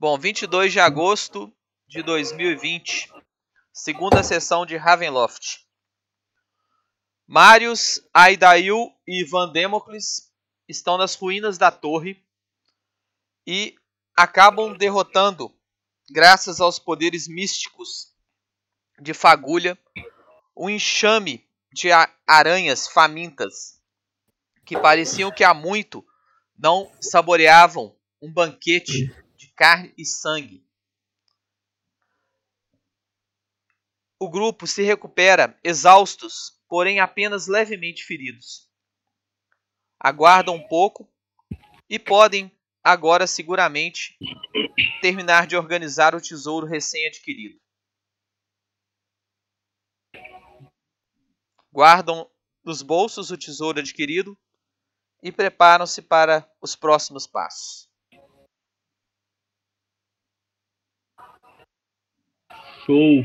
Bom, 22 de agosto de 2020, segunda sessão de Ravenloft. Marius, Aidail e Van Democles estão nas ruínas da torre e acabam derrotando, graças aos poderes místicos de Fagulha, um enxame de aranhas famintas que pareciam que há muito não saboreavam um banquete carne e sangue. O grupo se recupera exaustos, porém apenas levemente feridos. Aguardam um pouco e podem agora seguramente terminar de organizar o tesouro recém-adquirido. Guardam nos bolsos o tesouro adquirido e preparam-se para os próximos passos. Show!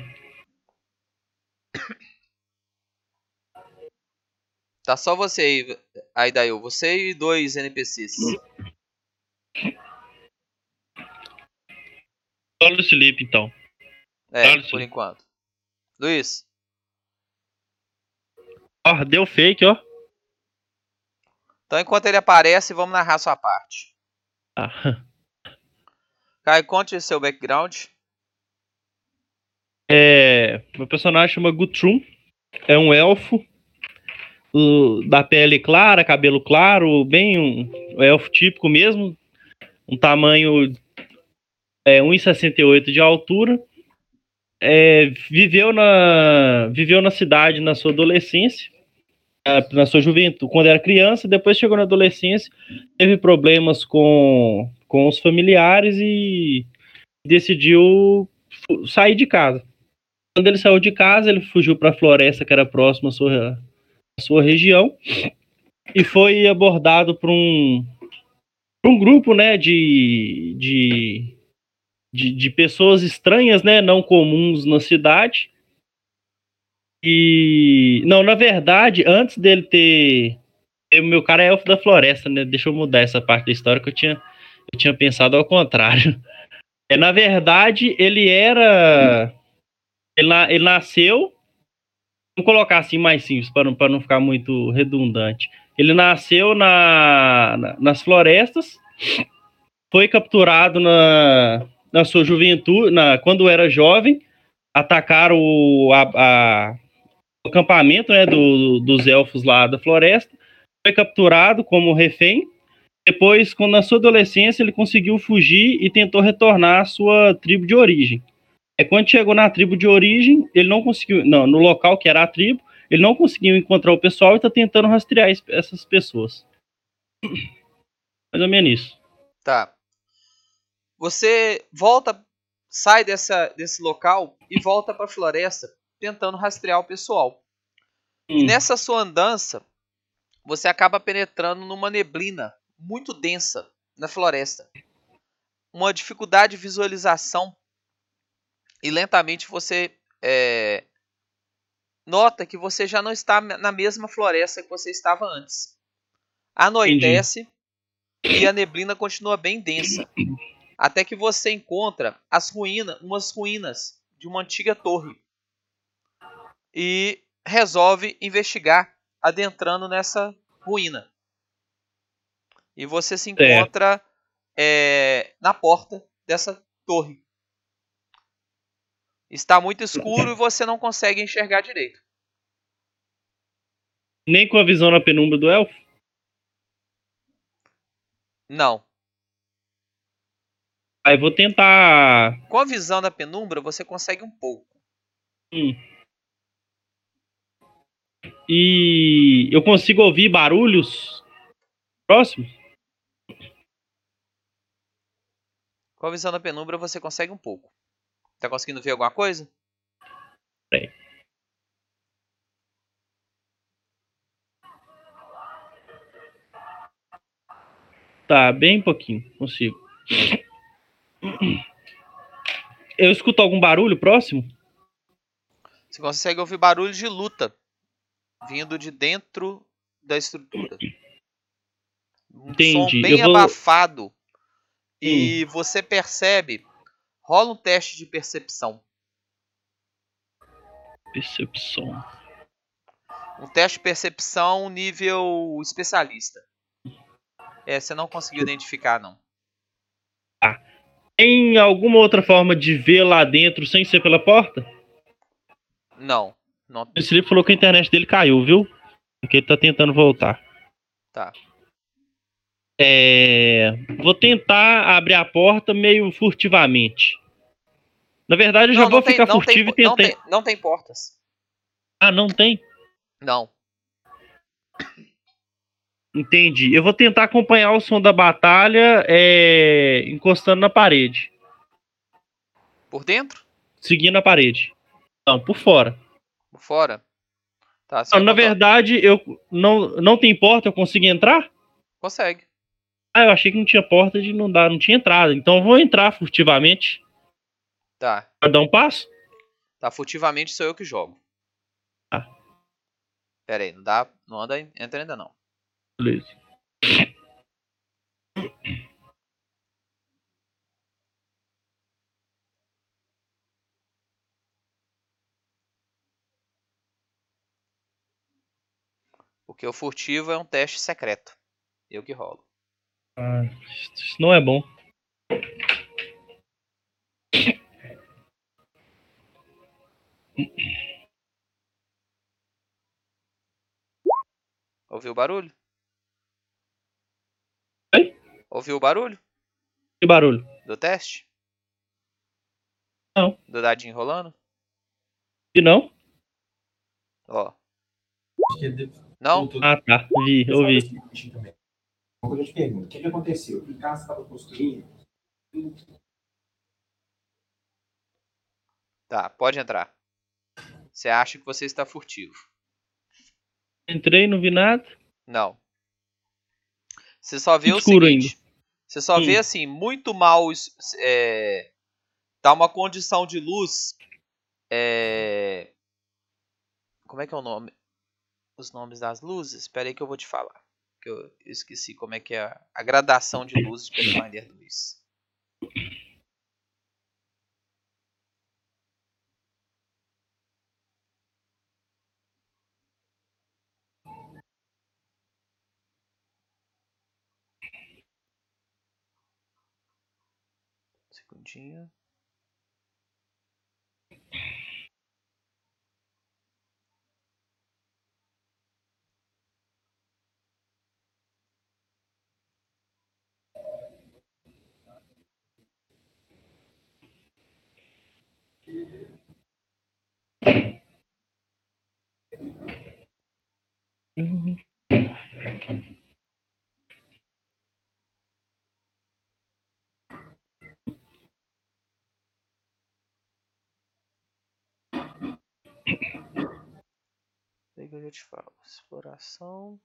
Tá só você aí, Aidail. Você e dois NPCs. Só o Felipe, então. É, Olha, por enquanto. Luiz, Ó, deu fake, ó. então enquanto ele aparece, vamos narrar sua parte. Ah. Caio, conte seu background. É, meu personagem chama Guthrum. É um elfo. o- da pele clara, cabelo claro, bem um, um elfo típico mesmo. Um tamanho é, 1,68 de altura. É, viveu, na, viveu na cidade na sua adolescência, ah, na sua juventude, quando era criança, depois chegou na adolescência, teve problemas com, com os familiares e decidiu sair de casa. Quando ele saiu de casa, ele fugiu para a floresta que era próxima à sua, à sua região e foi abordado por um, por um grupo né, de, de, de, de pessoas estranhas, né, não comuns na cidade. E. Não, na verdade, antes dele ter. O meu cara é elfo da floresta, né? Deixa eu mudar essa parte da história que eu tinha, eu tinha pensado ao contrário. É, na verdade, ele era. Ele, ele nasceu. Vamos colocar assim mais simples, para não, pra não ficar muito redundante. Ele nasceu na, na- nas florestas, foi capturado na, na sua juventude, na, quando era jovem, atacaram o, a- a- o acampamento né, do- dos elfos lá da floresta, foi capturado como refém. Depois, quando na sua adolescência, ele conseguiu fugir e tentou retornar à sua tribo de origem. É quando chegou na tribo de origem, ele não conseguiu, não, no local que era a tribo, ele não conseguiu encontrar o pessoal e está tentando rastrear es- essas pessoas. Mais ou menos isso. Tá. Você volta, sai dessa, desse local e volta para a floresta, tentando rastrear o pessoal. E Hum. nessa sua andança, você acaba penetrando numa neblina muito densa na floresta. Uma dificuldade de visualização. E lentamente você é, nota que você já não está na mesma floresta que você estava antes. Anoitece e a neblina continua bem densa. Até que você encontra as ruínas, umas ruínas de uma antiga torre. E resolve investigar adentrando nessa ruína. E você se encontra é, na porta dessa torre. Está muito escuro e você não consegue enxergar direito. Nem com a visão na penumbra do elfo? Não. Aí vou tentar. Com a visão da penumbra, você consegue um pouco. Hum. E eu consigo ouvir barulhos próximos? Com a visão da penumbra, você consegue um pouco. Tá conseguindo ver alguma coisa? Peraí. Tá, bem pouquinho, consigo. Eu escuto algum barulho próximo? Você consegue ouvir barulho de luta vindo de dentro da estrutura. Um som Entendi. bem Eu vou- abafado E você percebe. Rola um teste de percepção. Percepção. Um teste de percepção nível especialista. É, você não conseguiu identificar, não. Tem alguma outra forma de ver lá dentro sem ser pela porta? Não. não. Esse livro falou que a internet dele caiu, viu? Porque ele tá tentando voltar. Tá. É, vou tentar abrir a porta meio furtivamente. Na verdade, eu já Não, vou não tem- ficar não tem furtivo po- e não tentar. tem, não tem portas. Ah, não tem? Não. Entendi. Eu vou tentar acompanhar o som da batalha é, encostando na parede. Por dentro? Seguindo a parede. Não, por fora. Por fora? Tá, Não, na verdade, eu não, não tem porta, eu consigo entrar? Consegue. Ah, eu achei que não tinha porta de não dar, não tinha entrada. Então eu vou entrar furtivamente. Tá. Pra dar um passo? Tá, furtivamente sou eu que jogo. Tá. Pera aí, não dá. Não anda, entra ainda não. Beleza. Porque o furtivo é um teste secreto. Eu que rolo. Ah, isso não é bom. Ouviu o barulho? Oi? Ouviu o barulho Que barulho? do teste? Não. Do dadinho rolando? E não? Ó. Ele Não? Ah, tá. Vi, eu coisa eu te pergunto, o que, que aconteceu? Que casa estava construindo? Tá, pode entrar. Você acha que você está furtivo? Entrei, não vi nada. Não. Você só vê Escuro o seguinte. Você só Hum. vê assim, muito mal. É, tá uma condição de luz. É, como é que é o nome? Os nomes das luzes? Espera aí que eu vou te falar. Que eu esqueci como é que é a, gradação de luzes de Pathfinder 2. Segundinho. Aí que eu já te falo. Exploração.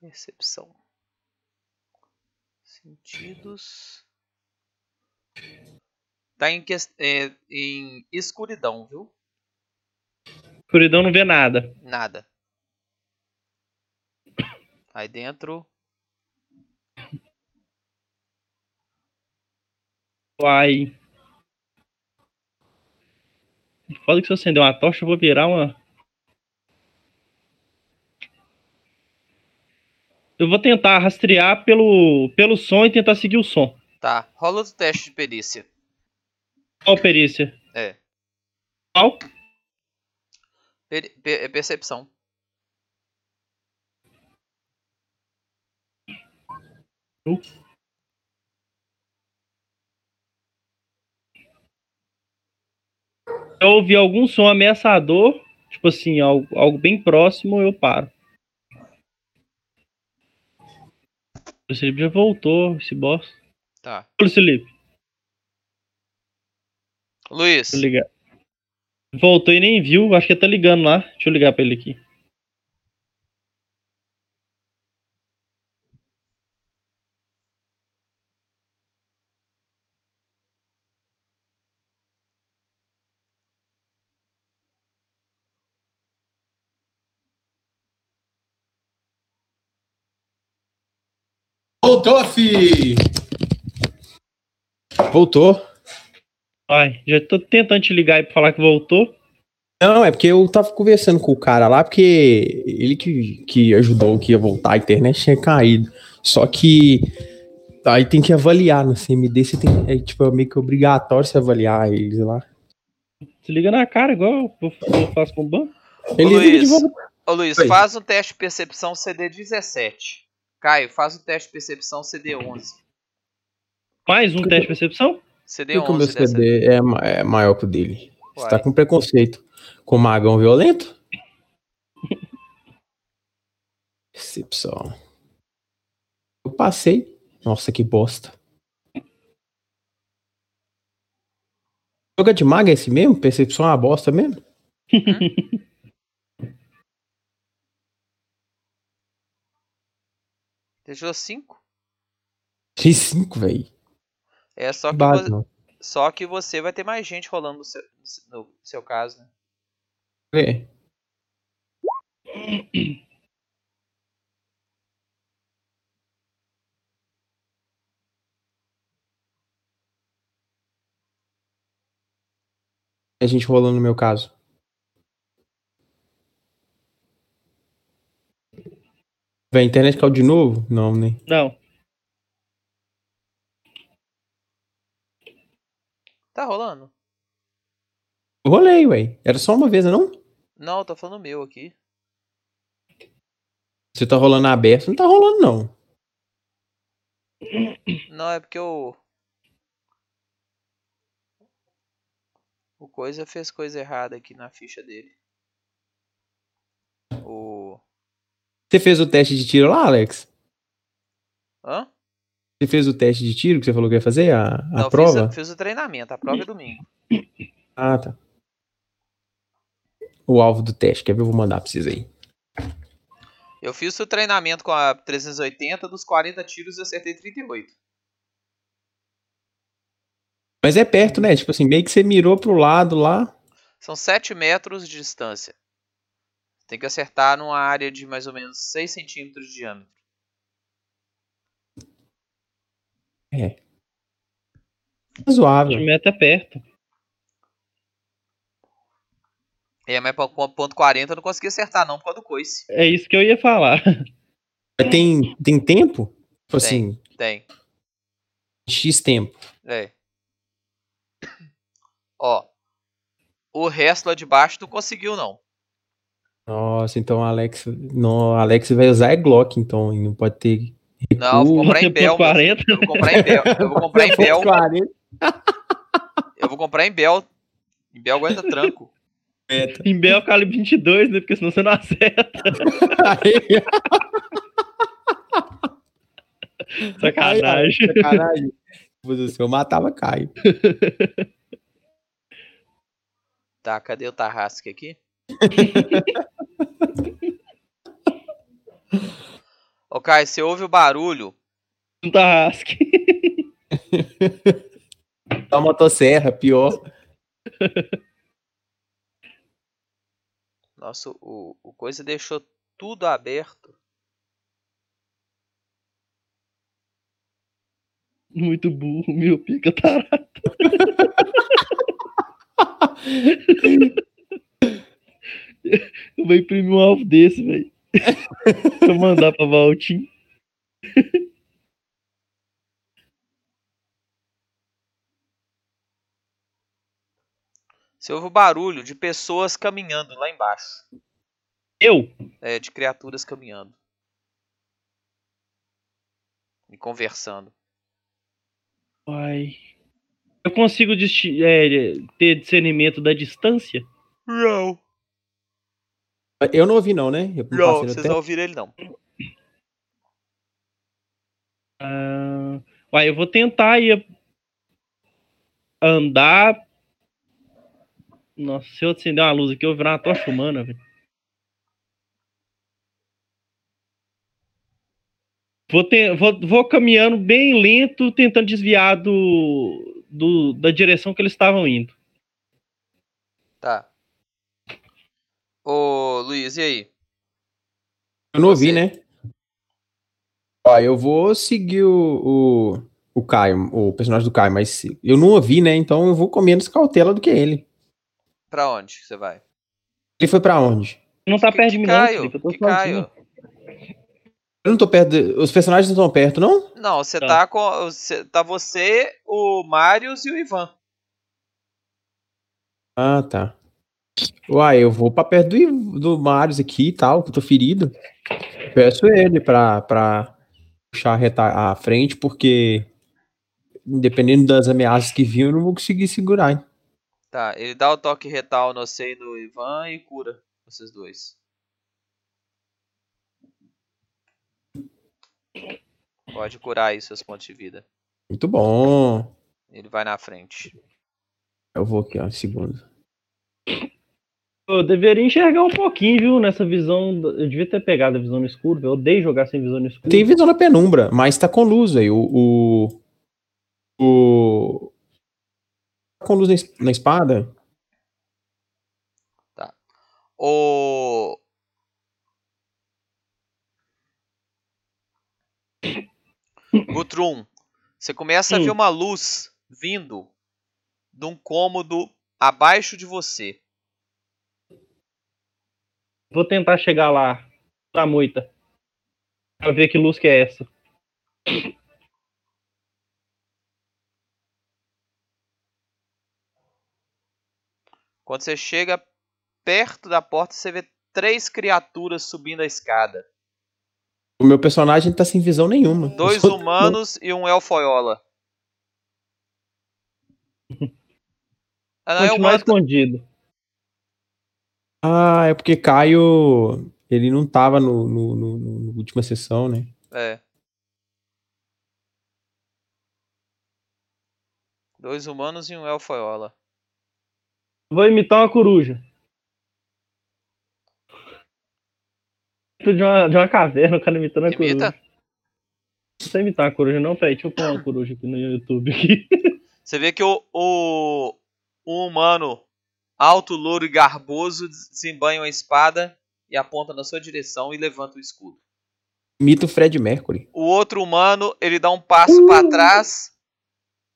Percepção. Sentidos. Tá em, é, em escuridão, viu? Escuridão não vê nada. Nada. Aí dentro. Uai. Foda que se eu acender uma tocha, eu vou virar uma. Eu vou tentar rastrear pelo, pelo som e tentar seguir o som. Tá. Rola o teste de perícia. Qual perícia? É. Qual? Per- per- é percepção. Eu ouvir algum som ameaçador, tipo assim, algo, algo bem próximo, eu paro. O Felipe já voltou, esse bosta. Tá. Ô, Felipe, Luiz, ligar. Voltou e nem viu, acho que ele tá ligando lá. Deixa eu ligar pra ele aqui. Voltou, fi! Voltou. Ai, já tô tentando te ligar aí pra falar que voltou. Não, é porque eu tava conversando com o cara lá, porque ele que, que ajudou que ia voltar, a internet tinha caído. Só que aí tem que avaliar no CMD, você tem, é tipo é meio que obrigatório você avaliar eles lá. Se liga na cara, igual eu eu faço com o banco. De Luiz. ô Luiz, faz um teste de percepção CD17. Caio, faz um teste de percepção CD11. Mais um teste de percepção? Por que que o meu CD11 dessa. CD é, é maior que o dele? Você Uai. tá com preconceito com magão violento? Percepção. Eu passei. Nossa, que bosta. Joga de maga é esse mesmo? Percepção é uma bosta mesmo? Deixou 5? Fiz 5, velho. É só que, Base, vo- só que você vai ter mais gente rolando no seu, no seu caso, né? Vê. A gente rolando no meu caso. Véi, a internet caiu de novo? Não, né? Não. Tá rolando? Eu rolei, ué. Era só uma vez, não? Não, tô falando meu aqui. Você tá rolando aberto, não tá rolando, não. Não, é porque o. O coisa fez coisa errada aqui na ficha dele. O. Você fez o teste de tiro lá, Alex? Hã? Você fez o teste de tiro que você falou que ia fazer? A, a Não, prova? Fiz, fiz o treinamento, a prova é domingo. Ah, tá. O alvo do teste, quer ver? Eu vou mandar pra vocês aí. Eu fiz o treinamento com a 380, dos 40 tiros eu acertei 38. Mas é perto, né? Tipo assim, meio que você mirou pro lado lá. São 7 metros de distância. Tem que acertar numa área de mais ou menos 6 centímetros de diâmetro. Razoável. A meta é perto. É, mas com ponto 40 eu não consegui acertar não por causa do coice. É isso que eu ia falar. Mas Tem, tem tempo? Tipo assim, Tem. X tempo. É. Ó. O resto lá de baixo não conseguiu não. Nossa, então o Alex. Não, Alex vai usar é Glock, então, e não pode ter. Não, eu vou recuo. comprar em Bel. ponto 40. Eu vou comprar em Bel. Eu vou comprar em Bel. 40. Eu vou comprar em Bel. Em Bel aguenta tranco. Em Bel calibre 22, né? Porque senão você não acerta. Aí, Sacanagem. Sacanagem. Se eu matava, Caio. Tá, cadê o Tarrasque aqui? Ô, Caio, você ouve o barulho? Não tá rasque. Da motosserra, pior. Nossa, o, o coisa deixou tudo aberto. Muito burro, meu pica tarado. Eu vou imprimir um alvo desse, velho. Vou mandar pra Valtinho. Você ouve o barulho de pessoas caminhando lá embaixo. Eu? É, de criaturas caminhando. E conversando. Ai. Eu consigo é, ter discernimento da distância? Não. Eu não ouvi, não, né? Eu Não, vocês tempo. não ouviram ele não. Ah, uai, eu vou tentar ir andar. Nossa, se eu acender uma luz aqui, eu vou virar uma tocha humana, velho. Vou, ter, vou, vou caminhando bem lento, tentando desviar do, do, da direção que eles estavam indo. Tá. Ô, Luiz, e aí? Eu não ouvi, né? Ó, eu vou seguir o, o, o Caio, o personagem do Caio, mas eu não ouvi, né? Então eu vou com menos cautela do que ele. Pra onde você vai? Ele foi pra onde? Não tá Que- perto de mim, não, Caio? Felipe. Eu tô Que. Caio? Eu não tô perto. de- Os personagens não estão perto, não? Não, você Tá. tá com. Você, tá você, o Marius e o Ivan. Ah, tá. Uai, eu vou pra perto do, do Marius aqui e tal, que eu tô ferido. Peço ele pra, pra puxar a, frente, porque dependendo das ameaças que vinham, eu não vou conseguir segurar. hein? Tá, ele dá o toque retal no e no Ivan e cura vocês dois. Pode curar aí seus pontos de vida. Muito bom. Ele vai na frente. Eu vou aqui, ó, segundo. Eu deveria enxergar um pouquinho, viu, nessa visão. Eu devia ter pegado a visão no escuro. Eu odeio jogar sem visão no escuro. Tem visão na penumbra, mas tá com luz aí. O. O. o- Tá com luz na es- na espada? O. Gutrum, você começa a ver Hum. uma luz vindo de um cômodo abaixo de você. Vou tentar chegar lá, na moita. Pra ver que luz que é essa. Quando você chega perto da porta, você vê três criaturas subindo a escada. O meu personagem tá sem visão nenhuma. Dois humanos e um elfoiola. Ah, não, é humano. escondido. Ah, é porque Caio. Ele não tava no, no, no- no- no última sessão, né? É. Dois humanos e um elfoiola. Vou imitar uma coruja. De uma, de uma caverna, o cara imitando a Imita? coruja. Não sei imitar uma coruja, não, peraí. Deixa eu pôr uma coruja aqui no YouTube. Aqui. Você vê que o, o, o humano alto, louro e garboso desembanha uma espada e aponta na sua direção e levanta o escudo. Mito Fred Mercury. O outro humano, ele dá um passo para trás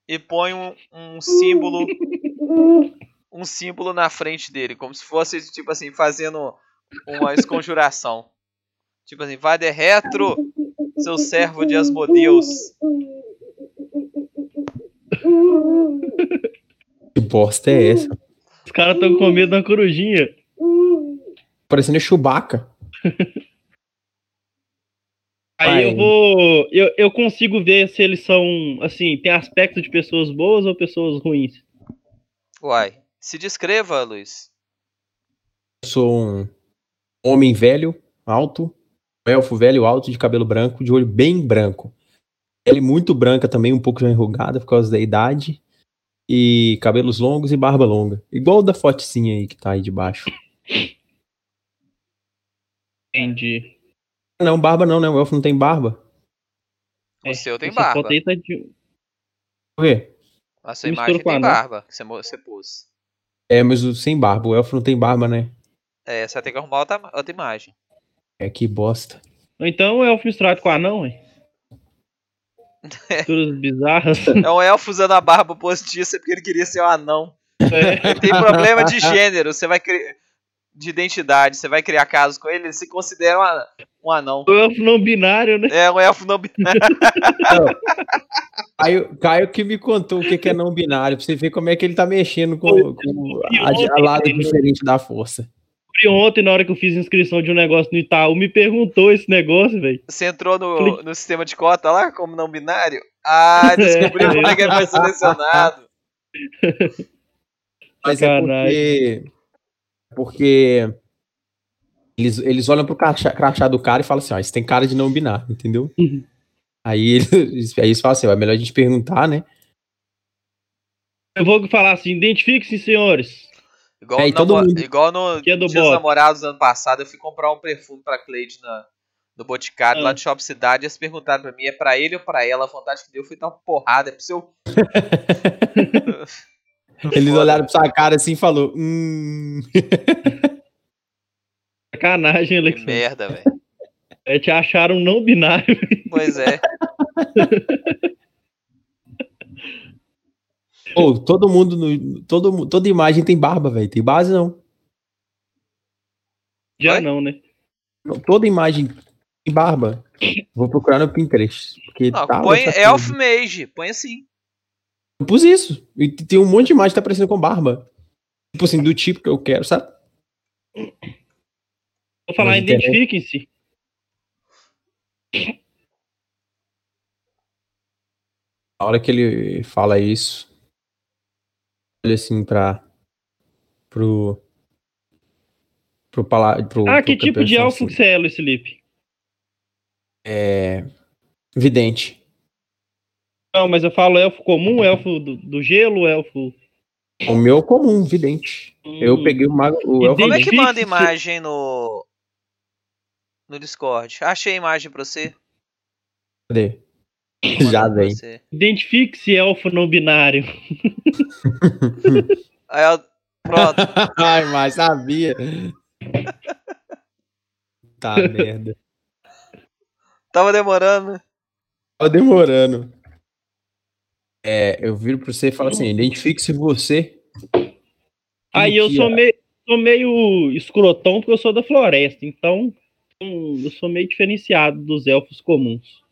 e põe um, um símbolo um símbolo na frente dele, como se fosse tipo assim, fazendo uma esconjuração. Tipo assim, vai de retro, seu servo de Asmodeus. Que bosta é essa? Os caras estão com medo da corujinha. Parecendo Chewbacca. Aí eu vou. Eu, eu consigo ver se eles são, assim, tem aspecto de pessoas boas ou pessoas ruins. Uai, se descreva, Luiz. Eu sou um homem velho, alto, um elfo velho, alto, de cabelo branco, de olho bem branco. Pele muito branca também, um pouco já enrugada por causa da idade. E cabelos longos e barba longa. Igual o da fotecinha aí que tá aí de baixo. Entendi. Não, barba não, né? O elfo não tem barba. O seu tem barba. foto aí tá de- Por quê? A sua imagem tem barba que você, pôs. É, mas o sem barba. O elfo não tem barba, né? É, você vai ter que arrumar outra, outra imagem. É que bosta. Então é elfo misturado com anão, hein? Misturas bizarras. É um elfo usando a barba postiça porque ele queria ser um anão. É. Tem problema de gênero, você vai criar. De identidade, você vai criar casos com ele, ele se considera um a- um anão. O elfo não binário, né? É um elfo não binário. Caio, Caio que me contou o que que é não binário, pra você ver como é que ele tá mexendo com, com a, a lado diferente da força. E ontem, na hora que eu fiz inscrição de um negócio no Itaú, me perguntou esse negócio, velho. Você entrou no, no sistema de cota lá, como não binário? Ah, descobriu como é que ele foi selecionado. Mas é porque. Porque. Eles, eles olham pro crachá, crachá do cara e falam assim: ó, isso tem cara de não binário, entendeu? Aí eles, aí eles falam assim, é melhor a gente perguntar, né? Eu vou falar assim, identifique-se, senhores. Igual, É, no mundo- igual no Que é do Dia dos Bob. Namorados ano passado, eu fui comprar um perfume pra Cleide na, no Boticário, Ah. lá de Shop Cidade, e eles perguntaram pra mim, é pra ele ou pra ela? A vontade que deu foi dar uma porrada, é pro seu... Eles Foda. olharam pra sua cara assim e falou, hum... Sacanagem, Que Alexandre. merda, velho. É, te acharam não binário. Pois é. Pô, todo mundo, no, todo, toda imagem tem barba, velho. Tem base não. Já Oi? não, né? Não, Toda imagem tem barba. Vou procurar no Pinterest. Porque Não, tá, põe Elf coisa. Mage, põe assim. Eu pus isso. E tem um monte de imagem que tá aparecendo com barba. Tipo assim, do tipo que eu quero, sabe? Vou falar, internet- identifiquem-se. A hora que ele fala isso, assim pra. pro. pro palácio. Pro, Ah, que tipo de elfo que você é, Luiz Felipe? É. Vidente. Não, mas eu falo elfo comum, elfo do, do gelo, elfo. O meu é comum, vidente. Eu Hum, peguei o mago. O elfo Como é que manda imagem no... no Discord? Achei a imagem pra você. Cadê? Já vem. você. Identifique-se, elfo não binário. Aí, ó, pronto. Ai, mas sabia. tá merda. Tava demorando? Tava demorando. É, eu viro pra você e falo assim: identifique-se você. Aí eu sou é? meio, sou meio escrotão porque eu sou da floresta, então eu sou meio diferenciado dos elfos comuns.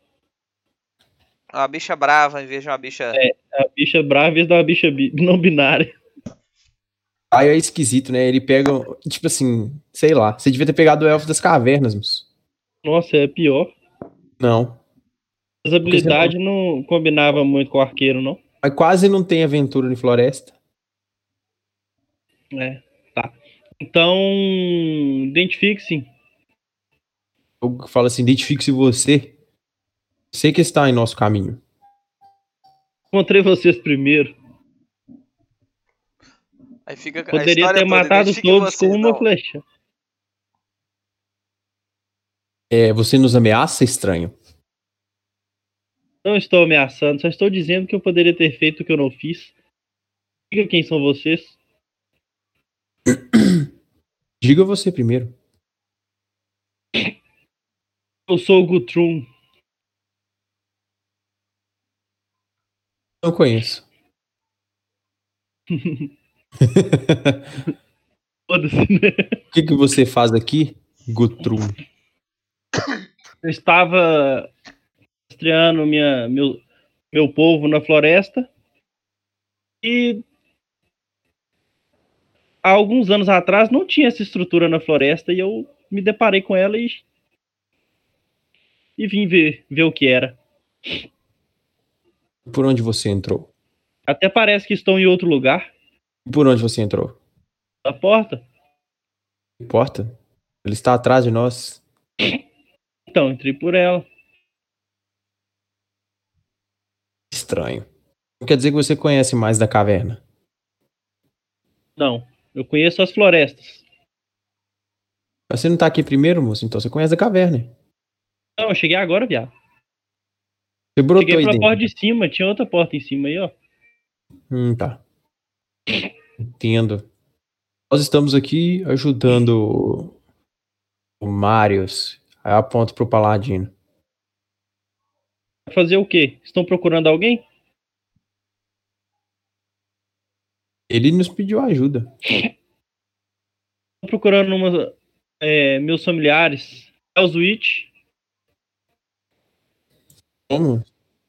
Uma bicha brava em vez de uma bicha. A bicha brava em vez de uma bicha bi- não binária. Aí é esquisito, né? Ele pega, tipo assim, sei lá. Você devia ter pegado o elfo das cavernas, moço. Nossa, é pior. Não. As habilidades não combinavam muito com o arqueiro, não. Mas quase não tem aventura em floresta. É, tá. Então, identifique-se. Eu falo assim: identifique-se você. Você que está em nosso caminho. Encontrei vocês primeiro. Aí fica a Poderia ter matado todos com uma não. flecha. É, você nos ameaça, estranho. Não estou ameaçando, só estou dizendo que eu poderia ter feito o que eu não fiz. Diga quem são vocês. Diga você primeiro. Eu sou o Guthrum. Não conheço. Foda-se, né? O que, que você faz aqui, Gutrum? Eu estava estreando minha, meu, meu povo na floresta e há alguns anos atrás não tinha essa estrutura na floresta e eu me deparei com ela e, e vim ver, ver o que era. Por onde você entrou? Até parece que estou em outro lugar. Por onde você entrou? Da porta. Não importa. Ele está atrás de nós. Então, entrei por ela. Estranho. Quer dizer que você conhece mais da caverna. Não, eu conheço as florestas. Mas você não tá aqui primeiro, moço? Então você conhece da caverna. Não, eu cheguei agora, viado. Você brotou Cheguei aí pela dentro. porta de cima, tinha outra porta em cima aí, ó. Hum, tá. Entendo. Nós estamos aqui ajudando o Marius. Aí eu aponto pro Paladino. Fazer o quê? Estão procurando alguém? Ele nos pediu ajuda. Estou procurando uma, é, meus familiares. Elswitch, Como?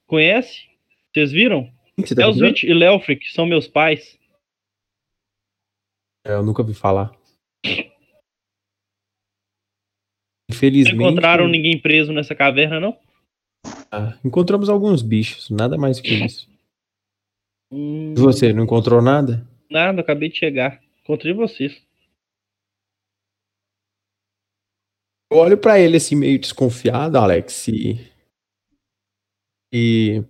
conhece? Vocês viram? Você tá? Elswitch e Leofric são meus pais. É, eu nunca ouvi falar. Não Infelizmente. encontraram ninguém preso nessa caverna, não? ah, encontramos alguns bichos, nada mais que isso. Hum, E Você não encontrou nada? nada, acabei de chegar. Encontrei vocês. Eu olho pra ele assim, meio desconfiado, Alex. E... e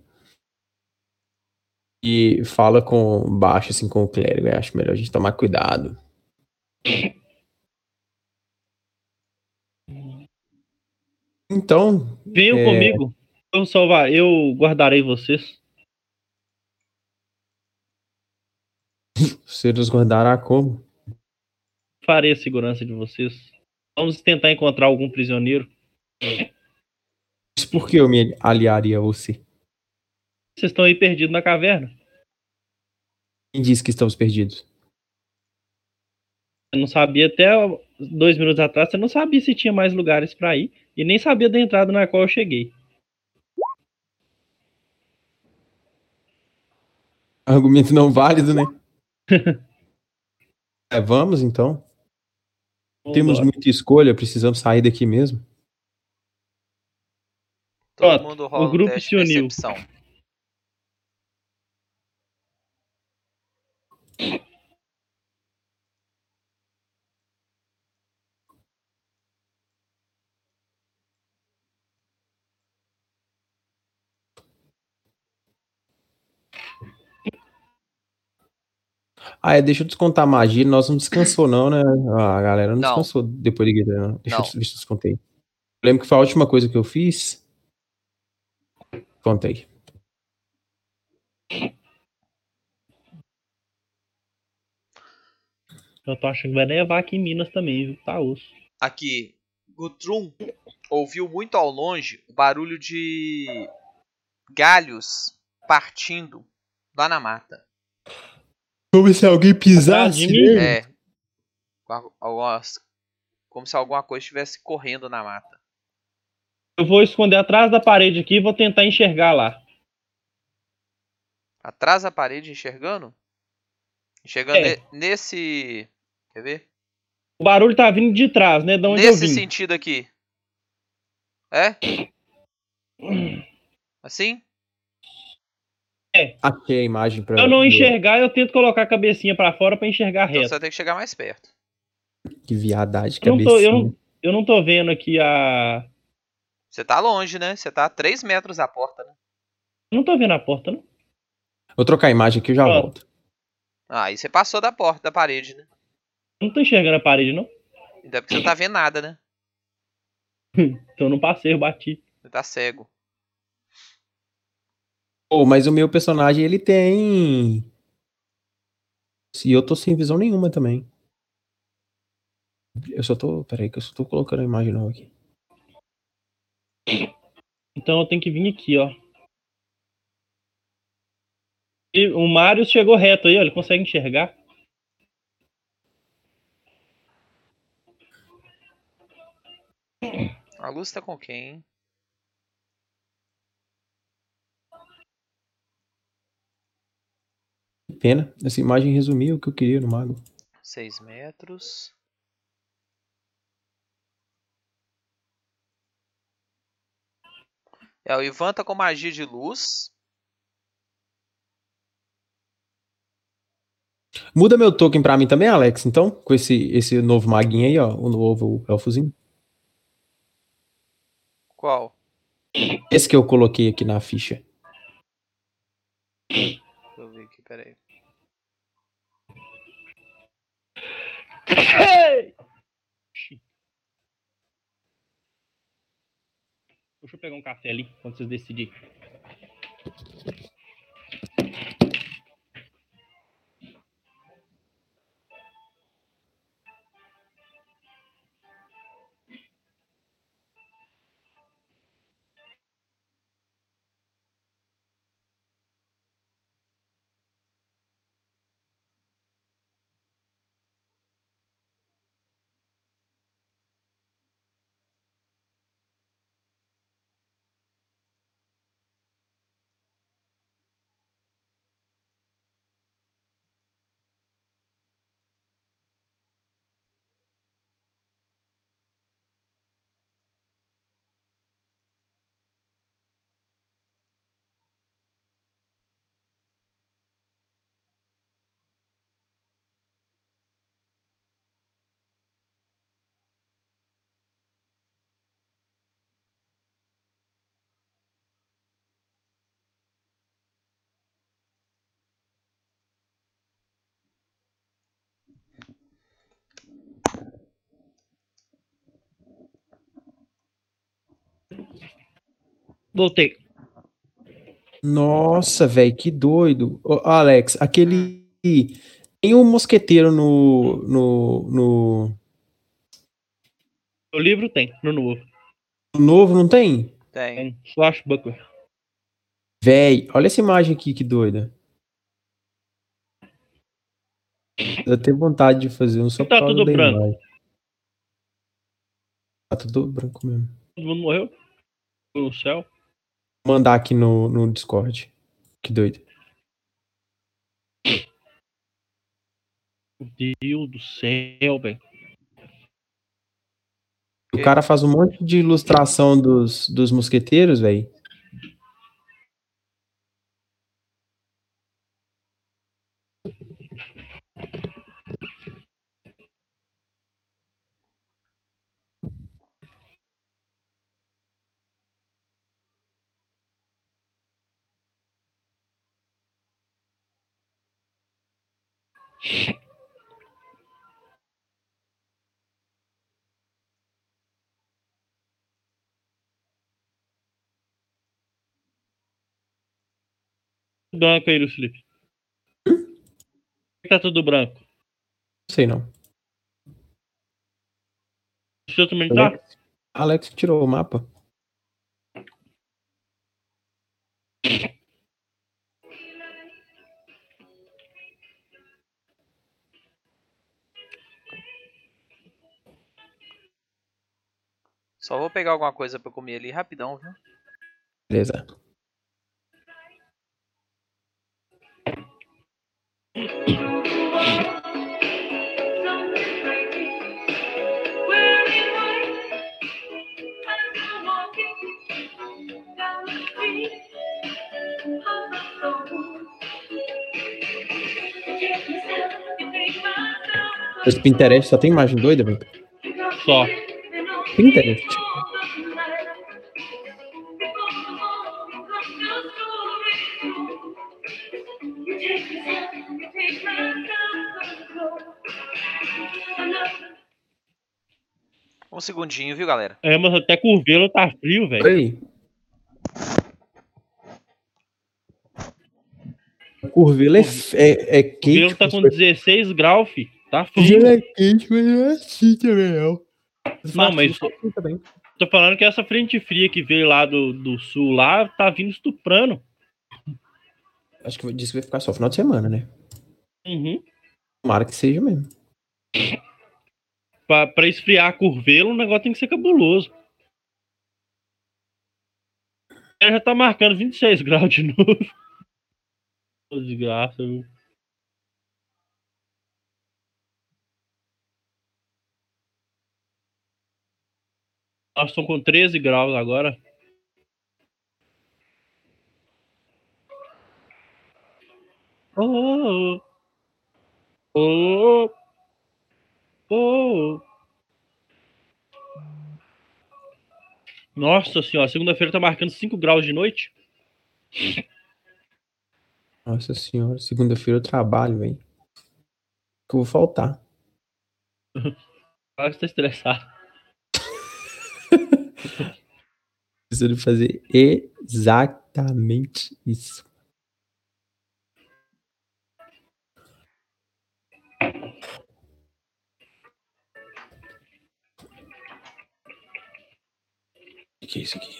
e fala com baixo assim com o clérigo. Eu acho melhor a gente tomar cuidado. Então, Venham É. comigo. Eu salvar, eu guardarei vocês. você nos guardará como? Farei a segurança de vocês. Vamos tentar encontrar algum prisioneiro. Isso porque eu me aliaria a você. Vocês estão aí perdidos na caverna. Quem disse que estamos perdidos? Você não sabia até dois minutos atrás, você não sabia se tinha mais lugares pra ir e nem sabia da entrada na qual eu cheguei. Argumento não válido, né? É, vamos então. Temos Vambora. muita escolha, precisamos sair daqui mesmo. Todo Pronto, mundo o rola um grupo teste se uniu. percepção. Ah, é, deixa eu descontar a magia. Nós não descansou, não, né? Ah, a galera não, Não. descansou depois de guerra, não. Deixa Não. eu ver se eu descontei. Eu lembro que foi a última coisa que eu fiz. Contei. Eu tô achando que vai nevar aqui em Minas também, viu? Tá osso. Aqui, Guthrum ouviu muito ao longe o barulho de galhos partindo lá na mata. Como se alguém mim? É. Como se alguma coisa estivesse correndo na mata. Eu vou esconder atrás da parede aqui e vou tentar enxergar lá. Atrás da parede, enxergando? Enxergando É. ne- nesse. Quer ver? O barulho tá vindo de trás, né? De onde nesse eu vim. sentido aqui. É? Assim? Achei a imagem pra. Se eu não enxergar, eu tento colocar a cabecinha pra fora pra enxergar Então reto. você vai ter que chegar mais perto. Que viadagem, Eu não, tô, eu, cabecinha. não, eu não tô vendo aqui a. Você tá longe, né? Você tá a 3 metros da porta, né? Eu não tô vendo a porta, não. Vou trocar a imagem aqui e já Pronto. volto. Ah, aí você passou da porta, da parede, né? Não tô enxergando a parede, não. Ainda porque você não tá vendo nada, né? Então eu não passei, eu bati. Você tá cego. Pô, mas o meu personagem, ele tem. E eu tô sem visão nenhuma também. Eu só tô. Peraí, que eu só tô colocando a imagem nova aqui. Então eu tenho que vir aqui, ó. E o Marius chegou reto aí, ó. Ele consegue enxergar. A luz tá com quem, hein? Que pena. Essa imagem resumia o que eu queria no mago. 6 metros. É, o Ivan tá com magia de luz. Muda meu token pra mim também, Alex, então? Com esse, esse novo maguinho aí, ó. O novo elfozinho. Qual? Esse que eu coloquei aqui na ficha. Deixa eu ver aqui, peraí. Deixa eu pegar um café ali, quando vocês decidirem. Voltei. Nossa, velho, que doido. Ô, Alex, aquele. Tem um mosqueteiro no. no. no. O livro tem, no novo. no novo, não tem? Tem. Tem Swashbuckler. Véi, olha essa imagem aqui, que doida. Eu tenho vontade de fazer um só Tá por causa tudo branco. imagem. Tá tudo branco mesmo. Todo mundo morreu? No céu. Mandar aqui no, no Discord. Que doido. Meu Deus do céu, velho. O cara faz um monte de ilustração dos, dos mosqueteiros, velho. Branco aí. Por que Tá tudo branco. Sei não. O seu também tá? Alex, Alex tirou o mapa. Só vou pegar alguma coisa pra comer ali rapidão, viu? Beleza. Esse Pinterest só tem imagem doida, velho. Só. Pinterest. Um segundinho, viu, galera? É, mas até Curvelo tá frio, velho. Curvelo é, f- é, é quente. Curvelo tá com 16 graus, fi. Tá frio. Curvelo é quente, mas não é assim também, não. Não, mas-. Tô falando que essa frente fria que veio lá do, do sul lá tá vindo estuprando. Acho que disse que vai ficar só final de semana, né? Uhum. Tomara que seja mesmo. Pra esfriar Curvelo, o negócio tem que ser cabuloso. Ela já tá marcando 26 graus de novo. Desgraça, viu? Nós estamos com 13 graus agora. Oh, oh, oh, oh. Nossa senhora, segunda-feira tá marcando 5 graus de noite. Nossa senhora, segunda-feira eu trabalho, velho. Que eu vou faltar. Parece que tá estressado. Preciso fazer exatamente isso. O que é isso aqui?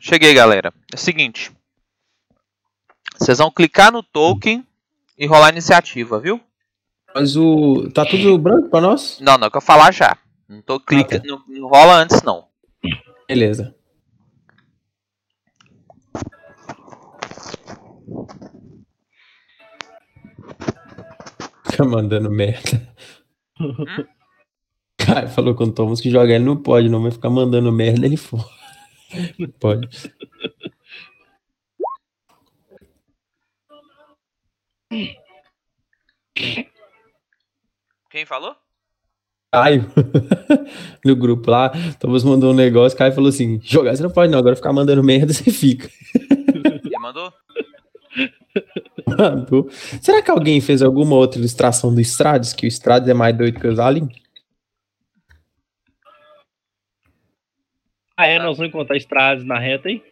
Cheguei, galera. É o seguinte. Vocês vão clicar no token e rolar a iniciativa, viu? Mas o. Tá tudo branco pra nós? Não, não, que eu falar já. Não tô clica, tá. não, não rola antes não. Beleza. Fica mandando merda. Cara, falou com o Thomas que jogar ele não pode, não, mas ficar mandando merda ele for. Pode. Quem falou? Caio, no grupo lá, Thomas mandou um negócio, Caio falou assim: jogar você não pode, não, agora ficar mandando merda você fica. Quem mandou? Será que alguém fez alguma outra ilustração do Strades? Que o Strades é mais doido que os aliens? Ah, é? Nós vamos encontrar estradas na reta aí?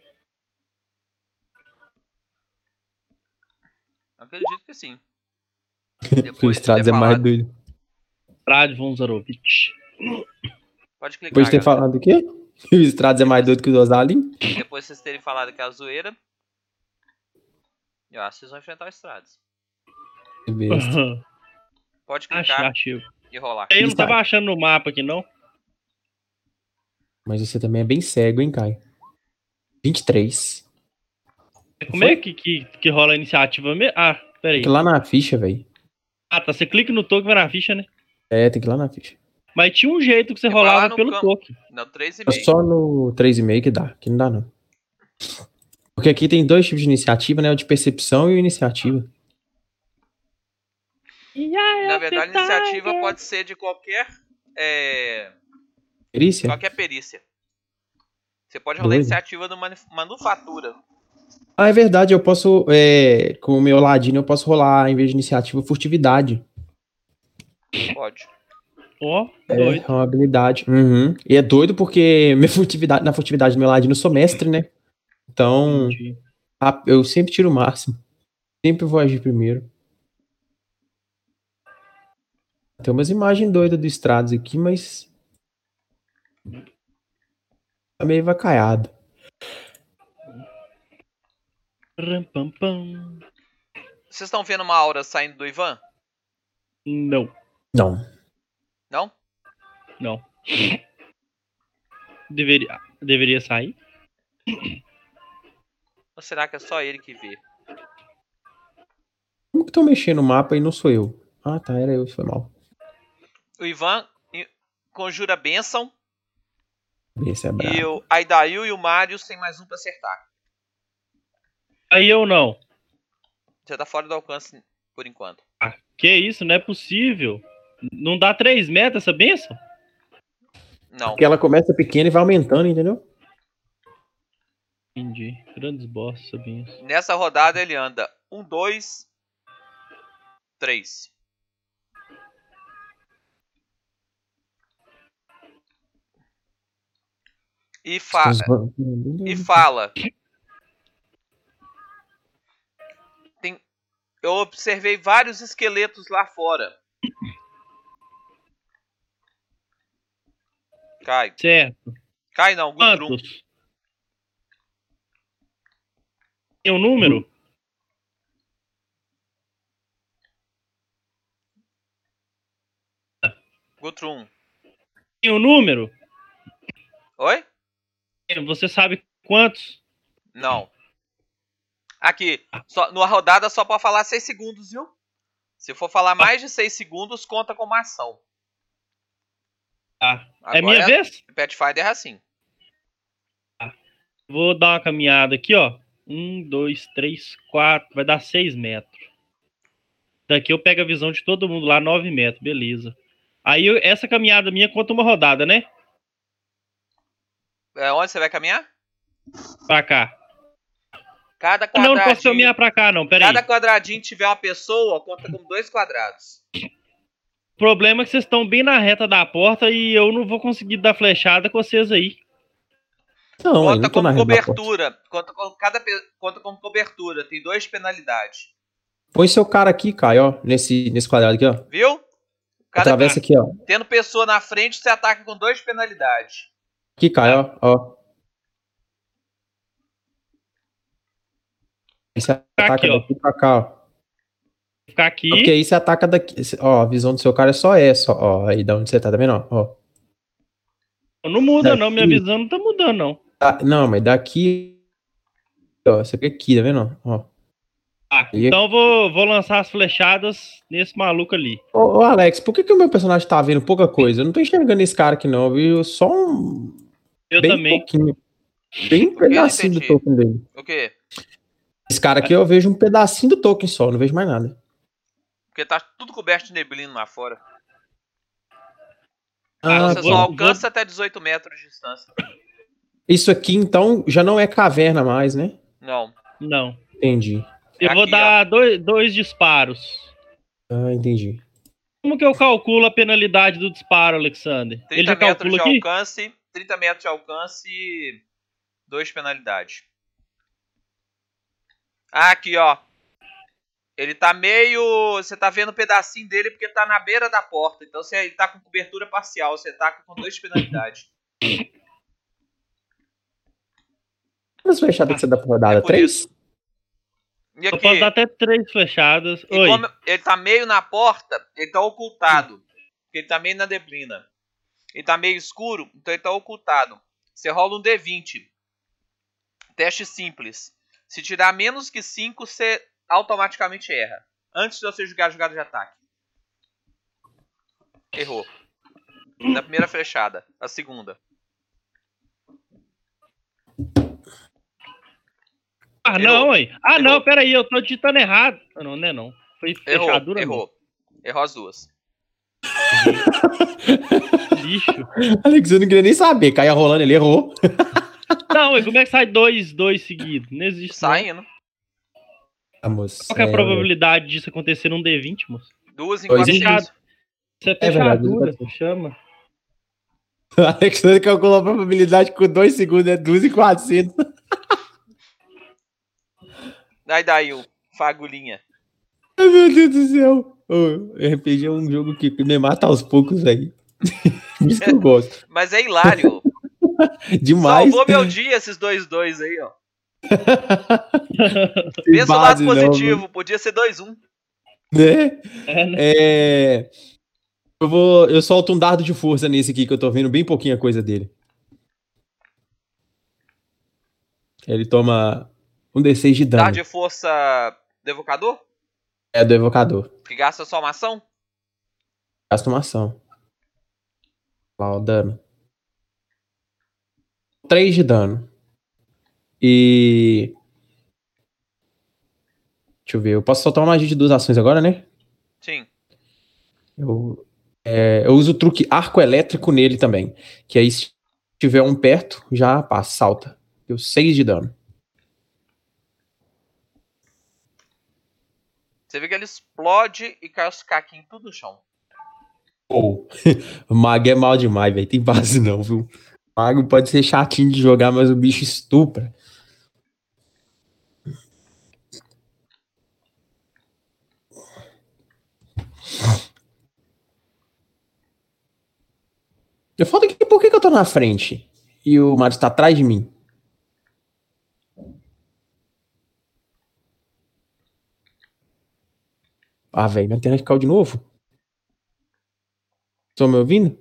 Acredito que sim. O Strades é mais doido. Strade von Zarovich. Pode clicar, Depois de ter galera. falado o quê? Que o Strades é mais doido que os aliens? Depois de vocês terem falado que é a zoeira. Eu acho que vocês vão enfrentar o. Que besta. Pode clicar achei. e rolar. Eu não tava achando no mapa aqui, não. Mas você também é bem cego, hein, Caio? 23. Como é que, que, que rola a iniciativa mesmo? Ah, peraí. Tem que ir lá na ficha, velho. Ah, tá. Você clica no token vai na ficha, né? É, tem que ir lá na ficha. Mas tinha um jeito que você rolava pelo campo. token. Não, É 3,5. só no 3,5 que dá. Que não dá, não. Porque aqui tem dois tipos de iniciativa, né? O de percepção e o iniciativa. Na verdade, a iniciativa pode ser de qualquer. É, Perícia? qualquer perícia. Você pode rolar a iniciativa do manuf- manufatura. Ah, é verdade. Eu posso. É, com o meu ladino, eu posso rolar, em vez de iniciativa, furtividade. Pode. Ó, É, doido. é uma habilidade. Uhum. E é doido porque minha furtividade, na furtividade do meu ladino eu sou mestre, né? Então, a- eu sempre tiro o máximo. Sempre vou agir primeiro. Tem umas imagens doidas do Stratos aqui, mas. Tá meio vacaiado. Vocês estão vendo uma aura saindo do Ivan? Não, Não. Não? não. Deveria, deveria sair? Ou será que é só ele que vê? Como que estão mexendo no mapa e não sou eu? Ah, tá, era eu, foi mal. O Ivan conjura bênção Esse é brabo. e o Aidail e o Marius tem mais um pra acertar. Aí eu não. Você tá fora do alcance por enquanto. Que isso, não é possível. Não dá 3 metros essa benção? Não. Porque ela começa pequena e vai aumentando, entendeu? Entendi. Grandes boss essa benção. Nessa rodada ele anda um, dois, três. E, fa e fala. Tem, eu observei vários esqueletos lá fora. Cai. Certo. Cai não, Gutrum. Quantos? Tem um número? Gutrum. Tem um número? Oi? Você sabe quantos? Não. Aqui, só, numa rodada só pode falar 6 segundos, viu? Se for falar mais de 6 segundos, conta como ação. Ah, é minha vez? Pathfinder é assim. Vou dar uma caminhada aqui, ó. Um, dois, três, quatro. Vai dar seis metros. Daqui eu pego a visão de todo mundo lá, nove metros. Beleza. Aí eu- essa caminhada minha conta uma rodada, né? É, onde você vai caminhar? Pra cá. Cada Ah, Não, não posso quadradinho, caminhar pra cá, não. Pera aí. cada quadradinho que tiver uma pessoa, conta como dois quadrados. O problema é que vocês estão bem na reta da porta e eu não vou conseguir dar flechada com vocês aí. Não, Conta como cobertura. Conta, com cada, conta como cobertura. Tem dois de penalidade. Põe seu cara aqui, Caio, ó. Nesse, nesse quadrado aqui, ó. Viu? Cada, Atravessa aqui, ó. tendo pessoa na frente, você ataca com dois de penalidade. Aqui, Caio, ó. ó. Aí você ataca aqui, ó. daqui pra cá, ó. Ficar aqui. Porque aí você ataca daqui. Ó, a visão do seu cara é só essa, ó. Aí da onde você tá, tá vendo? ó? Ó. Não muda, não. Minha Daqui. visão não tá mudando, não. Tá, não, mas daqui. Ó, você fica aqui, tá vendo? Ó. Ah, então eu vou, vou lançar as flechadas nesse maluco ali. Ô, ô, Alex, por que, que o meu personagem tá vendo pouca coisa? Eu não tô enxergando esse cara aqui, não, viu? Só um. Eu bem também. pouquinho. Bem um pedacinho do token dele. O quê? Esse cara aqui eu vejo um pedacinho do token só, não vejo mais nada. Porque tá tudo coberto de neblina lá fora. Ah, você vou- só alcança até 18 metros de distância. Isso aqui, então, já não é caverna mais, né? Não. Não. Entendi. Eu vou Aqui, dar dois, dois disparos. Ah, entendi. Como que eu calculo a penalidade do disparo, Alexander? 30 Ele já metros de aqui? alcance, 30 metros de alcance, dois penalidades. Ah, aqui, ó. Ele tá meio. Você tá vendo o pedacinho dele porque tá na beira da porta. Então você ele tá com cobertura parcial. Você tá com dois penalidades. Quantas flechadas que você dá pra rodada? É por Três? isso. E Eu aqui, posso dar até três flechadas. e Oi. como ele tá meio na porta, ele tá ocultado. Porque ele tá meio na neblina. Ele tá meio escuro, então ele tá ocultado. Você rola um D20. Teste simples. Se tirar menos que 5, você automaticamente erra. Antes de você jogar a jogada de ataque. Errou. Na primeira flechada. A segunda. Ah, Errou. não, hein? Ah, Errou. não, peraí, eu tô digitando errado. Ah, Não, não é não. Foi Errou. fechadura Errou. Errou as duas. Lixo. Alex, eu não queria nem saber. Caia rolando, ele errou. Não, e como é que sai dois, dois seguidos? Não existe. não. Saindo. Ah, moço. Qual que é a probabilidade disso acontecer num D20, moço? Duas em Dois em 400. Isso é É verdade, fechadura, chama. Alexandre calculou a probabilidade com 2 segundos, é 2,400. Aí daí o fagulhinha. Ai, meu Deus do céu. Ô, RPG é um jogo que me mata aos poucos, velho. Isso que eu gosto. Mas é hilário. Demais. Salvou meu dia esses dois dois aí, ó. Pensa o lado não, positivo. Podia ser 2-1. né? É, né? É... Eu vou. Eu solto um dardo de força nesse aqui que eu tô vendo bem pouquinha coisa dele. Ele toma um D6 de dano. Dar de força do evocador? É do evocador. Que gasta só uma ação? Gasta uma ação. Lá, o dano. 3 de dano. E. Deixa eu ver. Eu posso soltar uma magia de duas ações agora, né? Sim. Eu, é, eu uso o truque arco elétrico nele também. Que aí, se tiver um perto, já passa, salta. Deu 6 de dano. Você vê que ele explode e cai os caquinhos tudo no chão. Ou. Mago é mal demais, velho. Tem base não, viu? Mago pode ser chatinho de jogar, mas o bicho estupra. Eu falo aqui, por que, que eu tô na frente? E o Mario tá atrás de mim? Ah, velho, minha internet caiu de novo? Estão me ouvindo?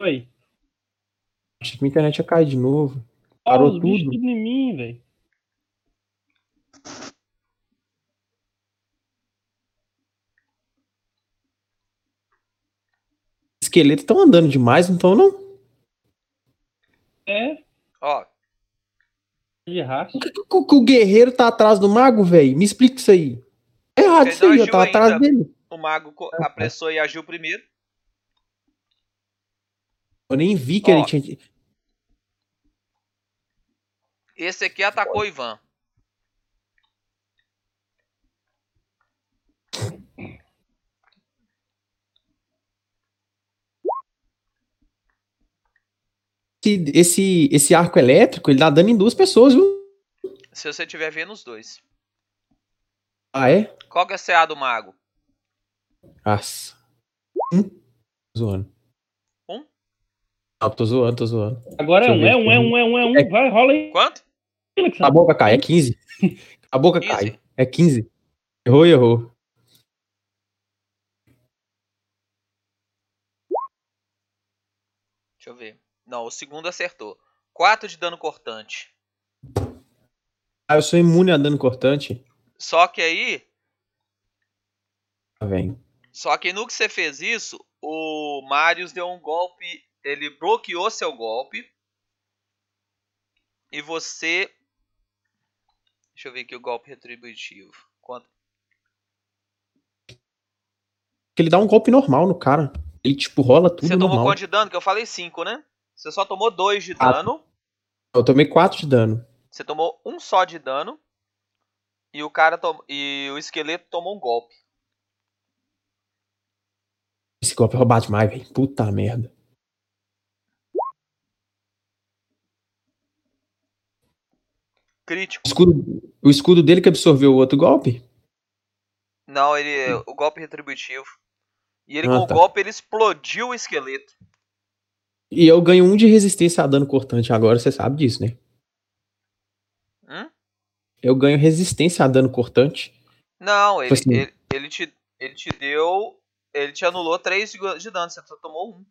Oi. Achei que minha internet ia cair de novo. Ah, Parou tudo. tudo em mim, velho. Esqueletos estão andando demais, não estão, não? É, Ó, de. Por que, que o- que o guerreiro tá atrás do mago, velho? Me explica isso aí. É errado isso aí, eu agiu tava atrás dele. o mago tá. apressou e agiu primeiro. Eu nem vi que Ó. ele tinha. Esse aqui atacou o Ivan. Esse, esse, esse arco elétrico, ele dá dano em duas pessoas, viu? Se você estiver vendo os dois. Ah, é? Qual que é a CA do mago? Nossa. Tô zoando. Um? Não, tô zoando, tô zoando. Agora é um, é um, é um, é um, é um. É. Vai, rola aí, Quanto? A Alexandre. boca cai, é 15. A boca 15? cai. É 15. Errou, errou. Deixa eu ver. Não, o segundo acertou. 4 de dano cortante. Ah, eu sou imune a dano cortante. Só que aí, Ah, velho. só que no que você fez isso, o Marius deu um golpe, ele bloqueou seu golpe. E você Deixa eu ver aqui o golpe retributivo. Quanto? Que ele dá um golpe normal no cara. Ele, tipo, rola tudo Você tomou normal. quanto de dano? Que eu falei 5, né? Você só tomou 2 de Ah. dano. Eu tomei 4 de dano. Você tomou um só de dano. E o cara tom... e o esqueleto tomou um golpe. Esse golpe é bate mais, velho. Puta merda. Crítico. O escudo, o escudo dele que absorveu o outro golpe? Não, ele. O golpe retributivo. E ele Ah, com tá. o golpe ele explodiu o esqueleto. E eu ganho um de resistência a dano cortante agora, você sabe disso, né? Hum? Eu ganho resistência a dano cortante. Não, ele, assim. ele, ele, te, ele te deu. Ele te anulou 3 de, de dano, você só tomou um.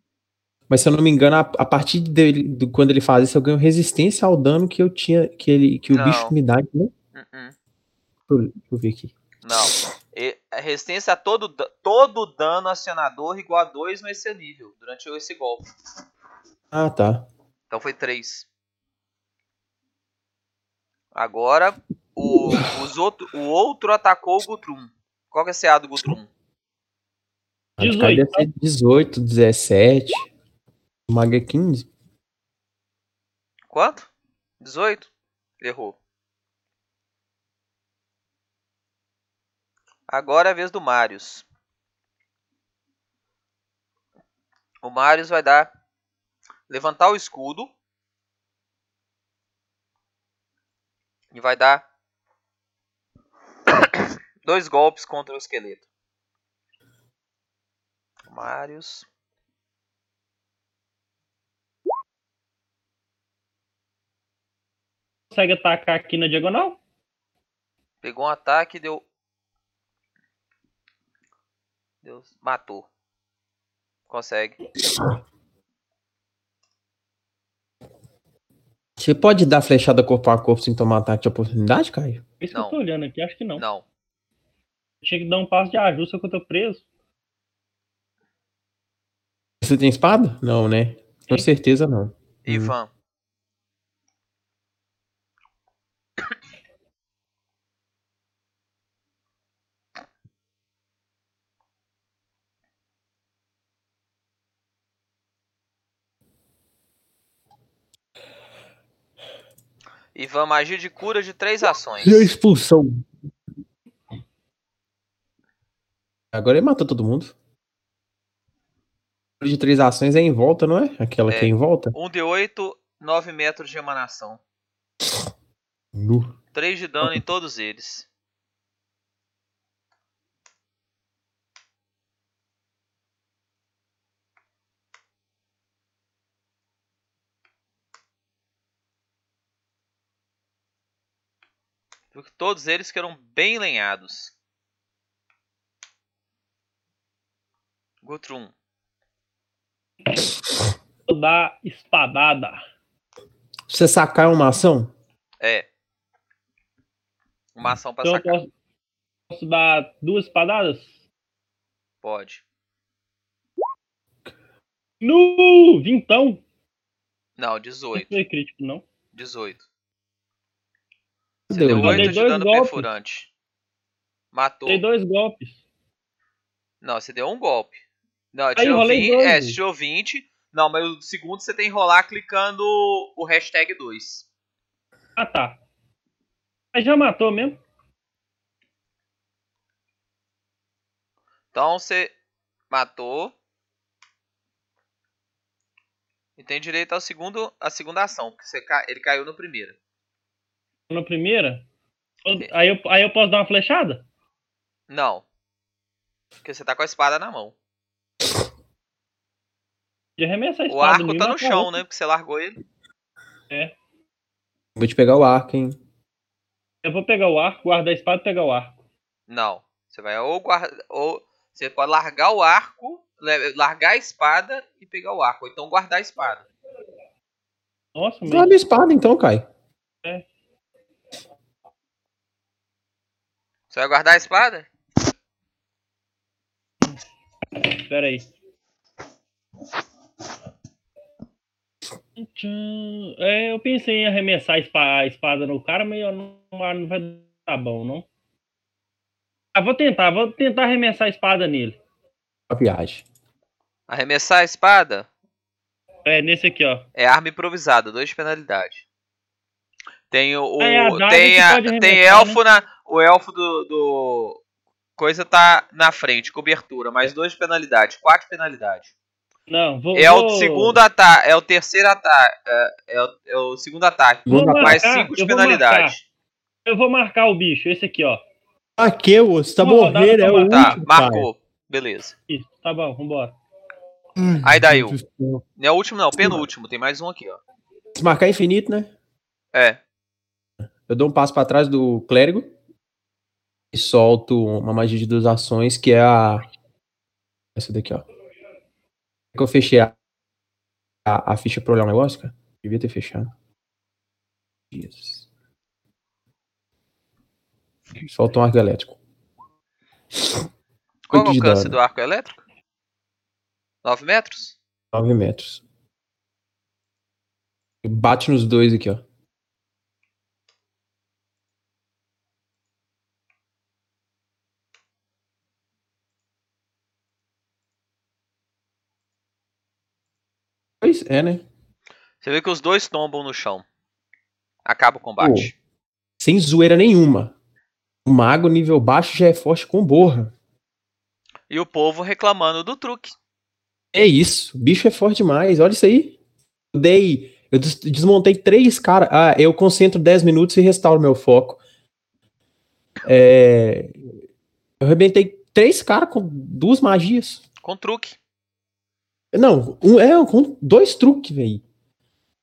Mas se eu não me engano, a, a partir dele, do, quando ele faz isso, eu ganho resistência ao dano que eu tinha, que, ele, que o Não. bicho me dá. Né? Uh-uh. Deixa eu, deixa eu ver aqui. Não. E a resistência a todo, todo dano acionador igual a 2 nesse nível, durante esse golpe. Ah, tá. Então foi 3. Agora, o, os outro, o outro atacou o Gutrum. Qual que é a CA do Gutrum? A de cá 18. deve ser 18, 17. O Mag é 15. Quanto? 18? Errou. Agora é a vez do Marius. O Marius vai dar. Levantar o escudo. E vai dar. Dois golpes contra o esqueleto. Marius. Consegue atacar aqui na diagonal? Pegou um ataque e deu. Deus, matou. Consegue. Você pode dar flechada corpo a corpo sem tomar ataque de oportunidade, Caio? Isso Não. que eu tô olhando aqui, acho que não. Não. Tinha que dar um passo de ajuste que eu tô preso. Você tem espada? Não, né? Com certeza não. Ivan. Ivan, magia de cura de três ações. E a expulsão? Agora ele matou todo mundo. De três ações é em volta, não é? Aquela É. que é em volta? Um de 8, 9 metros de emanação. Nu. 3 de dano em todos eles. Porque Todos eles que eram bem lenhados. Gutrum. Vou dar espadada. Você sacar uma ação? É. Uma ação pra Então eu sacar. posso, posso dar duas espadadas? Pode. No vintão. Não, Não 18. foi crítico, não. 18. Você Deu, deu né? 8 Dei de dois dano golpes. perfurante. Matou. Dei dois golpes. Não, você deu um golpe. Não, Aí tirou rolei 20. dois. É, você tirou 20. Não, mas o segundo você tem que rolar clicando o hashtag 2. Ah, tá. Mas já matou mesmo? Então você matou. E tem direito ao segundo, a segunda ação, porque você, ele caiu no primeiro. Na primeira? Aí eu, aí eu posso dar uma flechada? Não. Porque você tá com a espada na mão. De arremessar a O espada arco em mim, tá no matar chão, né? Porque você largou ele. Vou te pegar o arco, hein? Eu vou pegar o arco, guardar a espada e pegar o arco. Não. Você vai ou guardar. Ou você pode largar o arco, largar a espada e pegar o arco. Ou então guardar a espada. Nossa, mas... Guarda a espada então, Caio. Você vai guardar a espada? Pera aí. É, eu pensei em arremessar a espa- a espada no cara, mas não, não vai dar bom, não. Ah, vou tentar, vou tentar arremessar a espada nele. A viagem. Arremessar a espada É, nesse aqui, ó. é arma improvisada, 2 de penalidade. Tem o. É, a tem a, tem arremessar, elfo na. O elfo do, do. Coisa tá na frente, cobertura, mais dois de penalidade, quatro de penalidade. Não, vou. É o vou- segundo ataque, é o terceiro ataque, é, é o, é o segundo ataque, Vou mais marcar, cinco de eu vou penalidade. marcar. Eu vou marcar o bicho, esse aqui, ó. Ah, que, ô? Você tá morrendo, é o Tá, último, cara. marcou. Beleza. Isso, tá bom, vambora. Aí daí, o-. Não é o último, não, penúltimo. Tem mais um aqui, ó. Se marcar infinito, né? É. Eu dou um passo pra trás do clérigo e solto uma magia de duas ações, que é a. Essa daqui, ó. É que eu fechei a, a, a ficha pra olhar o negócio, cara? Devia ter fechado. Jesus. Solta um arco elétrico. Qual o alcance do arco elétrico? 9 metros? 9 metros. Bate nos dois aqui, ó. Pois é, né? Você vê que os dois tombam no chão. Acaba o combate. Sem zoeira nenhuma. O mago nível baixo já é forte com borra. E o povo reclamando do truque. É isso. O bicho é forte demais. Olha isso aí. Eu dei. Eu des- desmontei três caras. Ah, eu concentro 10 minutos e restauro meu foco. É, Eu arrebentei três caras com duas magias. Com truque. Não, um, é com dois truques, velho.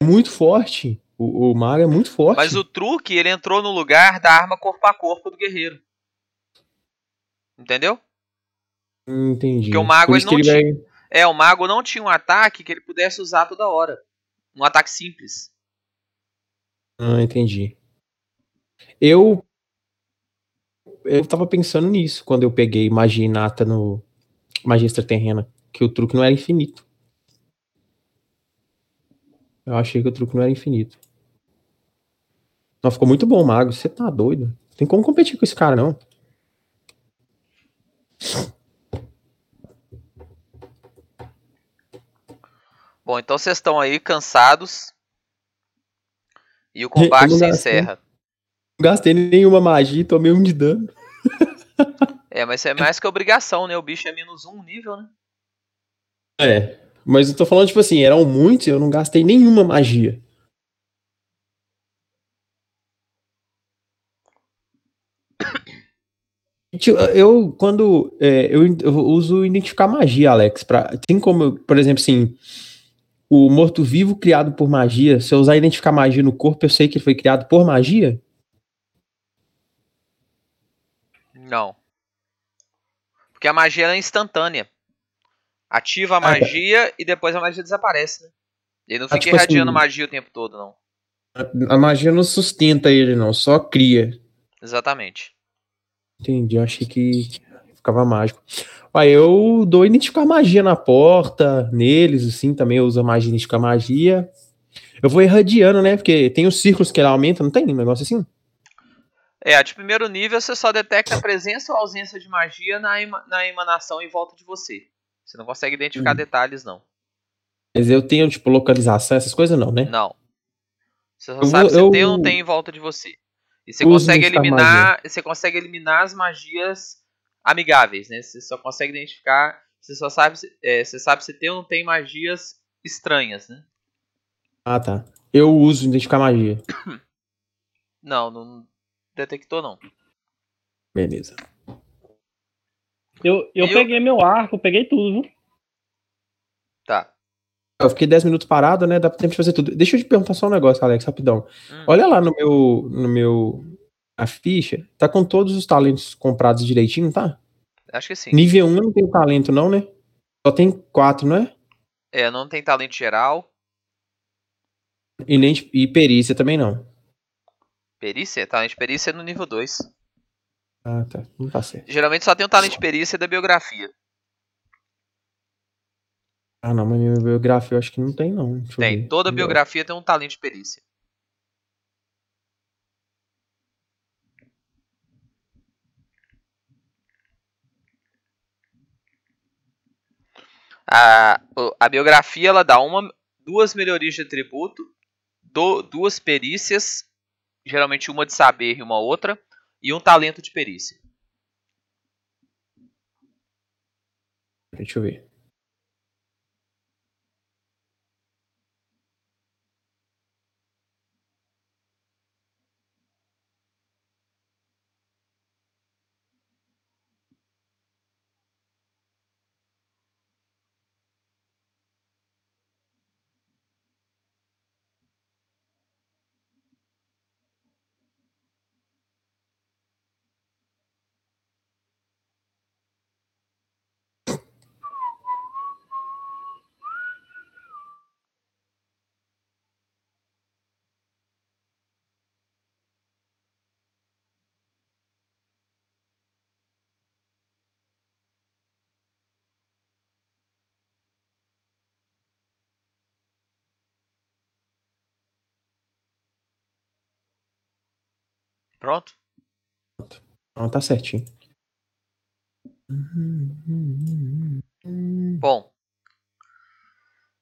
Muito forte. O, o mago é muito forte. Mas o truque, ele entrou no lugar da arma corpo a corpo do guerreiro. Entendeu? Entendi. Porque o mago, ele não ele vai- É, o mago não tinha um ataque que ele pudesse usar toda hora. Um ataque simples. Ah, entendi. Eu. Eu tava pensando nisso quando eu peguei magia inata no magia extraterrena. Que o truque não era infinito. Eu achei que o truque não era infinito. Não, ficou muito bom mago. Você tá doido? Não tem como competir com esse cara, não. Bom, então vocês estão aí cansados. E o combate se gastei. encerra. Não gastei nenhuma magia e tomei um de dano. É, mas é mais que obrigação, né? O bicho é menos um nível, né? É. Mas eu tô falando, tipo assim, eram muitos e eu não gastei nenhuma magia. Eu, quando. é, eu, eu uso identificar magia, Alex. Pra, tem como, por exemplo, assim. O morto-vivo criado por magia, se eu usar identificar magia no corpo, eu sei que ele foi criado por magia? Não. Porque a magia é instantânea. Ativa a Ah, tá. magia e depois a magia desaparece, né? Ele não Ah, fica tipo assim- irradiando magia o tempo todo, não. A, a magia não sustenta ele, não, só cria. Exatamente. Entendi, eu achei que ficava mágico. Aí eu dou identificar magia na porta, neles, assim, também eu uso a magia identificar magia. Eu vou irradiando, né? Porque tem os círculos que ele aumenta, não tem um negócio assim? É, de primeiro nível você só detecta a presença ou ausência de magia na, ema- na emanação em volta de você. Você não consegue identificar Hum. detalhes, não. Mas eu tenho, tipo, localização, essas coisas não, né? Não. Você só Eu sabe vou- se eu- tem ou não tem em volta de você. E você consegue eliminar. Você consegue eliminar as magias amigáveis, né? Você só consegue identificar. Você só sabe, é, você sabe se tem ou não tem magias estranhas, né? Ah, tá. Eu uso identificar magia. Não, não detectou não. Beleza. Eu, eu Eu- peguei meu arco, peguei tudo, viu? Tá. Eu fiquei 10 minutos parado, né? Dá tempo de fazer tudo. Deixa eu te perguntar só um negócio, Alex, rapidão. Hum. Olha lá no meu. No meu. A ficha. Tá com todos os talentos comprados direitinho, tá? Acho que sim. Nível 1 não tem talento, não, né? Só tem 4, não é? É, não tem talento geral. E, nem, e perícia também não. Perícia? Talento de perícia é no nível 2. Ah, tá. Não tá certo. Geralmente só tem o talento de perícia da biografia. Ah, não, mas minha biografia eu acho que não tem, não. Deixa Tem. Toda biografia tem um talento de perícia. A, a biografia ela dá uma, duas melhorias de atributo, do- duas perícias geralmente uma de saber e uma outra, e um talento de perícia. Deixa eu ver. Pronto? Não, tá certinho. Bom,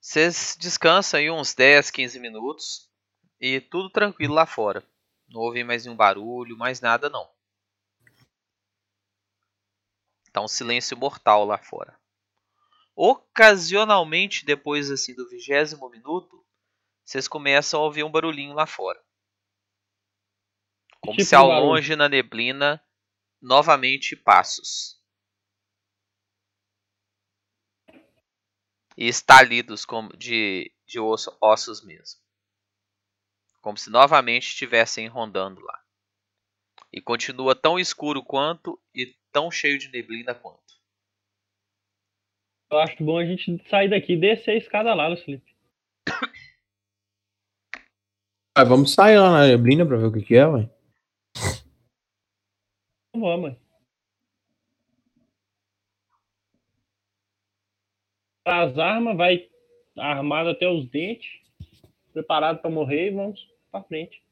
vocês descansam aí uns 10, 15 minutos e tudo tranquilo lá fora. Não ouve mais nenhum barulho, mais nada não. Tá um silêncio mortal lá fora. Ocasionalmente, depois assim do vigésimo minuto, vocês começam a ouvir um barulhinho lá fora. Como tipo se ao barulho? longe na neblina, novamente passos. E estalidos como de, de osso- ossos mesmo. Como se novamente estivessem rondando lá. E continua tão escuro quanto e tão cheio de neblina quanto. Eu acho bom a gente sair daqui e descer a escada lá, Luiz Felipe. Ah, vamos sair lá na neblina pra ver o que, que é, ué. Vamos. As armas, vai armado até os dentes, preparado pra morrer e vamos pra frente.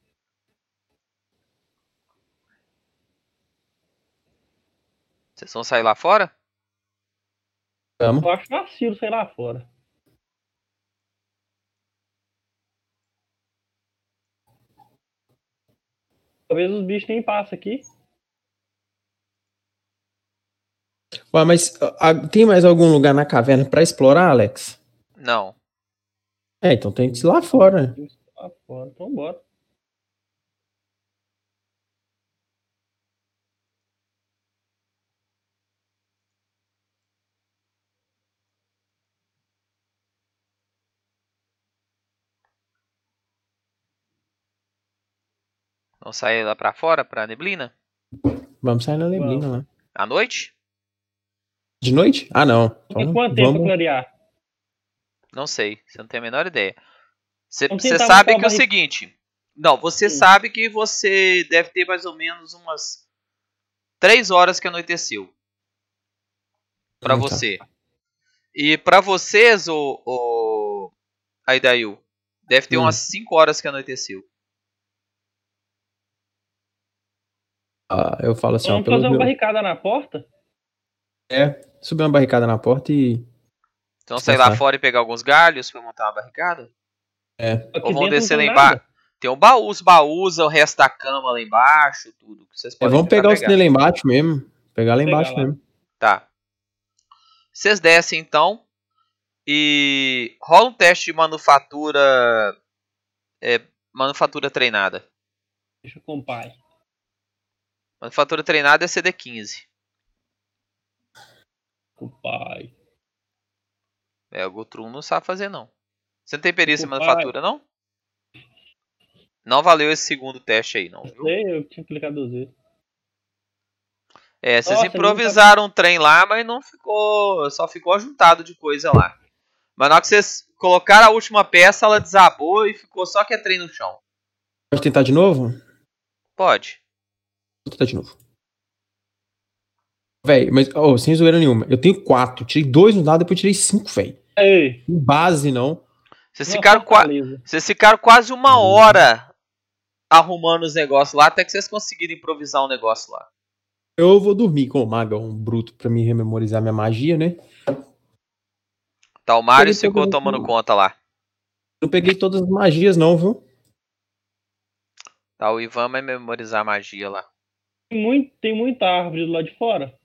Vocês vão sair lá fora? Vamos. Eu acho vacilo sair lá fora. Talvez os bichos nem passem aqui. Ué, mas ah, tem mais algum lugar na caverna pra explorar, Alex? Não. É, então tem que ir lá fora. Lá fora, então bora. Vão sair lá pra fora, pra neblina? Vamos sair na neblina lá. À noite? De noite? Ah, não. Tem Então, quanto tempo vamos... clarear? Não sei, você não tem a menor ideia. Você você sabe que é o seguinte. Não, você Sim. sabe que você deve ter mais ou menos umas três horas que anoiteceu. Pra Hum, tá. você. E pra vocês, o, o Aidail, deve ter Hum. umas 5 horas que anoiteceu. Ah, eu falo assim, ó, Vamos pelo fazer uma meu... barricada na porta? Subir uma barricada na porta e. Então sair lá fora e pegar alguns galhos pra montar uma barricada? Aqui Ou vão descer lá embaixo? Tem um baú, os baús, o resto da cama lá embaixo, tudo. que Vocês É, podem vamos tentar pegar os pegar. lá embaixo mesmo. Pegar lá Pegar embaixo lá. mesmo. Tá. Vocês descem então e rola um teste de manufatura é, manufatura treinada. Deixa com o pai. Manufatura treinada é CD15. Com o pai. É, o Gutrum não sabe fazer não. Você não tem perícia em manufatura não? Não valeu esse segundo teste aí não, Não viu? sei, eu tinha clicado duas vezes. É, vocês Nossa, improvisaram um trem lá, mas não ficou, só ficou ajuntado de coisa lá. Mas na hora que vocês colocaram a última peça, ela desabou e ficou só que é trem no chão. Pode tentar de novo? Pode. Vou tentar de novo. Véi, mas, oh, sem zoeira nenhuma. Eu tenho quatro. Tirei dois no dado, depois tirei cinco, véi. Ei, Em base, não. Vocês ficaram, qua- vocês ficaram quase uma hora arrumando os negócios lá, até que vocês conseguiram improvisar um negócio lá. Eu vou dormir com o magão bruto pra me rememorizar minha magia, né? Tá, o Mário Ele ficou tomando conta lá. Não peguei todas as magias, não, viu? Tá, o Ivan vai memorizar a magia lá. Tem, muito, tem muita árvore do lado de fora.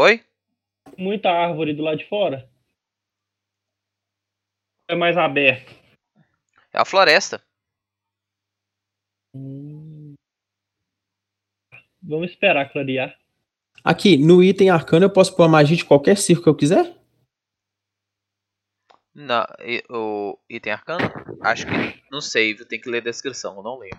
Oi? Muita árvore do lado de fora. É mais aberto. É a floresta. Hum. Vamos esperar clarear. Aqui, no item arcano eu posso pôr a magia de qualquer circo que eu quiser? Na, e- o item arcano? Acho que. Não sei, tem que ler a descrição, eu não lembro.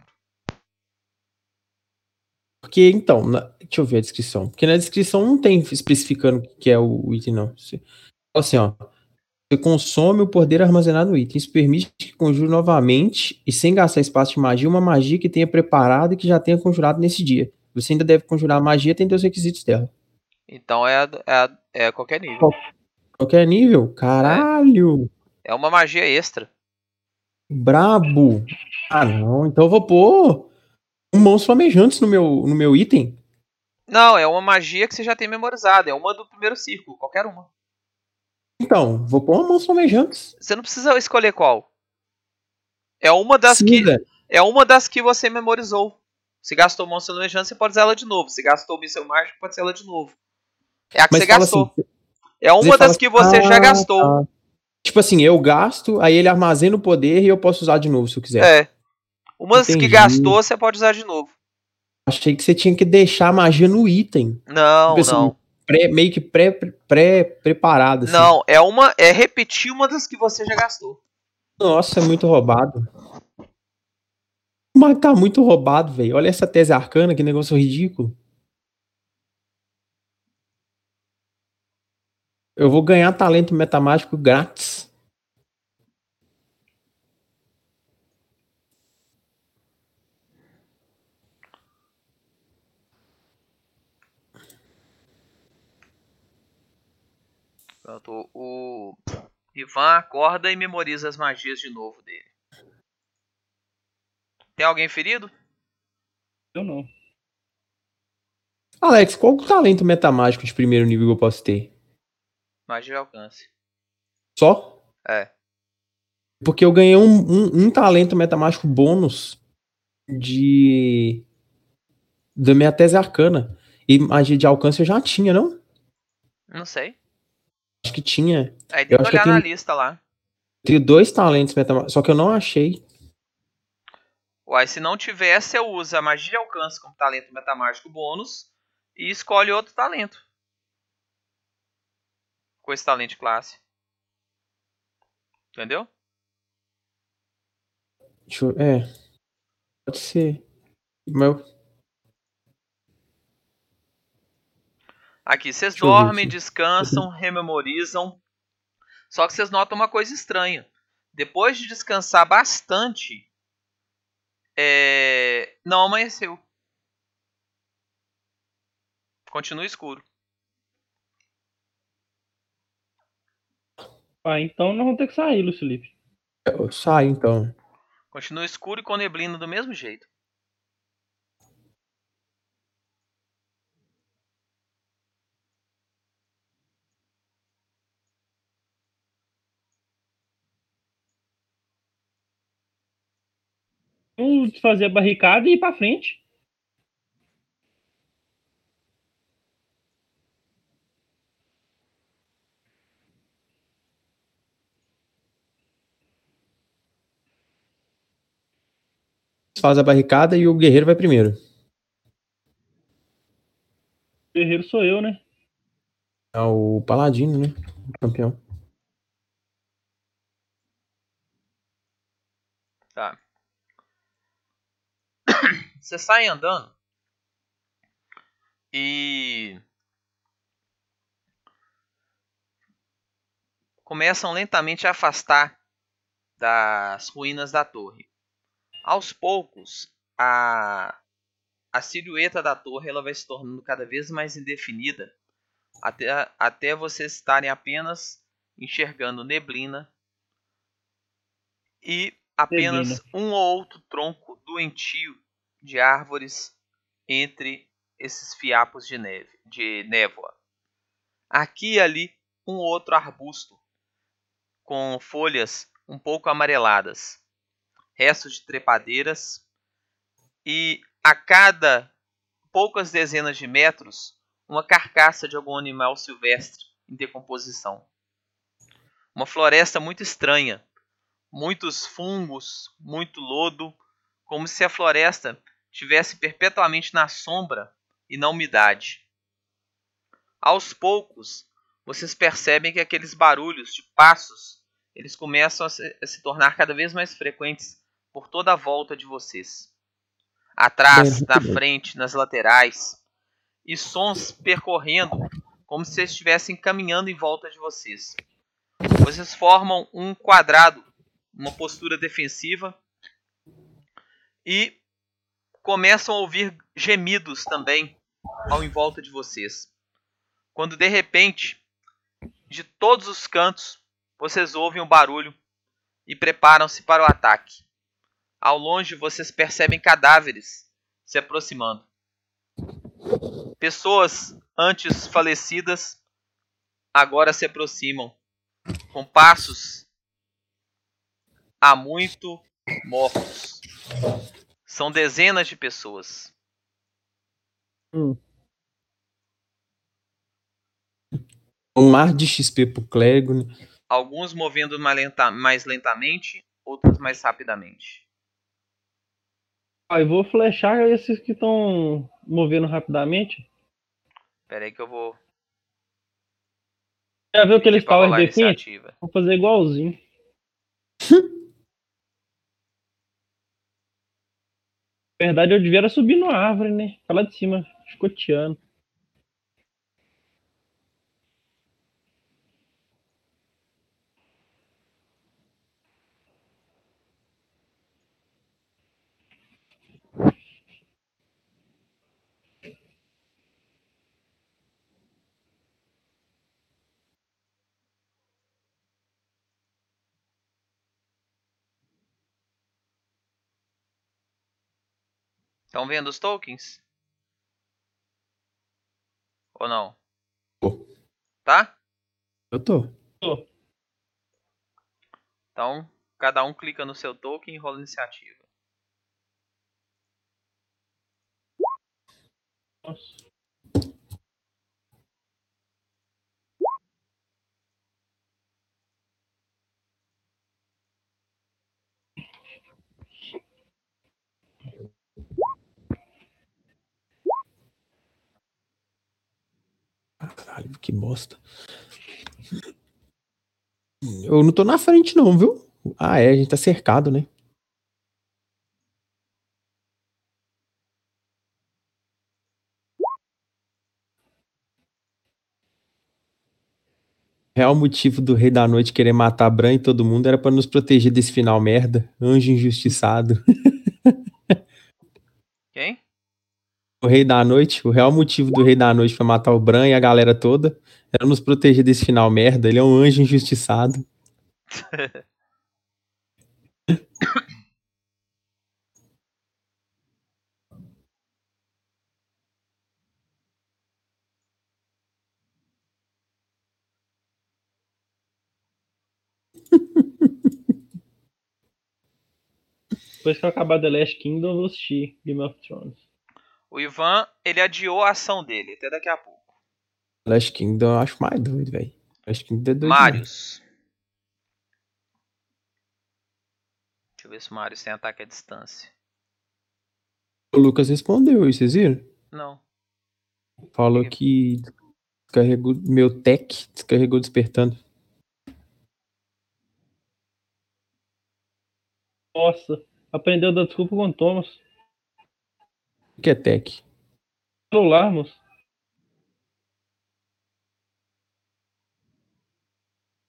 Porque, então, na- deixa eu ver a descrição. Porque na descrição não tem especificando o que é o item, não. Você, fala assim, ó. Você consome o poder armazenado no item. Isso permite que conjure novamente e sem gastar espaço de magia, uma magia que tenha preparado e que já tenha conjurado nesse dia. Você ainda deve conjurar a magia tendo os requisitos dela. Então é, a- é, a- é a qualquer nível. Qualquer nível? Caralho! É uma magia extra. Brabo! Ah, não. Então eu vou pôr um mãos flamejantes no meu, no meu item. Não, é uma magia que você já tem memorizada. É uma do primeiro círculo, qualquer uma. Então, vou pôr uma mãos flamejantes. Você não precisa escolher qual. É uma das que. É uma das que você memorizou. Se gastou Monstro Alejandro, você pode usar ela de novo. Se gastou o Míssel Mágico, pode usar ela de novo. É a que Mas você gastou. assim, é uma das que você assim, já "Ah, gastou. tá." Tipo assim, eu gasto, aí ele armazena o poder e eu posso usar de novo se eu quiser. É. Uma das que Entendi. gastou, você pode usar de novo. Achei que você tinha que deixar a magia no item. Não, Tipo assim, não. pré- meio que pré, pré, assim. Não, é uma. É repetir uma das que você já gastou. Nossa, é muito roubado. Mas tá muito roubado, velho. Olha essa tese arcana, que negócio ridículo. Eu vou ganhar talento metamágico grátis. Pronto, o Ivan acorda e memoriza as magias de novo dele. Tem alguém ferido? Eu não. Alex, qual o talento metamágico de primeiro nível que eu posso ter? Magia de alcance. Só? É. Porque eu ganhei um, um, um talento metamágico bônus de. da minha tese arcana. E magia de alcance eu já tinha, não? Não sei. Acho que tinha. Aí tem Eu que acho que eu olhar na tenho- lista lá. Tenho dois talentos metamágicos, só que eu não achei. Uai, se não tiver, você usa magia de alcance como talento metamágico bônus e escolhe outro talento. Com esse talento de classe. Entendeu? Deixa eu, é. Pode ser. Mas Aqui, vocês dormem, descansam, rememorizam. Só que vocês notam uma coisa estranha. Depois de descansar bastante, é, não amanheceu. Continua escuro. Ah, então nós vamos ter que sair, Luiz Felipe. eu saio então. Continua escuro e com neblina do mesmo jeito. Vamos fazer a barricada e ir pra frente. Faz a barricada e o guerreiro vai primeiro. O guerreiro sou eu, né? É o paladino, né? O campeão. Tá. Você sai andando e começam lentamente a afastar das ruínas da torre. Aos poucos, a a silhueta da torre ela vai se tornando cada vez mais indefinida até, até vocês estarem apenas enxergando neblina e apenas Neblina. um ou outro tronco doentio de árvores entre esses fiapos de neve, de névoa. Aqui e ali um outro arbusto com folhas um pouco amareladas. restos de trepadeiras, e a cada poucas dezenas de metros, uma carcaça de algum animal silvestre em decomposição. Uma floresta muito estranha, muitos fungos, muito lodo, como se a floresta tivesse perpetuamente na sombra e na umidade. Aos poucos, vocês percebem que aqueles barulhos de passos, eles começam a se, a se tornar cada vez mais frequentes por toda a volta de vocês. Atrás, na frente, nas laterais, e sons percorrendo como se estivessem caminhando em volta de vocês. Vocês formam um quadrado, uma postura defensiva e começam a ouvir gemidos também ao em volta de vocês. Quando de repente, de todos os cantos, vocês ouvem um barulho e preparam-se para o ataque. Ao longe, vocês percebem cadáveres se aproximando. Pessoas antes falecidas agora se aproximam com passos há muito mortos. São dezenas de pessoas. Hum. Um mar de XP pro clérigo, né? Alguns movendo mais, lenta- mais lentamente, outros mais rapidamente. Ah, eu vou flechar esses que estão movendo rapidamente. Pera aí que eu vou Já viu aqueles a Defense? Vou fazer igualzinho. verdade, eu devia subir numa árvore, né? Ficar lá de cima, escoteando. Estão vendo os tokens? Ou não? Tô. Tá? Eu tô. Então, cada um clica no seu token e rola a iniciativa. Nossa. Caralho, que bosta. Eu não tô na frente, não, viu? Ah, é, a gente tá cercado, né? Real motivo do Rei da Noite querer matar Bran e todo mundo era pra nos proteger desse final merda. Anjo injustiçado. Quem? O Rei da Noite, o real motivo do Rei da Noite pra matar o Bran e a galera toda era nos proteger desse final merda. Ele é um anjo injustiçado. Depois que eu acabar The Last Kingdom, eu vou assistir Game of Thrones. O Ivan, ele adiou a ação dele, até daqui a pouco. Last Kingdom eu acho mais doido, velho. Last Kingdom é doido. Marius. Deixa eu ver se o Marius tem ataque à distância. O Lucas respondeu, vocês viram? Não. Falou que descarregou meu tech, descarregou despertando. Nossa, aprendeu a dar desculpa com o Thomas. O que é tech? Celular, moço.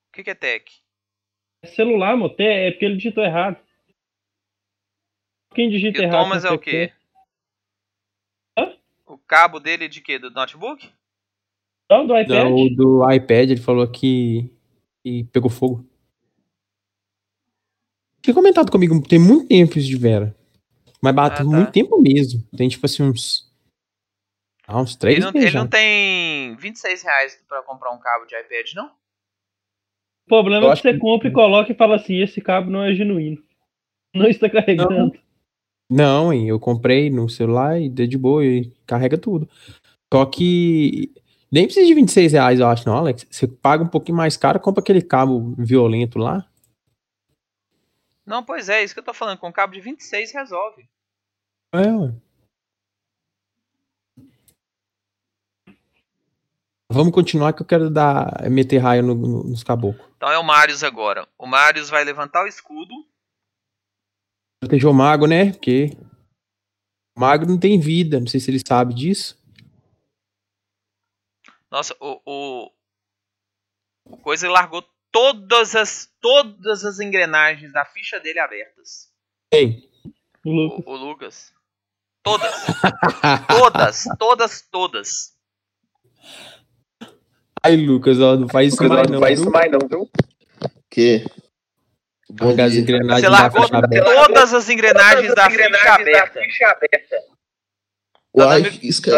O que, que é tech? É celular, moço. É porque ele digitou errado. Quem digita E o errado? Thomas com é o quê? Hã? O cabo dele é de quê? Do notebook? Não, do iPad. Não, o do iPad, ele falou que, que pegou fogo. Tinha comentado comigo, tem muito tempo isso de Vera. Mas bateu Ah, tá. muito tempo mesmo. Tem tipo assim uns. Ah, uns três Ele não, meses ele não tem 26 reais pra comprar um cabo de iPad, não? O problema é que você que- compra e coloca e fala assim: esse cabo não é genuíno. Não está carregando. Não, hein, eu comprei no celular e deu de boa e carrega tudo. Só que nem precisa de 26 reais, eu acho, não, Alex. Você paga um pouquinho mais caro, compra aquele cabo violento lá. Não, pois é, isso que eu tô falando. Com cabo de 26 resolve. É, ué. Vamos continuar que eu quero dar meter raio no- no- nos caboclos. Então é o Marius agora. O Marius vai levantar o escudo. Proteger o mago, né? Porque o mago não tem vida. Não sei se ele sabe disso. Nossa, o, o, o Coisa largou todas as, todas as engrenagens da ficha dele abertas. Ei. O Lucas. O, o Lucas. Todas. todas, todas, todas. Ai, Lucas, ó, não faz isso mais não. viu? mais não, viu? Que? As engrenagens Você da largou faixa aberta. todas as engrenagens da ficha aberta. Uai, Tá dando- isso que...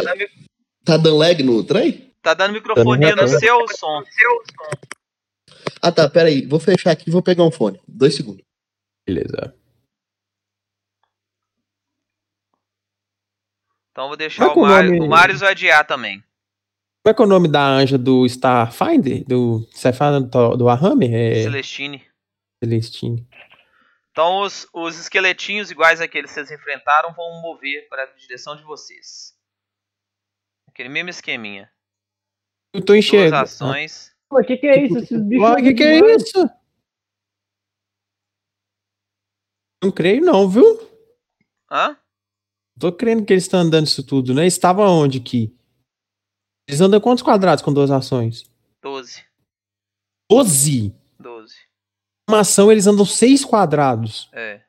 Tá dando lag no trem? Tá dando microfonia no retorno. seu som. Ah tá, pera aí. Vou fechar aqui e vou pegar um fone. Dois segundos. Beleza. Então vou deixar Vai o com o Marius. nome- O Marius vai adiar também. Como é que é o nome da anja do Starfinder? Do Starfinder do, Ahame? É Celestine. Celestine. Então os, os esqueletinhos iguais àqueles que vocês enfrentaram vão mover para a direção de vocês. Aquele mesmo esqueminha. Eu tô Duas enxergando. ações. O que, que é isso? Esses bichos. O que, que é isso? Não creio não, viu? Hã? Tô crendo que eles estão andando isso tudo, né? Eles estavam onde aqui? Eles andam quantos quadrados com duas ações? 12. 12! 12. Uma ação eles andam seis quadrados. É.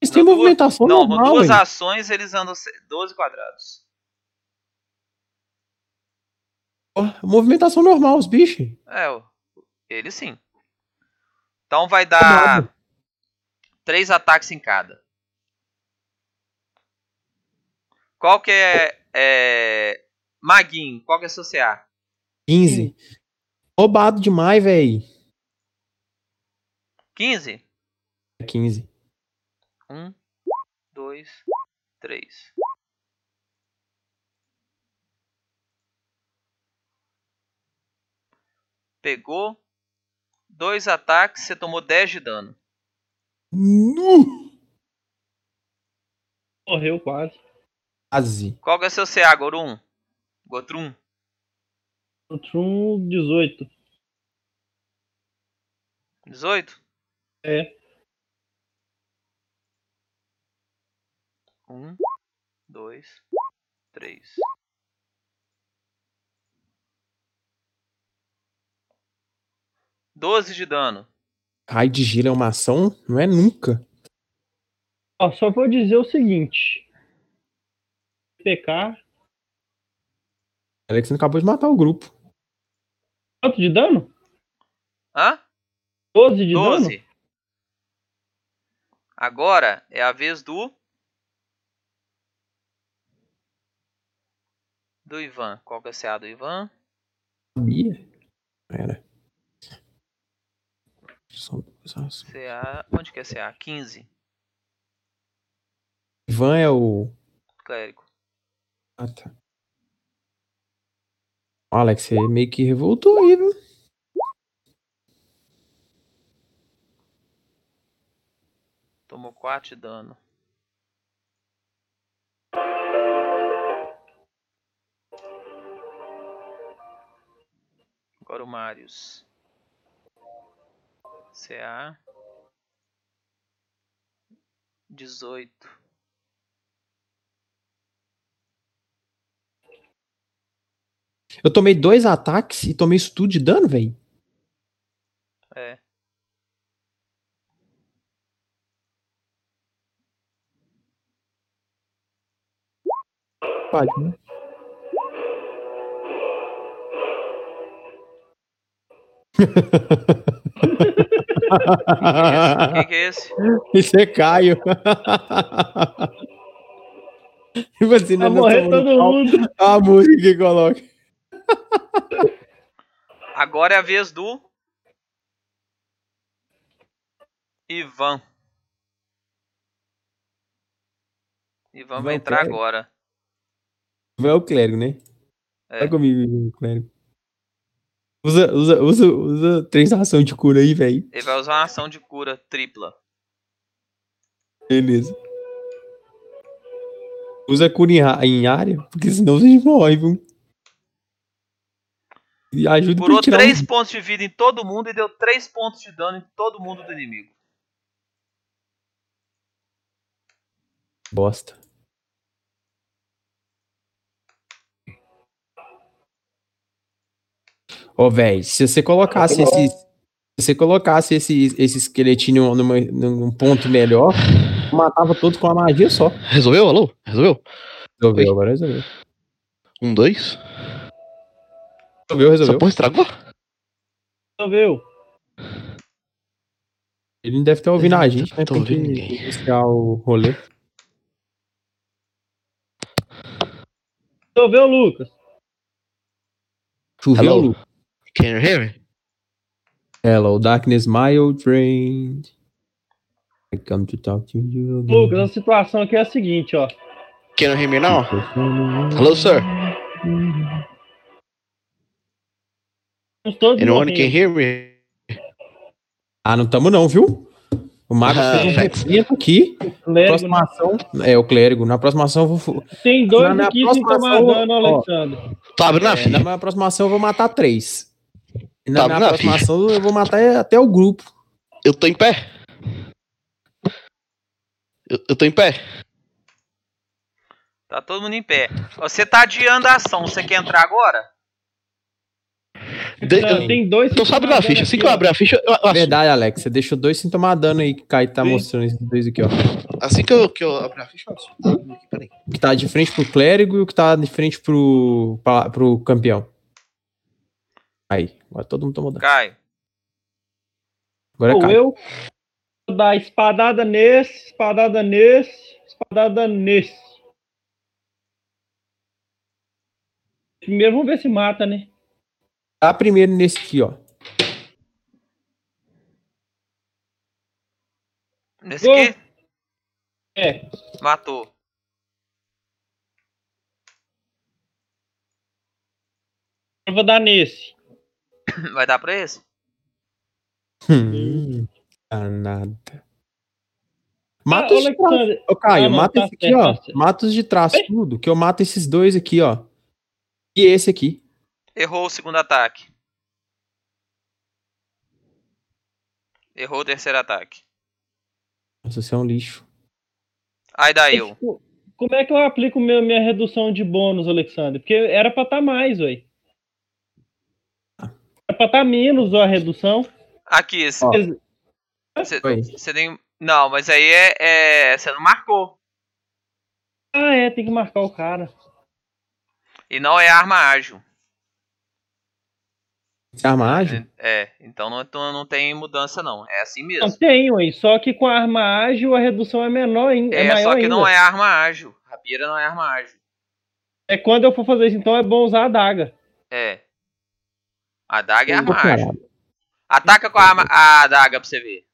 Eles têm Não, duas- movimentação Não, com normal, duas velho. ações eles andam se- 12 quadrados. Movimentação normal, os bichos. É, o- ele sim. Então vai dar três ataques em cada. Qual que é, é... Maguinho, qual que é seu CA? 15. Roubado demais, velho. 15? 15. 1, 2, 3. Pegou. Dois ataques, você tomou 10 de dano. Nu! Morreu quase. Quase. Qual que é o seu CA, Gorum? Gotrum? Gotrum, 18. 18? É. Um, dois, três, 12 de dano. Raio de gelo é uma ação? Não é nunca. Ó, só vou dizer o seguinte. Pecar. Alexandre acabou de matar o grupo. Quanto de dano? Hã? 12 de 12. dano? Agora é a vez do. Do Ivan. Qual que é o CA do Ivan? Sabia. Era. São duas ações. CA. Onde que é CA? 15. Ivan é o. Clérigo. Ah, tá. Alex, você meio que revoltou aí, viu? Tomou 4 de dano. Agora o Marius. CA. 18. Eu tomei dois ataques e tomei isso tudo de dano, velho. É. Pode, Quem que é esse? Isso é Caio. E você Vai não morrer todo mundo. A música que coloca. Agora é a vez do. Ivan. E vamos Vai entrar agora. Vai o clérigo, né? É. Vai comigo, clérigo. Usa, usa, usa, usa três ações de cura aí, velho. Ele vai usar uma ação de cura tripla. Beleza. Usa cura em, área, porque senão você morre, viu? E ajuda Curou 3 um... pontos de vida em todo mundo e deu 3 pontos de dano em todo mundo do inimigo. Bosta. Ô, velho, se você colocasse esse. Se você colocasse esse, esse esqueletinho numa, num ponto melhor, matava todos com uma magia só. Resolveu, alô? Resolveu? Resolveu, Oi. agora resolveu. Um, dois. Resolveu, Essa resolveu. porra estragou? Resolveu. Ele não deve estar ouvindo a gente, né? Tô Tem que ouvindo ninguém. o rolê. Resolveu, Lucas. Choveu, Hello? Can you hear me? Hello, darkness, my old friend. I come to talk to you again. Lucas, a situação aqui é a seguinte, ó. Can you hear me now? Hello, sir. Estamos todos Anyone can hear me? Ah, não tamo não, viu? O mago Ah, fez um movimento aqui. Clérigo, próxima ação. É, o clérigo. Na próxima ação eu vou. Tem dois Na aqui dano, ó. Alexandre. Tá abrindo É, na minha próxima ação eu vou matar três. E na Tá, minha na próxima ficha. ação eu vou matar até o grupo. Eu tô em pé. Eu, eu tô em pé. Tá todo mundo em pé. Você tá adiando a ação. Você quer entrar agora? De- Alexandre, tem dois Então sabe dano ficha. Assim que eu abrir a ficha, eu, eu. Verdade, Alex. Você deixou dois sem tomar dano aí que o Kai tá Sim. mostrando esses dois aqui, ó. Assim que eu, que eu abrir a ficha, eu assumo. Aqui, peraí. O que tá de frente pro clérigo e o que tá de frente pro, pra- pro campeão. Aí, agora todo mundo tomou dano. Caio. Agora é Ou Kai. eu vou dar espadada nesse, espadada nesse, espadada nesse. Primeiro vamos ver se mata, né? Tá primeiro nesse aqui, ó. Nesse Gol. aqui? É. Matou. Eu vou dar nesse. Vai dar pra esse? Hum, danada. Mata Ah, os de trás. Alexandre, Ô, Caio, Ah, não, mata tá esse aqui, ó. tá certo. Mata os de trás, Oi? tudo. Que eu mato esses dois aqui, ó. E esse aqui. Errou o segundo ataque. Errou o terceiro ataque. Nossa, você é um lixo. Aí daí eu. Como é que eu aplico meu, minha redução de bônus, Alexandre? Porque era pra estar mais, ué. Era pra estar menos ó, a redução. Aqui. Você tem. Não, mas aí é, é. Você não marcou. Ah, é, tem que marcar o cara. E não é arma ágil. Você arma ágil? É, então não, então não tem mudança não. É assim Não mesmo. tem, ué. Só que com a arma ágil a redução é menor ainda. É, É, maior só que ainda. não é arma ágil. Rapieira não é arma ágil. É quando eu for fazer isso, então é bom usar a adaga. É. A daga é ágil. caralho. Ataca com a, arma, a daga pra você ver.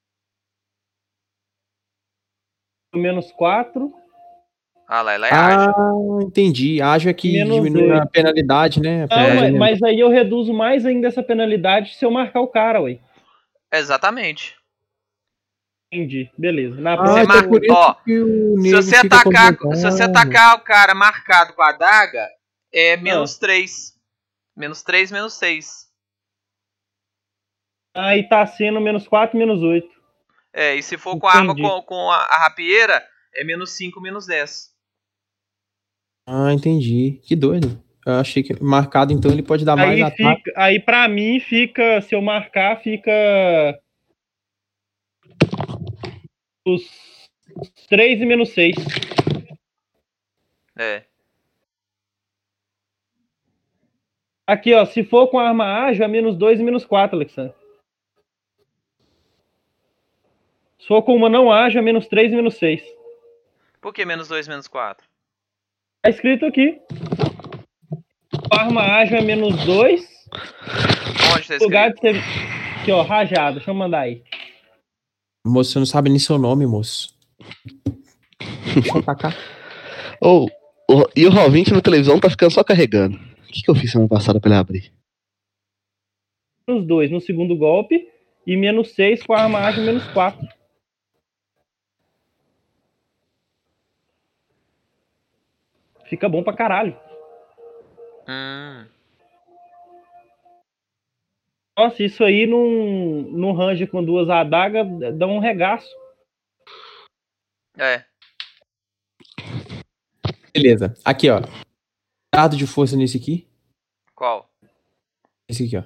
Menos 4. Ah lá, ela é ágil. Ah, entendi. Ágil é que Menos diminui dois. a penalidade, né? A Não, penalidade mas, mas aí eu reduzo mais ainda essa penalidade se eu marcar o cara, ué. Exatamente. Entendi. Beleza. Na Ah, então mar- por isso ó, Se você, atacar, se você atacar o cara marcado com a daga, é Ah. menos 3. Menos 3, menos 6. Aí tá sendo menos 4, menos 8. É, e se for com a arma Entendi. com, com a, a rapieira, é menos 5, menos 10. Ah, entendi. Que doido. Eu achei que marcado, então ele pode dar mais Aí, ataque. fica, aí pra mim fica, se eu marcar, fica os 3 e menos 6. É. Aqui, ó, se for com arma ágil, é menos 2 e menos 4, Alexandre. For com uma não ágil, é menos 3 e menos 6. Por que menos 2, menos 4? Tá escrito aqui. Arma ágil é menos 2. Onde tá No lugar escrito? de ser. Aqui, ó, rajada. Deixa eu mandar aí. Moço, você não sabe nem seu nome, moço. Deixa eu atacar. Ô, ô, e o Roll20 na televisão tá ficando só carregando. O que, que eu fiz semana passada pra ele abrir? Menos 2 no segundo golpe e menos 6 com a armagem menos 4. Fica bom pra caralho. Hum. Nossa, isso aí num, num range com duas adagas dá um regaço. É. Beleza. Aqui, ó. Dado de força nesse aqui. Qual? Esse aqui, ó.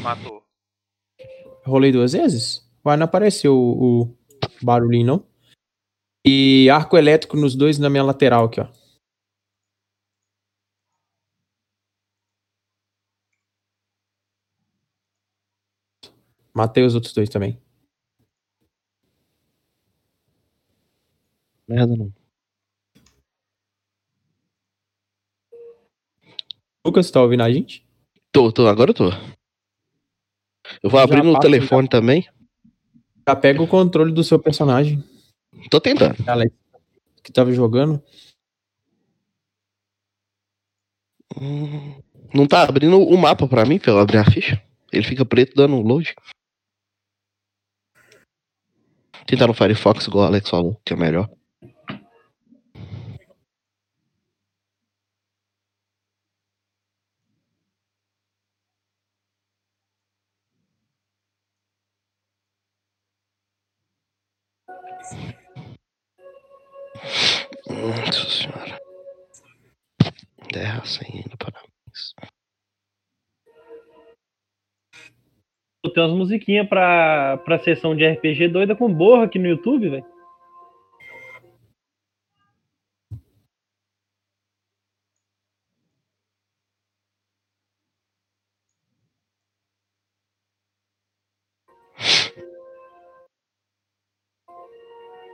Matou. Rolei duas vezes? Vai, não apareceu o, o barulhinho, não. E arco elétrico nos dois na minha lateral aqui, ó. Matei os outros dois também. Merda, não. Lucas, tá ouvindo a gente? Tô, tô, agora eu tô. Eu vou Já abrir no telefone também. Já pega o controle do seu personagem, Tô tentando. Alex, que tava jogando. Hum, Não tá abrindo o mapa pra mim pra eu abrir a ficha. Ele fica preto dando um load. Tentar no Firefox igual o Alex falou, que é melhor. Nossa senhora. Terra sem ainda, parabéns. Tem umas musiquinhas pra, pra sessão de RPG doida com borra aqui no YouTube, velho.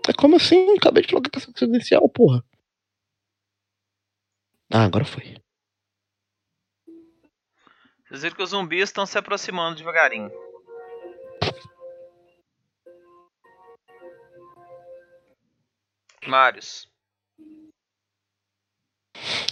É como assim? Acabei de colocar essa credencial, porra. Ah, agora foi. Vocês viram que os zumbis estão se aproximando devagarinho. Marius.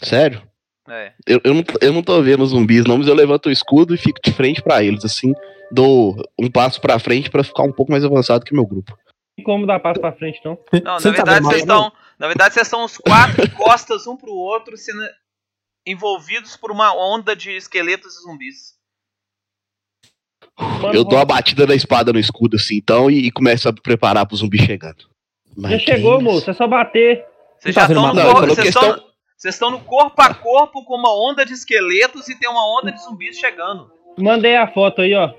Sério? É. Eu, eu, não, tô- eu não tô vendo os zumbis, não, mas eu levanto o escudo e fico de frente pra eles, assim. Dou um passo pra frente pra ficar um pouco mais avançado que meu grupo. Tem como dar passo pra frente, não. Não, Você na verdade vocês estão. Na verdade, vocês estão os quatro de costas um pro outro, sendo envolvidos por uma onda de esqueletos e zumbis. Mano, eu dou a batida da espada no escudo, assim, então, e, e começo a preparar pro zumbi chegando. Já Mas chegou, que moço. É só bater. Vocês tá já vendo estão no, questão- estão- vocês estão no corpo a corpo com uma onda de esqueletos e tem uma onda de zumbis chegando. Mandei a foto aí, ó.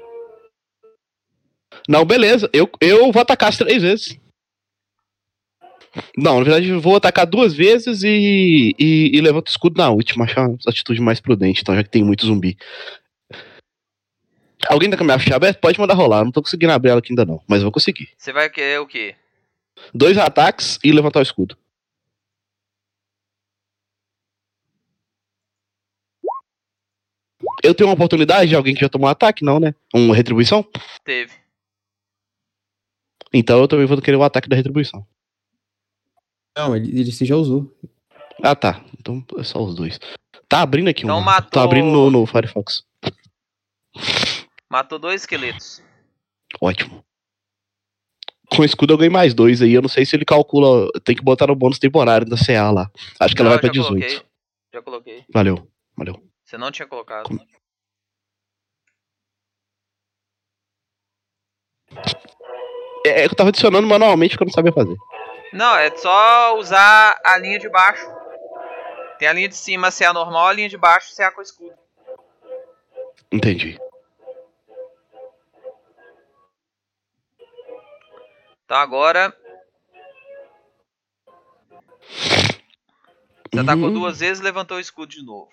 Não, beleza. Eu, eu vou atacar as três vezes. Não, na verdade, eu vou atacar duas vezes e, e, e levanto o escudo na última. Acho uma atitude mais prudente, então, já que tem muito zumbi. Alguém tá com a minha ficha aberta? Pode mandar rolar. Não tô conseguindo abrir ela aqui ainda não, mas eu vou conseguir. Você vai querer o quê? Dois ataques e levantar o escudo. Eu tenho uma oportunidade de alguém que já tomou um ataque, não, né? Uma retribuição? Teve. Então eu também vou querer o ataque da retribuição. Não, ele, ele você já usou. Ah, tá. Então é só os dois. Tá abrindo aqui Então um. matou- Tá abrindo no, no Firefox. Matou dois esqueletos. Ótimo. Com o escudo eu ganhei mais dois aí. Eu não sei se ele calcula. Tem que botar no bônus temporário da CA lá. Acho que ela vai pra já 18. coloquei. Já coloquei. Valeu. Valeu. Você não tinha colocado. Como- É, é que eu tava adicionando manualmente porque eu não sabia fazer. Não, é só usar a linha de baixo. Tem a linha de cima CA normal, a linha de baixo CA com escudo. Entendi. Então agora. Você atacou Hum, duas vezes e levantou o escudo de novo.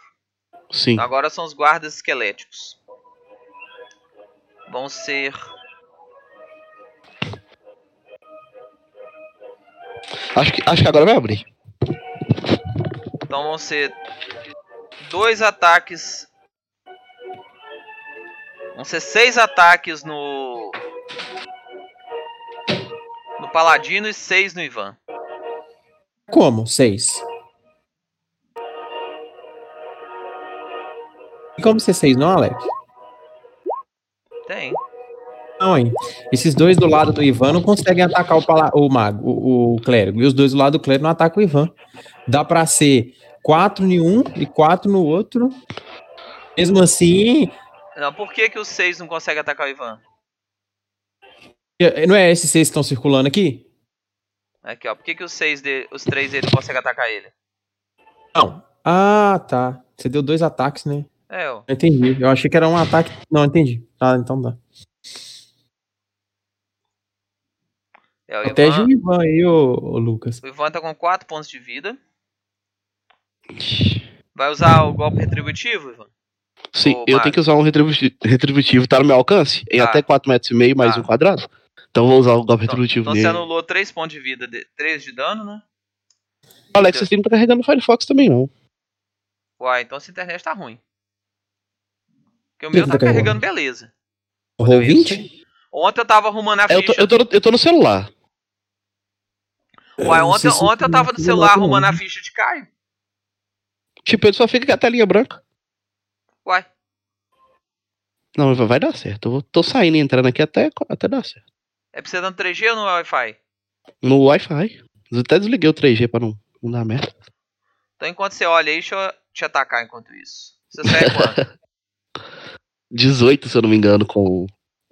Sim. Então agora são os guardas esqueléticos. Vão ser. Acho que, acho que agora vai abrir. Então vão ser dois ataques. Vão ser seis ataques no. Paladino e 6 no Ivan. Como? 6. Tem como ser 6 não, Alec? Tem. Não, hein? Esses dois do lado do Ivan não conseguem atacar o, pala o mago, o, o, clérigo. E os dois do lado do clérigo não atacam o Ivan. Dá pra ser 4 em um e 4 no outro. Mesmo assim. Não, por que, que o 6 não consegue atacar o Ivan? Eh, não é esses seis que estão circulando aqui? Aqui, ó. Por que, que os seis de... os três dele conseguem atacar ele? Não. Ah, tá. Você deu dois ataques, né? É, ó. Entendi. Eu achei que era um ataque. Não, entendi. Ah, então dá. é o, Protege Ivan, o Ivan aí, ô, ô Lucas. o Ivan tá com 4 pontos de vida. Vai usar o golpe retributivo, Ivan? Sim, Ô, eu tenho que usar um retributi- retributivo, tá no meu alcance, em Tá. até 4 metros e meio mais Tá. um quadrado. Então eu vou usar o golpe Então, retributivo então você nele. anulou 3 pontos de vida, de... 3 de dano, né? Alex, você não tá carregando o Firefox também, não. Uai, então essa internet tá ruim. Porque o meu tá tá carregando? carregando beleza. Eu ia 20? Ontem eu tava arrumando a É, eu, tô, ficha. eu, tô, no- eu tô no celular. Uai, não ontem, se ontem eu tava no celular arrumando a ficha de Caio. Tipo, ele só fica com a telinha branca. Uai, Não, vai dar certo. Eu tô saindo e entrando aqui até, até dar certo. É pra você dando 3G ou no Wi-Fi? No Wi-Fi. Eu até desliguei o 3G pra não, não dar merda. Então enquanto você olha aí, deixa eu te atacar enquanto isso. Você sai quanto? 18, se eu não me engano, com,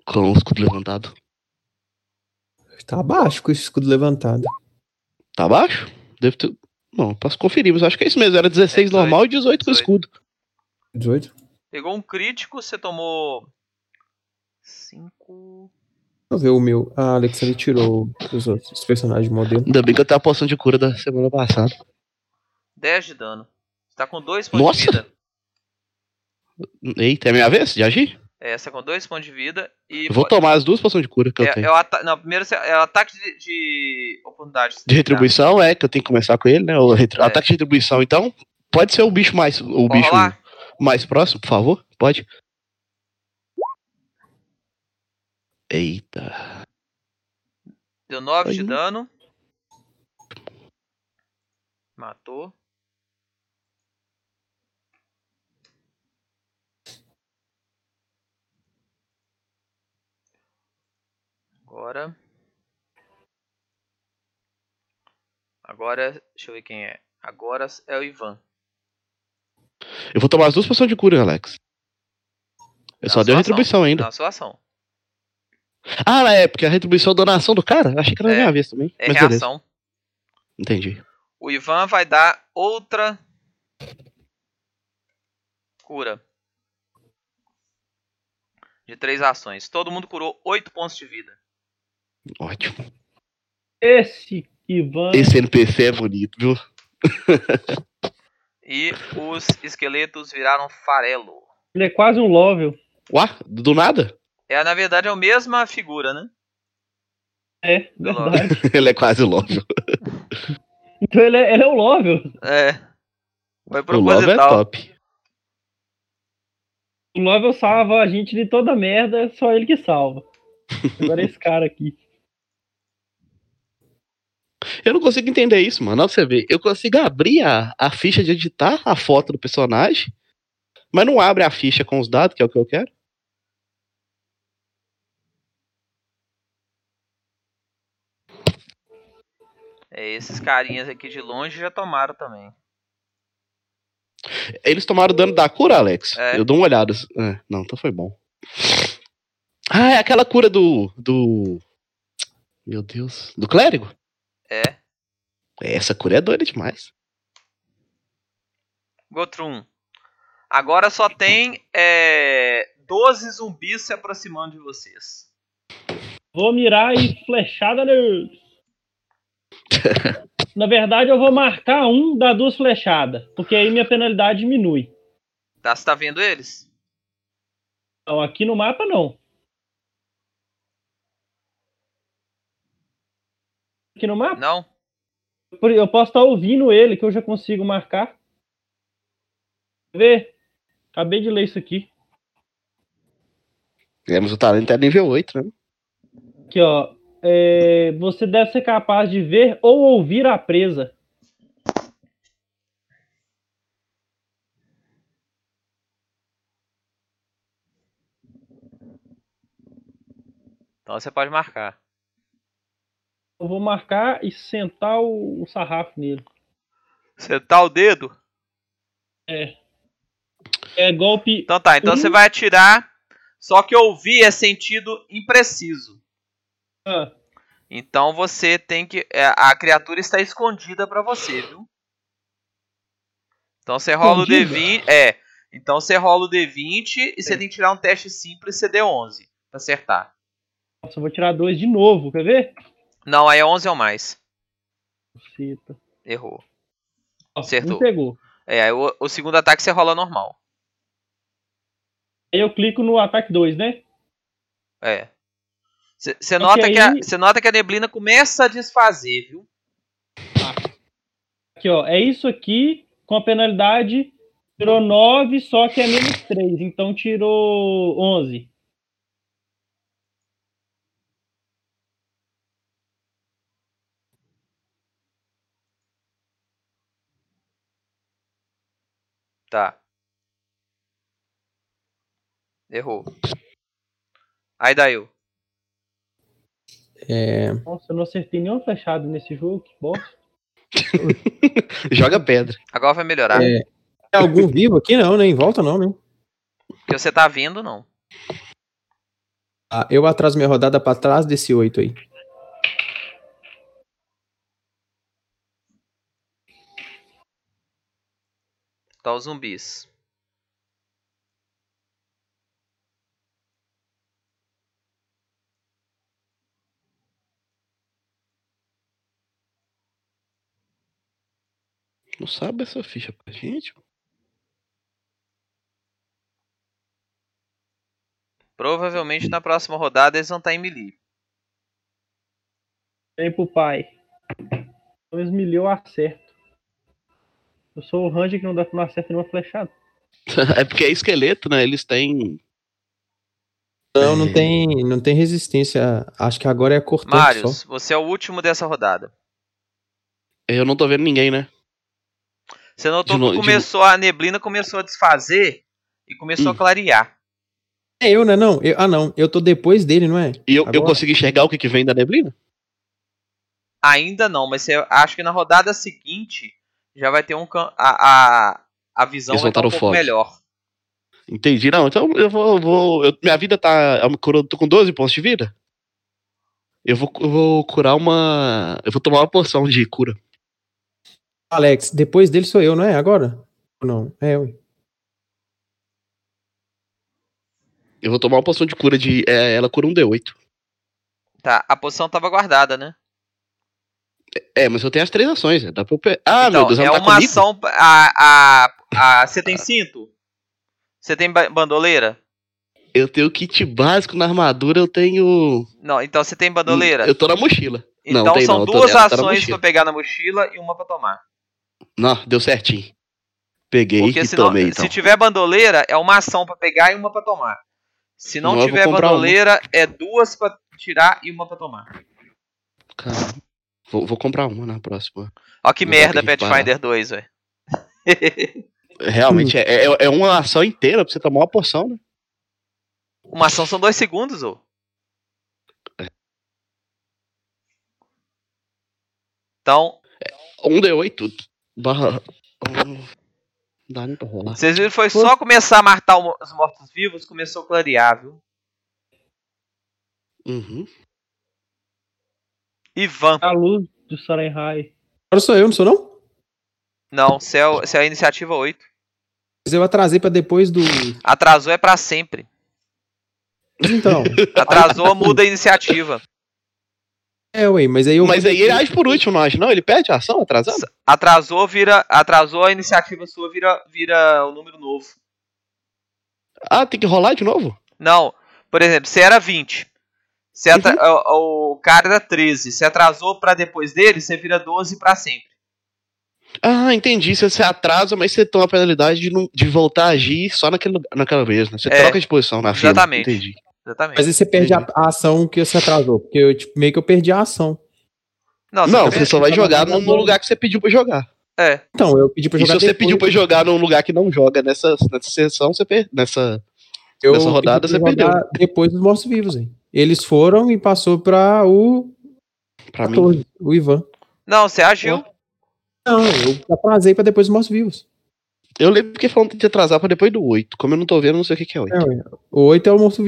com o escudo levantado. Tá abaixo com esse escudo levantado. Tá abaixo? Deve ter. Não, posso conferir, mas acho que é isso mesmo. Era 16 É 18, normal e 18 com 18. escudo. 18? Pegou um crítico, você tomou. 5. Deixa eu ver o meu. Ah, Alex, ele tirou os outros os personagens de modelo. Ainda bem que eu tenho a poção de cura da semana passada. 10 de dano. Você tá com 2 pontos de Nossa! vida. Eita, é minha vez de agir? É, você tá com 2 pontos de vida. E Eu vou pode- tomar as duas poções de cura que eu é, tenho. é o ata... Não, primeiro é o ataque de, de oportunidade. De retribuição é que eu tenho que começar com ele, né? O retri- É. ataque de retribuição, então. Pode ser o bicho mais. O bicho rolar? mais próximo, por favor? Pode. Eita. Deu 9 de dano. Matou. Agora. Agora, deixa eu ver quem é. Agora é o Ivan. Eu vou tomar as duas poções de cura, Alex. Eu só dei retribuição ainda. Na sua ação. Ah, é, porque a retribuição da nação do cara? Achei que era na É. minha vez também. É Mas beleza. reação. Entendi. O Ivan vai dar outra cura. De três ações. Todo mundo curou 8 pontos de vida. Ótimo. Esse Ivan. Esse NPC é bonito, viu? E os esqueletos viraram farelo. Ele é quase um Lovel. Uá, do nada? É, na verdade, é a mesma figura, né? É, verdade. Ele é quase Love. Então ele é, ele é um Lovel. É. Foi O Love é proposital. top. O Lovel salva a gente de toda merda, é só ele que salva. Agora esse cara aqui. Eu não consigo entender isso, mano. Olha pra você ver. Eu consigo abrir a, a ficha de editar a foto do personagem, mas não abre a ficha com os dados, que é o que eu quero. É, esses carinhas aqui de longe já tomaram também. Eles tomaram dano da cura, Alex? É. Eu dou uma olhada. É, não, então foi bom. Ah, é aquela cura do. do. Meu Deus. Do clérigo? É. Essa cura é doida demais. Gotrum. Agora só tem é, 12 zumbis se aproximando de vocês. Vou mirar e flechada neles. Na verdade, eu vou marcar um, dar duas flechadas. Porque aí minha penalidade diminui. Tá, você tá vendo eles? Então, aqui no mapa, não. Aqui no mapa? Não? Eu posso estar ouvindo ele, que eu já consigo marcar. Quer ver? Acabei de ler isso aqui. Temos o talento é nível 8, né? Aqui, ó é, você deve ser capaz de ver ou ouvir a presa. Então você pode marcar. Eu vou marcar e sentar o, o sarrafo nele. Sentar o dedo? É. É golpe. Então tá, então um... você vai atirar. Só que ouvir é sentido impreciso. Ah, Então você tem que. é, a criatura está escondida pra você, viu? Então você rola Escondida? o D20. É. Então você rola o D20 e você tem que tirar um teste simples CD11 pra acertar. nossa, eu vou tirar dois de novo, quer ver? Não, aí é 11 ou mais. Cita. Errou. Acertou. Um pegou. É, aí o, o segundo ataque você rola normal. Aí eu clico no ataque 2, né? É. Você nota, que que a- aí- cê nota que a neblina começa a desfazer, viu? Aqui, ó. É isso aqui com a penalidade. Tirou 9, só que é menos 3. Então tirou 11. Tá. Errou. Aí daí eu. É, Nossa, eu não acertei nenhuma flechada nesse jogo. Que bosta. Joga pedra. Agora vai melhorar. É. tem algum vivo aqui? Não, nem volta não, né? Porque você tá vendo, não. Ah, eu atraso minha rodada pra trás desse 8 aí. Tá os zumbis. Não sabe essa ficha pra gente? Provavelmente na próxima rodada eles vão estar em melee. Vem pro pai. 2 mil eu acerto. Eu sou o Ranger que não, dá, não acerta nenhuma flechada. É porque é esqueleto, né? Eles têm. Não, não tem, não tem resistência. Acho que agora é cortante Marius, só. você é o último dessa rodada. Eu não tô vendo ninguém, né? Você notou De que de- começou a neblina começou a desfazer e começou Hum. a clarear. É eu, né? Não. Eu- ah, não. Eu tô depois dele, não é? E eu, eu consigo enxergar o que, que vem da neblina? Ainda não, mas você, acho que na rodada seguinte já vai ter um a, a, a visão Eles vai estar um pouco melhor. Entendi. Não, então eu vou. eu vou eu- minha vida tá. Eu curo- tô com 12 pontos de vida. Eu vou, eu vou curar uma. Eu vou tomar uma poção de cura. Alex, depois dele sou eu, não é? Agora? Ou Não, é eu. Eu vou tomar uma poção de cura de. é, ela cura um D8. Tá, a poção tava guardada, né? É, mas eu tenho as três ações. né? Dá pra eu pe... Ah, então, meu Deus, é ela tá uma comigo? ação. A, a, a, você tem cinto? Você tem ba- bandoleira? Eu tenho kit básico na armadura, eu tenho. Não, então você tem bandoleira. Eu tô na mochila. Então não, tem são não, duas tá ações pra pegar na mochila e uma pra tomar. Não, deu certinho. Peguei Porque e senão, tomei então. se tiver bandoleira, é uma ação pra pegar e uma pra tomar. Se não, Não, tiver comprar uma. bandoleira, é duas pra tirar e uma pra tomar. Caramba. Vou, vou comprar uma na próxima. Ó que Não merda, Pathfinder 2, velho. Realmente, é, é, é uma ação inteira pra você tomar uma poção, né? Uma ação são dois segundos, ô. Então, Um D8 barra. Dá nem pra rolar. vocês viram, foi só começar a matar os mortos-vivos, começou a clarear, viu? Uhum. Ivan. A luz do Sarenhai. Agora sou eu, não sou não? Não, você é, o- você é a iniciativa 8. Mas eu atrasei pra depois do. Atrasou é pra sempre. Então. Atrasou, muda a iniciativa. É, ué, mas aí eu. Mas aí ele age por último, não age? Não, ele perde a ação atrasado? Atrasou, vira. Atrasou, a iniciativa sua vira, vira o número novo. Ah, tem que rolar de novo? Não, por exemplo, você era 20. Você atra- o, o cara era 13. Você atrasou pra depois dele, você vira 12 pra sempre. Ah, entendi. Você, você atrasa, mas você toma a penalidade de, não, de voltar a agir só naquele, lugar- naquela vez, né? Você É, troca de posição na fila. exatamente. Entendi. Exatamente. Mas aí você perde a, a ação que você atrasou. Porque eu, tipo, meio que eu perdi a ação. Não, Não, você você só vai jogar no, no lugar que você pediu pra jogar. É. Então, eu pedi pra E se jogar. você depois, pediu pra jogar num lugar que não joga nessa, nessa sessão, você per... nessa. eu nessa rodada você jogar Depois dos mortos-vivos, hein? Eles foram e passou pra o Pra mim. 14, o Ivan. Não, você agiu. Não, eu atrasei pra depois dos mortos vivos. Eu lembro que falando de atrasar pra depois do 8. Como eu não tô vendo, eu não sei o que, que é 8. É, o 8 é o morto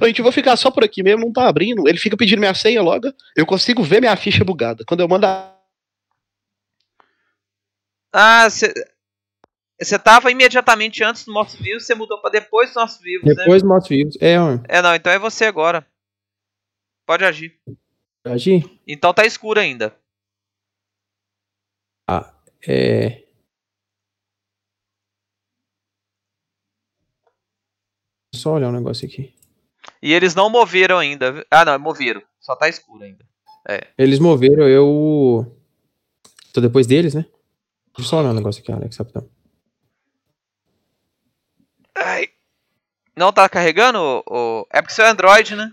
Ô, Gente, eu vou ficar só por aqui mesmo, não tá abrindo. Ele fica pedindo minha senha logo. Eu consigo ver minha ficha bugada. Quando eu mando a. Ah, você. Você tava imediatamente antes do Mortos Vivos, você mudou pra depois dos Mortos Vivos, né? Depois dos mortos vivos. É, ué. É, não, então é você agora. Pode agir. Agir? Então tá escuro ainda. É. Só olhar um negócio aqui. E eles não moveram ainda. Ah, não, moveram. Só tá escuro ainda. Eles moveram, eu. Tô depois deles, né? Deixa eu só olhar um negócio aqui, Alex, rapidão. Ai. Não tá carregando? É porque seu é Android, né?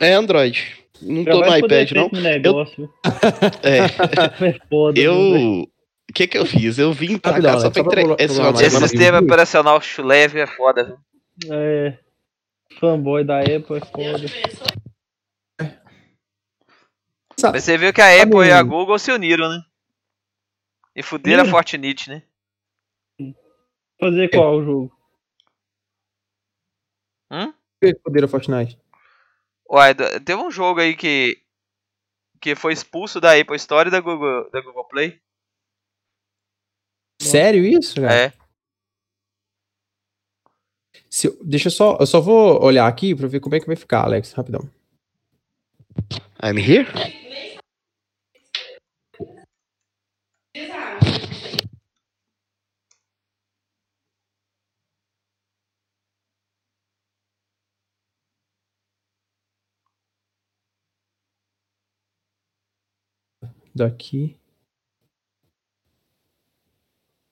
É Android. Não tô no iPad, não. negócio. É. É foda. Eu. O que que eu fiz? Eu vim pra Rapidão, cá pra só pra entregar. Esse Esse sistema operacional chuleve é foda, viu? É. Fanboy da Apple é foda. Mas você viu que a Apple e a Google se uniram, né? E fuderam a. Fortnite, né? Fazer qual o jogo? Poder a Fortnite. Uai, teve um jogo aí que. que foi expulso da Apple Store e da Google, da Google Play. Sério isso, cara? É. Eu- deixa eu só. Eu só vou olhar aqui pra ver como é que vai ficar, Alex. Rapidão. I'm here? Daqui.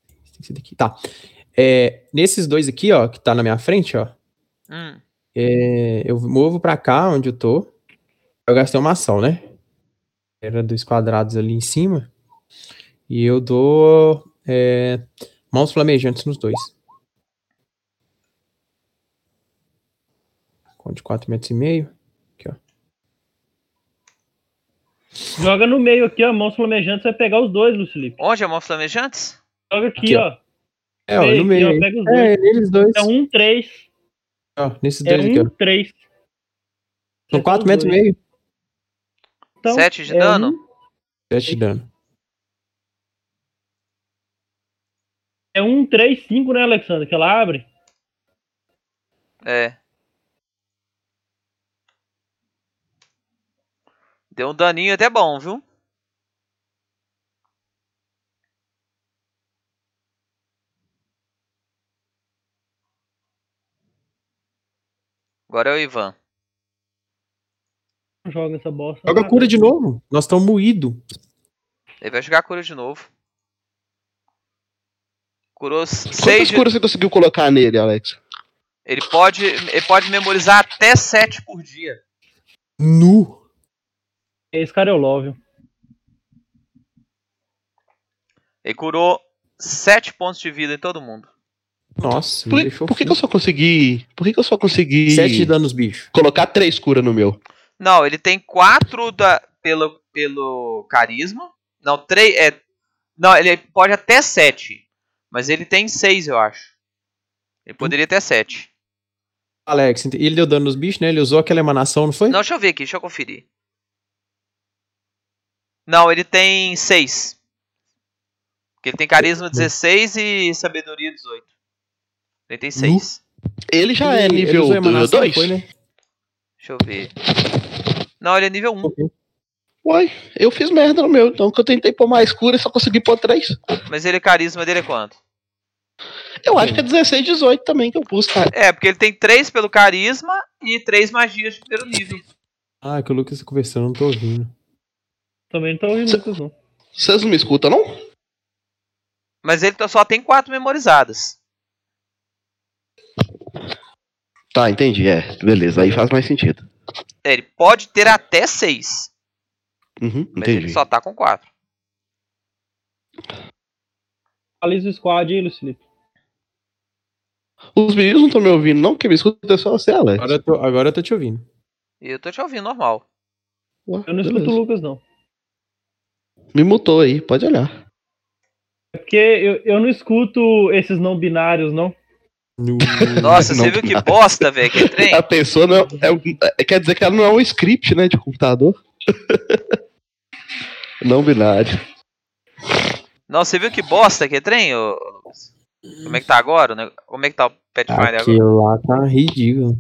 Tem que ser daqui. Tá. É, nesses dois aqui, ó, que tá na minha frente, ó. Hum. é, eu movo pra cá, onde eu tô. Eu gastei uma ação, né? Era dois quadrados ali em cima. E eu dou é, mãos flamejantes nos dois. Com de 4 metros e meio. Joga no meio aqui, ó. Mãos flamejantes, você vai pegar os dois, Lucilipe. Onde é Mãos Flamejantes? Joga aqui, Aqui, ó. ó. É, ó, no meio. aí. pega os dois. É, neles dois. É um, três. Ó, nesses É dois aqui, um, ó. três. São 4 metros e meio. Então, Sete de é dano? um- 7 de dano. É um, três, cinco, né, Alexandre? Que ela abre. É. Deu um daninho até bom, viu? Agora é o Ivan. Joga essa bosta. Joga lá. cura de novo. Nós estamos moídos. Ele vai jogar cura de novo. Curou 6 Quantas curas você conseguiu colocar nele, Alex? Ele pode, ele pode memorizar até 7 por dia. Nu. Esse cara é o Love. Ele curou 7 pontos de vida em todo mundo. Nossa, Por, me que- deixou por que, que eu só consegui. Por que, que eu só consegui 7 de dano nos bichos. colocar três curas no meu? Não, ele tem 4 da, pelo, pelo carisma. Não, 3. É, não, ele pode até 7. Mas ele tem 6, eu acho. Ele poderia ter 7. Alex, ele deu dano nos bichos, né? Ele usou aquela emanação, não foi? Não, deixa eu ver aqui, deixa eu conferir. Não, ele tem 6. Porque ele tem carisma 16 e sabedoria 18. Ele tem 6. Ele já é Ele- nível usou a emanação, 2? Foi, né? Deixa eu ver. Não, ele é nível 1. Uai, eu fiz merda no meu, então que eu tentei pôr mais cura e só consegui pôr três. Mas ele, carisma dele é quanto? Eu acho que é 16, 18 também que eu pus, cara. É, porque ele tem 3 pelo carisma e 3 magias de primeiro nível. Ah, que o Lucas tá conversando, não tô ouvindo. Também não tô ouvindo Cê- Lucas, não. Vocês não me escutam, não? Mas ele só tem 4 memorizadas. Tá, entendi. É, beleza, aí faz mais sentido. É, ele pode ter até 6. Uhum, Mas ele entendi. só tá com 4. Atualiza o squad aí, Lucilipe. Os meninos não estão me ouvindo, não? Quem me escuta é só você, Alex. Agora eu tô, agora eu tô te ouvindo. Eu tô te ouvindo normal. Ué, Eu não escuto beleza. o Lucas, não. Me mutou aí, pode olhar. É porque eu, eu não escuto esses não binários, não. No- Nossa, Não você viu que bosta, velho, que trem? A pessoa não é, é é- quer dizer que ela não é um script, né, de computador. não binário. Nossa, você viu que bosta que trem, ô Lucas? Como é que tá agora? o nego- Como é que tá o Pathfinder agora? Aquilo lá tá ridículo.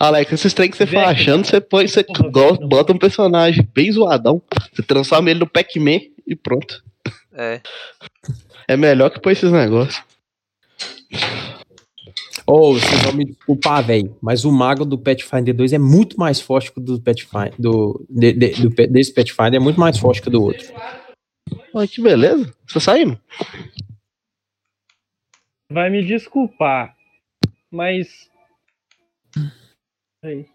Alex, esses trem que você fala Vecna. achando, você põe, você Porra, go- Vecna. bota um personagem bem zoadão, você transforma ele no Pac-Man e pronto. É. É melhor que pôr esses negócios. Ô, vocês vão me desculpar, velho, mas o mago do Pathfinder 2 é muito mais forte que o do Pathfinder. Do, de- de- do desse Pathfinder é muito mais forte que o do outro. Olha que beleza. Você tá saindo? Vai me desculpar, mas. Aí.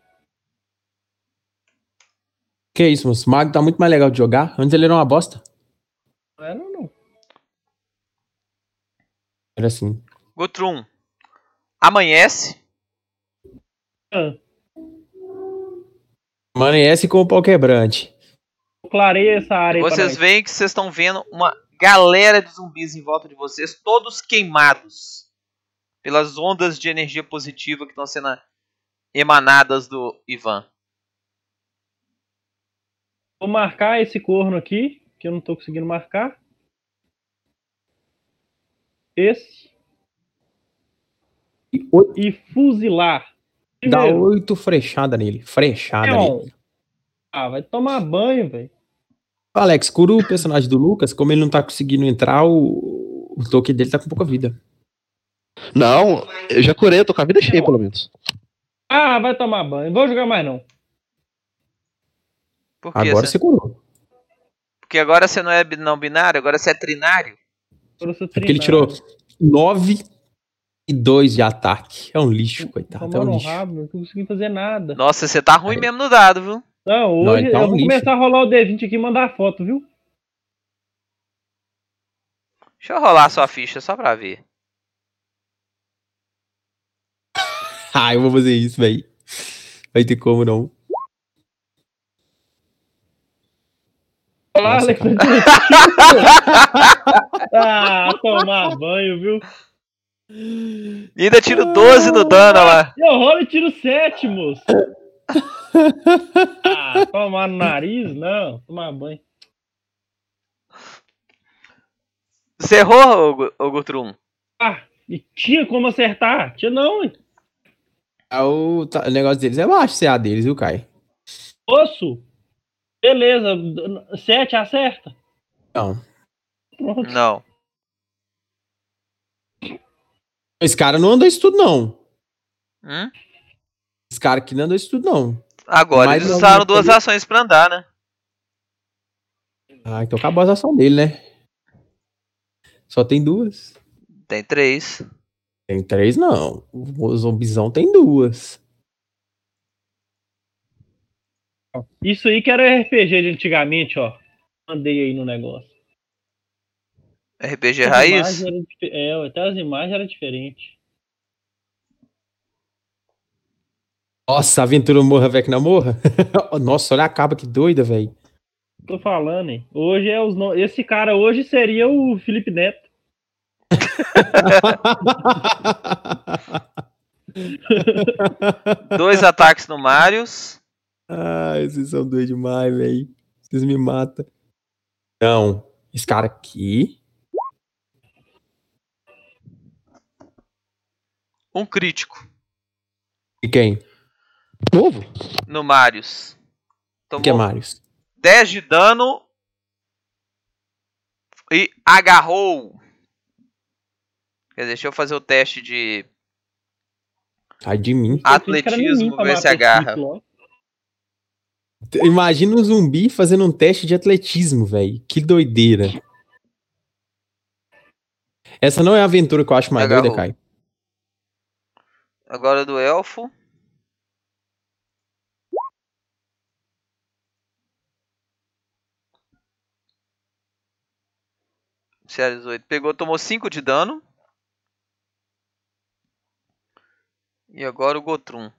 Que isso, moço? O mago tá muito mais legal de jogar. Antes ele era uma bosta. Não era, não. Era assim. Gutrum. Amanhece. Ah, Amanhece com o pau quebrante. Clareia essa área Vocês veem que vocês estão vendo uma galera de zumbis em volta de vocês, todos queimados pelas ondas de energia positiva que estão sendo emanadas do Ivan. Vou marcar esse corno aqui, que eu não tô conseguindo marcar. Esse. E E fuzilar. Dá Primeiro, oito frechadas nele. Frechada Leon. nele. Ah, vai tomar banho, velho. Alex, cura o personagem do Lucas. Como ele não tá conseguindo entrar, o, o toque dele tá com pouca vida. Não, eu já curei, eu tô com a vida cheia, pelo menos. Ah, vai tomar banho. Vou jogar mais não. Por quê? Agora Você- curou. Porque agora você não é não binário, agora você é trinário. É porque ele tirou 9 e 2 de ataque. É um lixo, coitado. É um lixo. rabo, não tô conseguindo fazer nada. Nossa, você tá ruim Aí. mesmo no dado, viu? Não, Não, hoje ele tá eu um vou lixo. começar a rolar o D20 aqui e mandar foto, viu? Deixa eu rolar a sua ficha só pra ver. Ah, eu vou fazer isso, velho. Vai ter como não. Olá, Nossa, Alex. ah, tomar banho, viu? E ainda tiro 12 no dano, lá. Eu rolo e tiro sete, moço. ah, tomar no nariz? Não, tomar banho. Você errou, ô Gu- ô Gutrum? Ah, e tinha como acertar? Tinha não, hein? Ah, o, tá- o negócio deles é baixo, CA deles, viu, Kai? Osso. Beleza, 7 acerta. Não. Pronto. Não. Esse cara não andou isso tudo, não. Hum? Esse cara aqui não andou isso tudo, não. Agora Mais eles usaram duas ele- ações pra andar, né? Ah, então acabou a ação dele, né? Só tem duas. Tem três. Tem três, não. O zombizão tem duas. Isso aí que era RPG de antigamente, ó. Mandei aí no negócio. RPG As raiz. É, até as imagens eram diferentes. Nossa, aventura morra, velho, que não morra. Nossa, olha a caba que doida, velho. Tô falando, hein? Hoje é os no... Esse cara hoje seria o Felipe Neto. Dois ataques no Marius. Ai, vocês são doidos demais, velho. Vocês me matam. Não, esse cara aqui. Um crítico E quem? Novo? no Marius. O que é Marius? 10 de dano. E agarrou. Quer dizer, deixa eu fazer o teste de Sai de mim. atletismo, ver se agarra. Imagina um zumbi fazendo um teste de atletismo, velho. Que doideira. Essa não é a aventura que eu acho mais Agarrou. doida, Kai. Agora do elfo. Série 18. Pegou, tomou 5 de dano. E agora o Gotrum.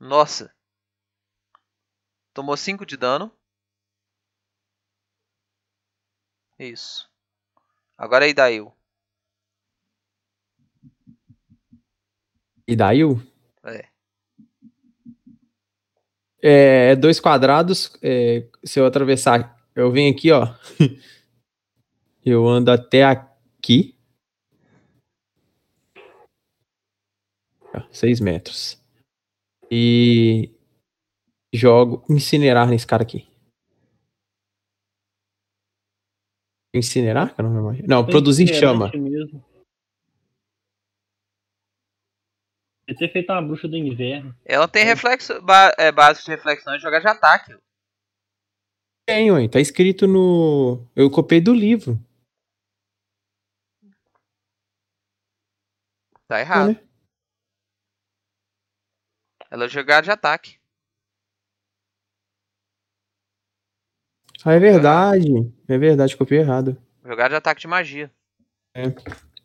Nossa. Tomou 5 de dano. Isso. Agora é Idail. Daí o. É. É, dois quadrados. é, se eu atravessar, eu venho aqui, ó. eu ando até aqui. Ó, Seis metros. E jogo incinerar nesse cara aqui. Incinerar? que é o nome da magia? Não, produzir chama. Mesmo. Deve ter feito uma bruxa do inverno. Ela tem reflexo, ba é, básico de reflexão e jogar de ataque. Tem, ué, tá escrito no. Eu copiei do livro. Tá errado. né? Ela jogar de ataque. Ah, é verdade. É verdade, copiei errado. Jogar de ataque de magia.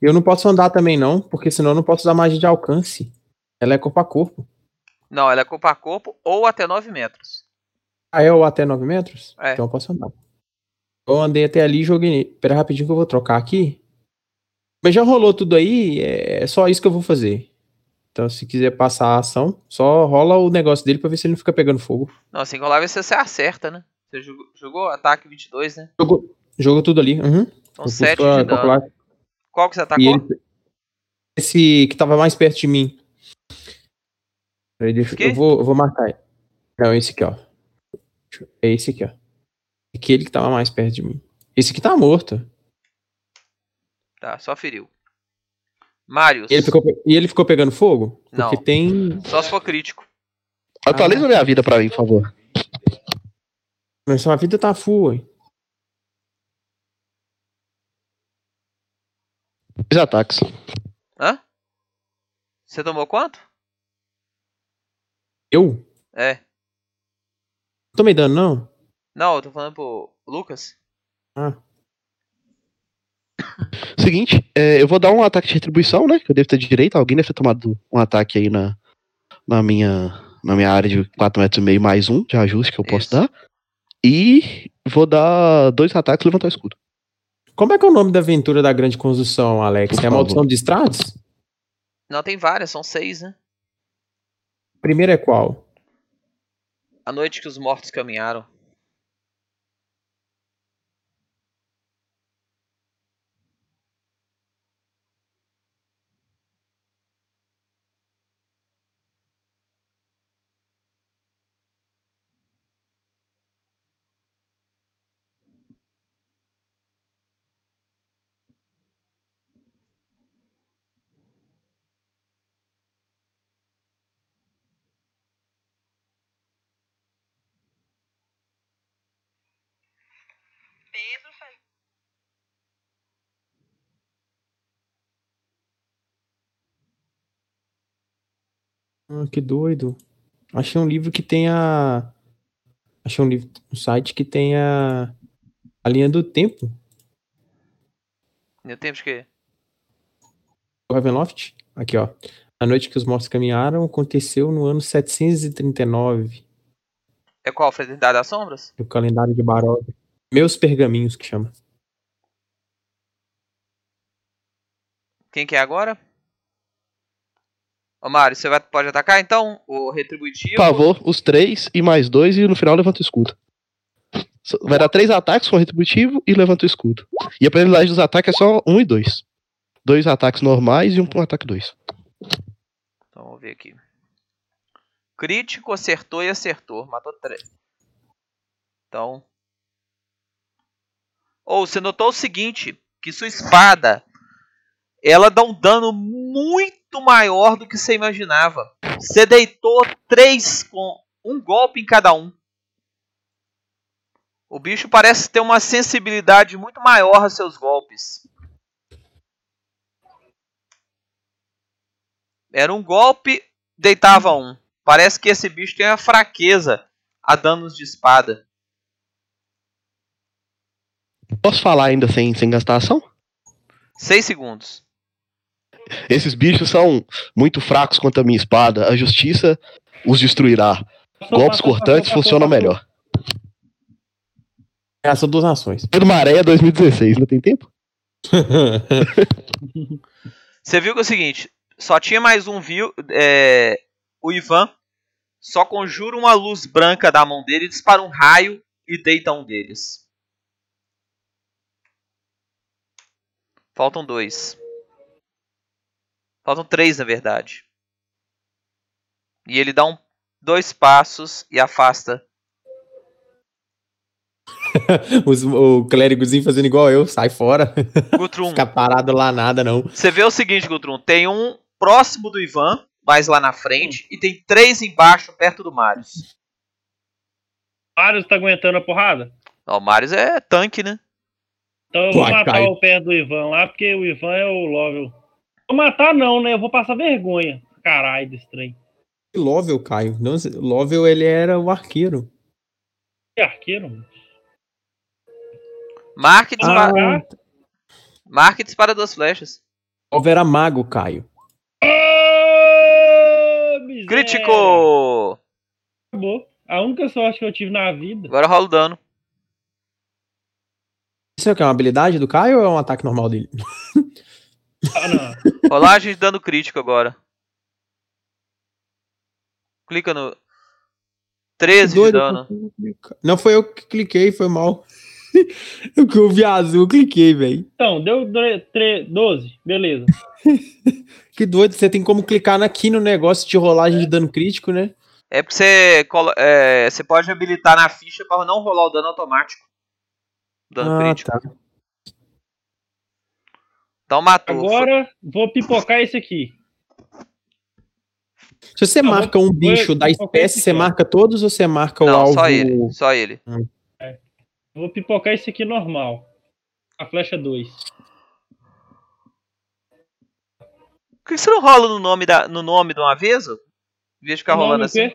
Eu não posso andar também, não, porque senão eu não posso usar magia de alcance. Ela é corpo a corpo. Não, ela é corpo a corpo ou até 9 metros. Ah, é ou até 9 metros? É. Então eu posso andar. Eu andei até ali e joguei. Pera rapidinho que eu vou trocar aqui. Mas já rolou tudo aí, é só isso que eu vou fazer. Então, se quiser passar a ação, só rola o negócio dele pra ver se ele não fica pegando fogo. Não, assim que rolar você acerta, né? Você jogou, jogou ataque 22, né? Jogou, jogou tudo ali. Uhum. Então Eu 7 pus pra de dano. calcular. Qual que você atacou? ele- esse que tava mais perto de mim. Peraí, deixa, eu, vou, eu vou marcar. ele. Não, esse aqui, ó. É esse aqui, ó. Aquele que tava mais perto de mim. Esse aqui tá morto. Tá, só feriu. Marius. E ele ficou, e ele ficou pegando fogo? Não. Porque tem. Só se for crítico. Atualiza minha vida pra mim, por favor. Mas sua vida tá full, hein? Dois ataques. Hã? Você tomou quanto? Eu? É. Não tomei dano, não? Não, eu tô falando pro Lucas. Ah. Seguinte, é, eu vou dar um ataque de retribuição, né? Que eu devo ter direito. Alguém deve ter tomado um ataque aí na, na, minha, na minha área de 4 metros e meio mais um de ajuste que eu posso Isso. dar. E vou dar dois ataques e levantar o escudo. Como é que é o nome da aventura da grande construção, Alex? Por É a maldição de Stratos? Não, tem várias, são seis, né? Primeiro é qual? A noite que os mortos caminharam. Ah, que doido. Achei um livro que tem a. Achei um livro, um site que tem a. Linha do tempo. Meu tempo de quê? do Ravenloft. Aqui, ó. A noite que os mortos caminharam aconteceu no ano 739 É qual? Fraternidade das Sombras? do calendário de Barov. Meus pergaminhos que chama. Quem que é agora? Ô Mário, você vai, pode atacar então? O retributivo. Por favor, os três e mais dois, e no final levanta o escudo. Vai dar três ataques com retributivo e levanta o escudo. E a prioridade dos ataques é só um e dois. Dois ataques normais e um, um ataque dois. Então vamos ver aqui. Crítico, acertou e acertou. Matou três. Então. Ou você notou o seguinte: que sua espada ela dá um dano muito maior do que você imaginava. Você deitou três com um golpe em cada um. O bicho parece ter uma sensibilidade muito maior a seus golpes. Era um golpe, deitava um. Parece que esse bicho tem uma fraqueza a danos de espada. Posso falar ainda sem, sem gastar ação? 6 segundos. Esses bichos são muito fracos contra a minha espada. A justiça os destruirá. Golpes cortantes funcionam melhor. É, são duas nações. Pedro Maré 2016, ainda tem tempo? Você viu que é o seguinte, só tinha mais um viu, é, o Ivan só conjura uma luz branca da mão dele, dispara um raio e deita um deles. Faltam dois. Faltam três, na verdade. E ele dá um, dois passos e afasta. Os- o clérigozinho fazendo igual eu, sai fora. Gutrum, Ficar parado lá nada, não. você vê o seguinte, Gutrum, tem um próximo do Ivan, mais lá na frente, e tem três embaixo, perto do Marius. Marius tá aguentando a porrada? Ó, o Marius é tanque, né? Então eu vou Vai, matar o pé do Ivan lá, porque o Ivan é o Lovel. Vou matar não, né? Eu vou passar vergonha. Caralho, desse trem. Lovel, Caio. Não, Lovel, ele era o arqueiro. Que arqueiro, mano. Marca e dispara, Ah, marca e dispara duas flechas. Lovel era mago, Caio. Ô, miséria. Crítico! Acabou. A única sorte que eu tive na vida. Agora rola o dano. Isso é o que? É uma habilidade do Caio ou é um ataque normal dele? Ah. Rolagem de dano crítico agora. Clica no. 13 de dano. Não foi eu que cliquei, foi mal. Eu que eu vi azul, eu cliquei, velho. Então, deu dre- tre- 12. Beleza. Que doido, você tem como clicar aqui no negócio de rolagem de dano crítico, né? É porque você, é, você pode habilitar na ficha para não rolar o dano automático. Dano Ah, crítico. tá. Então matou. Agora, vou pipocar esse aqui. Se você Não, marca um bicho da espécie, você marca todos ou você marca o Não, alvo? só ele. Só ele. Vou pipocar esse aqui normal. A flecha 2. Por que você não rola no nome, da, no nome de uma vez? Em vez de ficar rolando assim.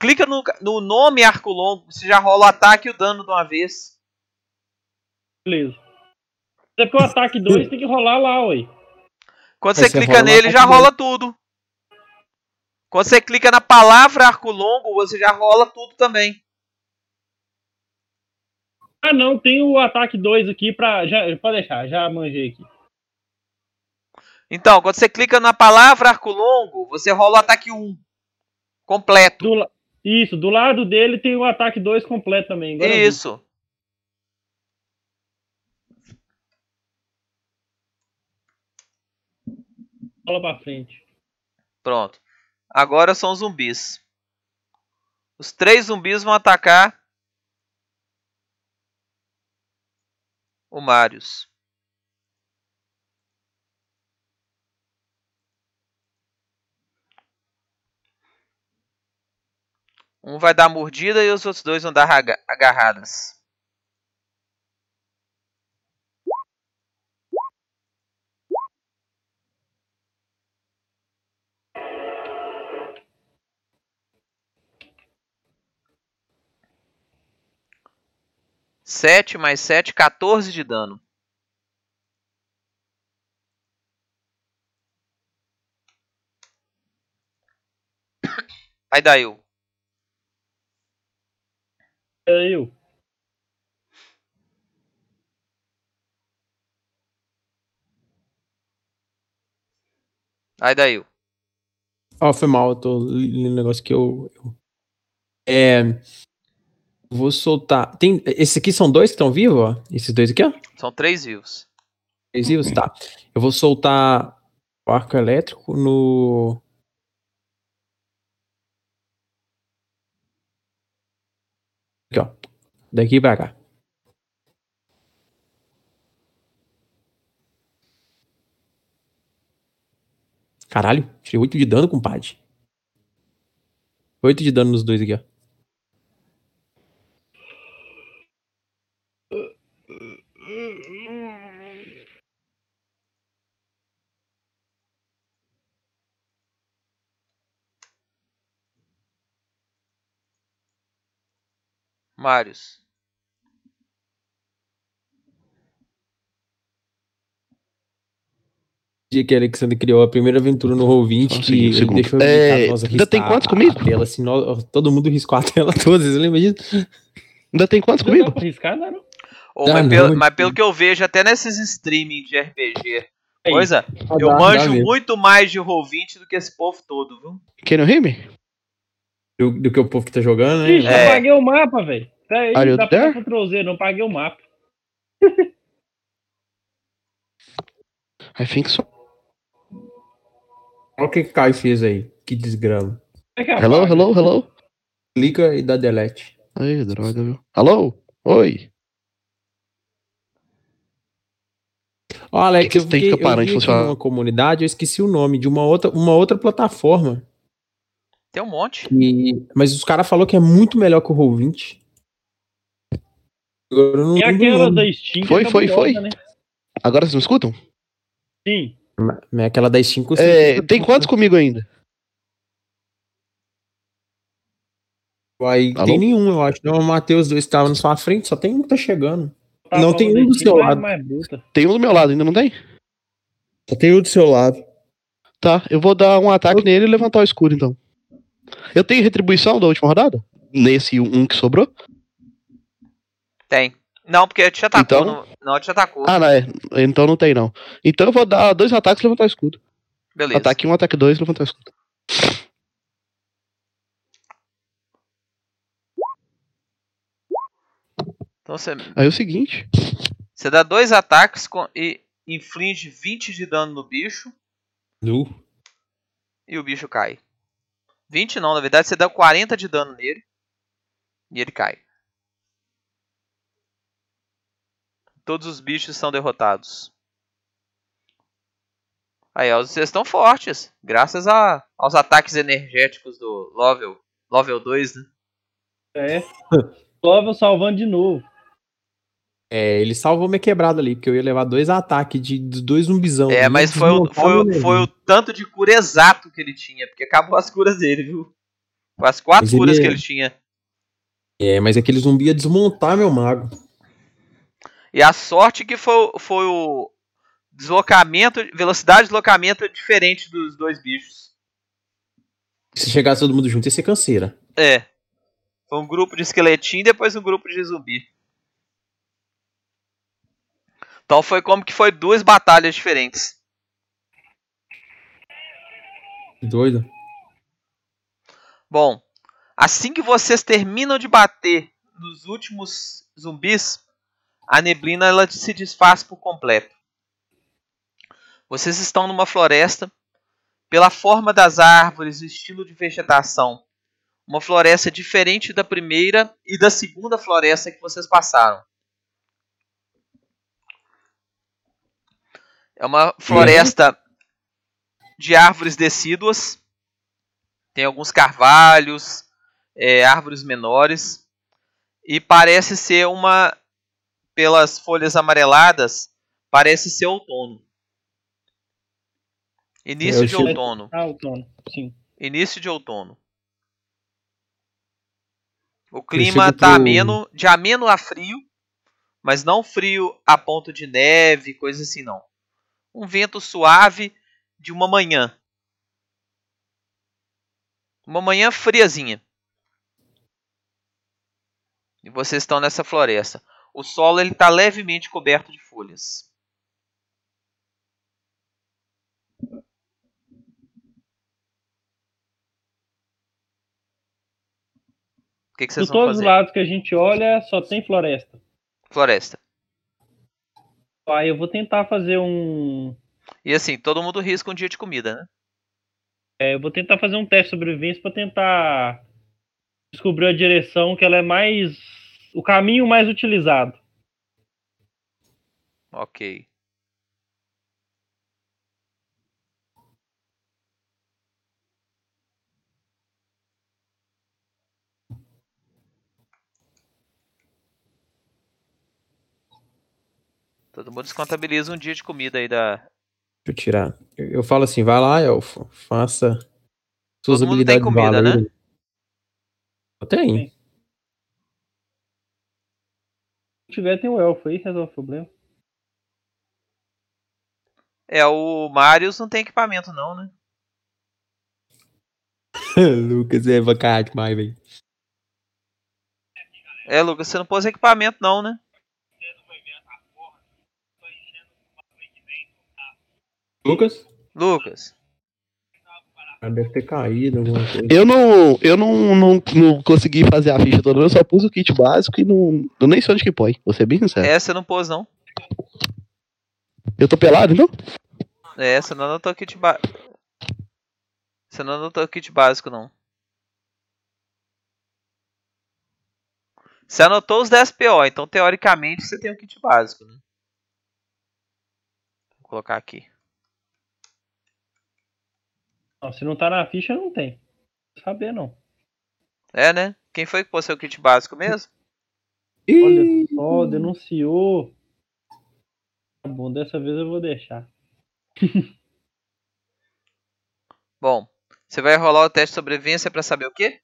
Clica no, no nome arco longo, você já rola o ataque e o dano de uma vez. Beleza. É porque o ataque 2 tem que rolar lá, ué. Quando você você clica nele, já ataque rola tudo. Quando você clica na palavra arco longo, você já rola tudo também. Ah, não, tem o ataque 2 aqui pra. Já, pode deixar, já manjei aqui. Então, quando você clica na palavra arco longo, você rola o ataque 1. Completo. Do Isso, do lado dele tem o ataque 2 completo também. Isso. Rola pra frente. Pronto. Agora são zumbis. Os três zumbis vão atacar o Marius. Um vai dar mordida e os outros dois vão dar aga- agarradas. Sete mais sete, 14 de dano. Aí daí eu. É eu. Aí daí eu. Ó, foi mal, eu tô lendo um negócio que eu. eu- É. Vou soltar. Tem, esses aqui são dois que estão vivos, ó? Esses dois aqui, ó? São três vivos. Três vivos? Tá. Eu vou soltar o arco elétrico no. Aqui, ó. Daqui pra cá. Caralho, tirei 8 de dano, compadre. 8 de dano nos dois aqui, ó. Marius. dia que Alexandre criou a primeira aventura no Roll20, Só um que ele segundo. deixou É, nós ainda tem riscar quantos a- comigo? A tela, assim, nós- todo mundo riscou a tela toda, você lembra disso? Ainda tem quantos Não dá comigo? não, não. Ô, Dá mas, não, pelo, mas- mas pelo que eu vejo, até nesses streaming de RPG, Aí. coisa, eu dá, dá manjo muito mais de Roll20 do que esse povo todo, viu? Quem não rime? Do, do que o povo que tá jogando, né? Ixi, É. eu paguei o mapa, velho. Dá pra there? Ctrl Z, não paguei o mapa. I think so. Olha o que que o Caio fez aí. Que desgrama. É que Hello, hello, hello. Clica e dá delete. Ai, droga, viu? Alô? Oi. Ó, Alex, Que que eu, tem que fiquei, ficar parando eu de vi funcionar? numa comunidade, eu esqueci o nome de uma outra, uma outra plataforma. Tem um monte. que- mas os caras falaram que é muito melhor que o Roll20. Agora eu não E o aquela da Steam. Foi, é foi, foi. Né? Agora vocês me escutam? Sim. Mas Aquela das 5 É, tem quantos comigo ainda? Aí Alô? tem nenhum, eu acho. Não, o Matheus dois estavam na sua frente, só tem um que tá chegando. Tá Não, tem um da do Steam, seu lado. bruta. Tem um do meu lado, ainda não tem? Só tem um do seu lado. Tá, eu vou dar um ataque nele e levantar o escudo, então. Eu tenho retribuição da última rodada? Nesse um que sobrou? Tem. Não, porque te atacou. Então? Não, não te atacou. Ah, não, é. Então não tem, não. Então eu vou dar dois ataques e levantar o escudo. Beleza. Ataque 1, um, ataque 2 levantar o escudo. Então você, Aí é o seguinte. você dá dois ataques com- e inflige 20 de dano no bicho Nu. e o bicho cai. 20 não, na verdade você dá 40 de dano nele e ele cai. Todos os bichos são derrotados. Aí, ó, vocês estão fortes, graças a, aos ataques energéticos do Level, level 2, né? É. Level salvando de novo. É, ele salvou minha quebrada ali, porque eu ia levar dois ataques de, de dois zumbizão. É, mas foi o, foi, o- foi o tanto de cura exato que ele tinha, porque acabou as curas dele, viu? Foi as quatro Mas ele curas é- que ele tinha. É, mas aquele zumbi ia desmontar meu mago. E a sorte que foi, foi o deslocamento, velocidade de deslocamento diferente dos dois bichos. Se chegasse todo mundo junto, ia ser canseira. É. Foi um grupo de esqueletinho e depois um grupo de zumbi. Então foi como que foi duas batalhas diferentes. Que Doido. Bom, assim que vocês terminam de bater nos últimos zumbis, a neblina ela se desfaz por completo. Vocês estão numa floresta. Pela forma das árvores e estilo de vegetação, uma floresta diferente da primeira e da segunda floresta que vocês passaram. É uma floresta de árvores decíduas. Tem alguns carvalhos, é, árvores menores. E parece ser uma. Pelas folhas amareladas, parece ser outono. Início de outono. Ah, outono. Sim. Início de outono. O clima tá pro- ameno, de ameno a frio, mas não frio a ponto de neve, coisa assim não. Um vento suave de uma manhã. Uma manhã friazinha. E vocês estão nessa floresta. O solo ele tá levemente coberto de folhas. O que, que De vocês vão todos os fazer? lados que a gente olha, só tem floresta. Floresta. Aí eu vou tentar fazer um. E assim, todo mundo risca um dia de comida, né? é, eu vou tentar fazer um teste de sobrevivência pra tentar descobrir a direção que ela é mais. o caminho mais utilizado. Ok. Todo mundo descontabiliza um dia de comida aí da. Deixa eu tirar. Eu, eu falo assim, vai lá, Elfo, faça suas Todo mundo tem habilidades comida, valendo. né? Eu tenho. Se tiver, tem o elfo aí, resolve o problema. É, o Marius não tem equipamento não, né? Lucas é bacana demais, velho. É, Lucas, você não pôs equipamento não, né? Lucas? Lucas. Ah, Deve ter caído alguma coisa. Eu não, eu não, não, não consegui fazer a ficha toda, eu só pus o kit básico e não, eu nem sei onde que põe, vou ser bem sincero. É, você não pôs não. Eu tô pelado, então? É, você não anotou kit básico. Você não anotou kit básico não. Você anotou os 10 PO, então teoricamente você tem um kit básico, né? Vou colocar aqui. Não, se não tá na ficha, não tem. Não saber, não. É, né? Quem foi que pôs seu kit básico mesmo? Olha só, denunciou. Tá bom, dessa vez eu vou deixar. Bom, você vai rolar o teste de sobrevivência pra saber o quê?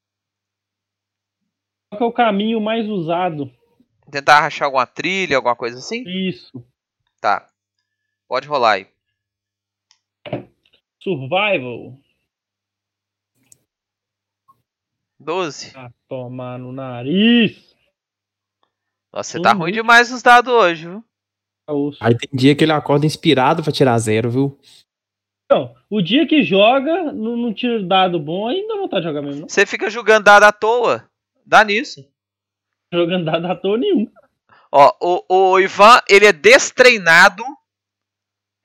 Qual que é o caminho mais usado? Tentar rachar alguma trilha, alguma coisa assim? Isso. Tá. Pode rolar aí. Survival. 12. Ah, tomar no nariz. Nossa, você tá ruim demais nos dados hoje, viu? Osso. Aí tem dia que ele acorda inspirado pra tirar zero, viu? Não, o dia que joga, não, não tira dado bom, aí não dá vontade de jogar mesmo, não. Você fica jogando dado à toa. Dá nisso. Jogando dado à toa nenhum. Ó, o, o Ivan, ele é destreinado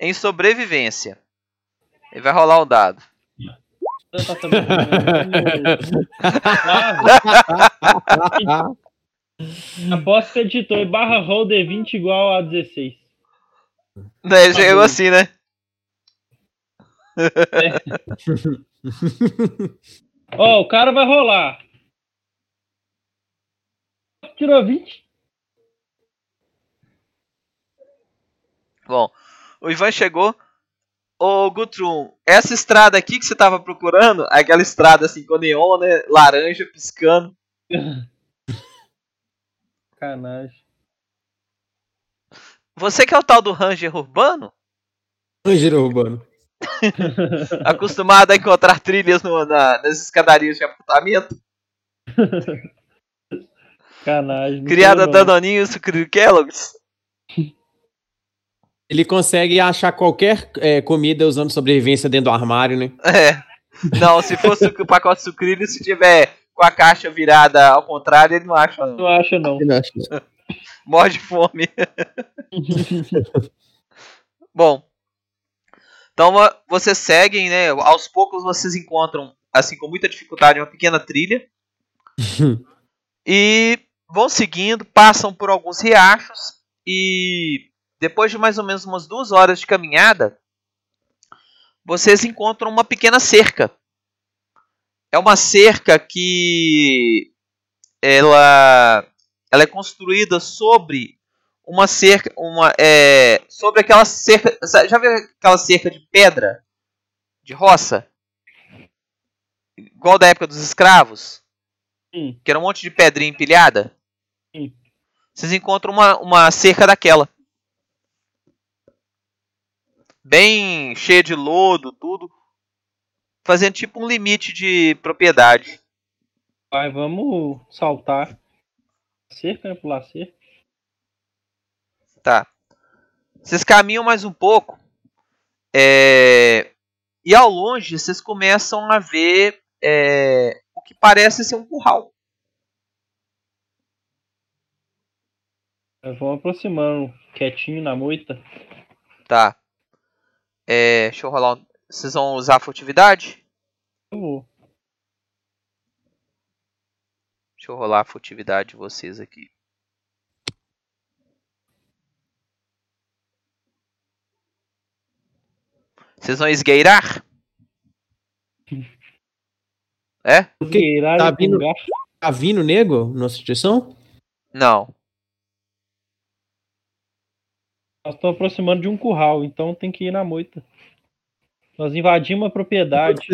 em sobrevivência. Ele vai rolar o dado. Tá sabendo. Ah, Aposto que editor barra roll D20 igual a 16. Não, ele chegou bom. assim, né? Ó, o cara vai rolar. Tirou 20. Bom, o Ivan chegou. Ô, Gutrum, essa estrada aqui que você tava procurando, aquela estrada assim com neon, né? Laranja piscando. Canagem. Você que é o tal do Ranger urbano? Ranger urbano. acostumado a encontrar trilhas no- na- nas escadarias de apartamento? Canagem. Criada. Danoninho e Sucrilho Kellogg's? Ele consegue achar qualquer é, comida usando sobrevivência dentro do armário, né? É. Não, se fosse o pacote de sucrilho, se tiver com a caixa virada ao contrário, ele não acha não. Não acho, não. Morre de fome. Bom. Então vo- vocês seguem, né? Aos poucos vocês encontram, assim, com muita dificuldade, uma pequena trilha. e vão seguindo, passam por alguns riachos e depois de mais ou menos umas duas horas de caminhada, vocês encontram uma pequena cerca. É uma cerca que ela, ela é construída sobre uma cerca, uma é, sobre aquela cerca, já viu aquela cerca de pedra de roça, igual da época dos escravos, Sim. que era um monte de pedrinha empilhada. Sim. Vocês encontram uma, uma cerca daquela, bem cheia de lodo, tudo, fazendo tipo um limite de propriedade. Vai, vamos saltar. Cerca, né? Pular cerca. Tá. Vocês caminham mais um pouco. é, E ao longe vocês começam a ver é, o que parece ser um curral. Nós Vamos aproximando quietinho na moita. Tá. É, deixa eu rolar. um- Vocês vão usar a furtividade? Eu vou. Deixa eu rolar a furtividade de vocês aqui. Vocês vão esgueirar? É? Porque Gueirar tá e vindo- tá vindo nego nossa direção? Não. Nós estamos aproximando de um curral, então tem que ir na moita. Nós invadimos a propriedade.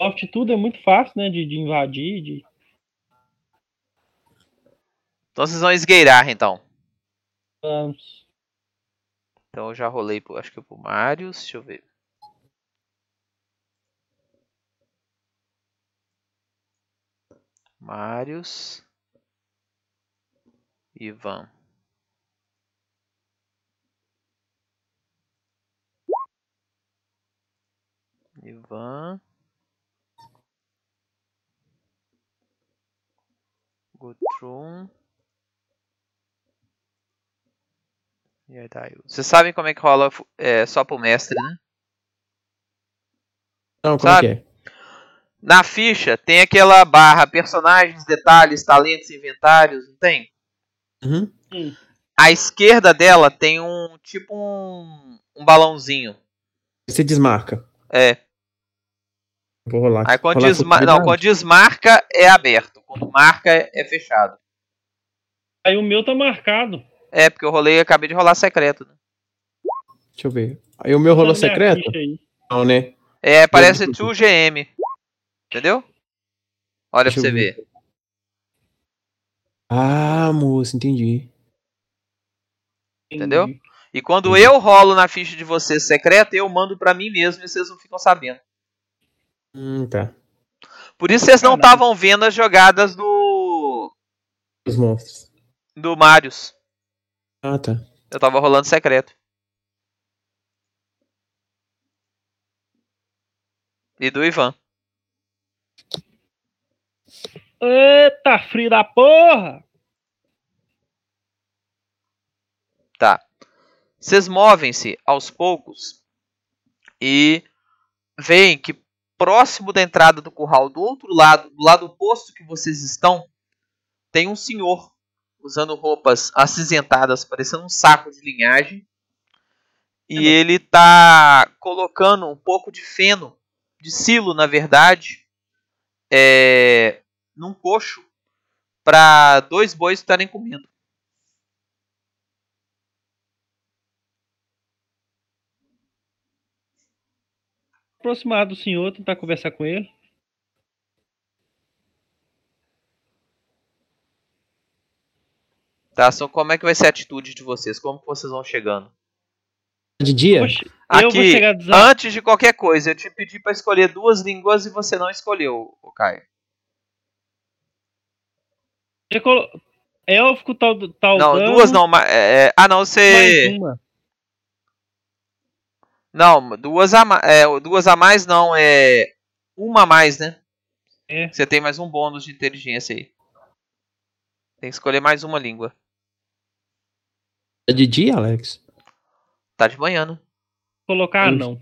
Soft tudo é muito fácil, né? De, de invadir. De... Então vocês vão esgueirar, então. Vamos. Então eu já rolei, pro, acho que pro Marius. Deixa eu ver. Marius. Ivan. Ivan. Gutrun. E aí, Daio. Vocês sabem como é que rola é, só pro mestre, né? Não, como Sabe? é que é? Na ficha tem aquela barra personagens, detalhes, talentos, inventários, não tem? Uhum. À esquerda dela tem um tipo um, um balãozinho. Você desmarca. É. Vou rolar. Aí quando, rolar desma não, quando desmarca é aberto. Quando marca é, é fechado. Aí o meu tá marcado. É, porque eu rolei, acabei de rolar secreto. né? Deixa eu ver. Aí o meu rolou secreto? Não, né? É, parece Desculpa. 2GM. Entendeu? Olha Deixa pra você ver. ver. Ah, moço, entendi. Entendeu? Entendi. E quando eu rolo na ficha de vocês secreta, eu mando pra mim mesmo e vocês não ficam sabendo. Hum, tá. Por isso vocês não estavam vendo as jogadas do. Os monstros. do Marius. Ah, tá. Eu tava rolando secreto. E do Ivan. Eita, frio da porra! Tá. Vocês movem-se aos poucos e veem que próximo da entrada do curral, do outro lado, do lado oposto que vocês estão, tem um senhor usando roupas acinzentadas, parecendo um saco de linhagem. E ele tá colocando um pouco de feno, de silo, na verdade, é, num coxo para dois bois estarem comendo. Aproximar do senhor, tentar conversar com ele. Tá, só como é que vai ser a atitude de vocês? Como que vocês vão chegando? De dia? Poxa, eu vou Aqui, antes de qualquer coisa, eu te pedi pra escolher duas línguas e você não escolheu, o Caio. Élfico, tal, tal Não, dano, duas não, mas é, é, ah não, Mais você uma. não, duas a mais, é, duas a mais não, é uma a mais, né? É. Você tem mais um bônus de inteligência aí. Tem que escolher mais uma língua. É de dia, Alex? Tá de manhã, né? Colocar Isso. não.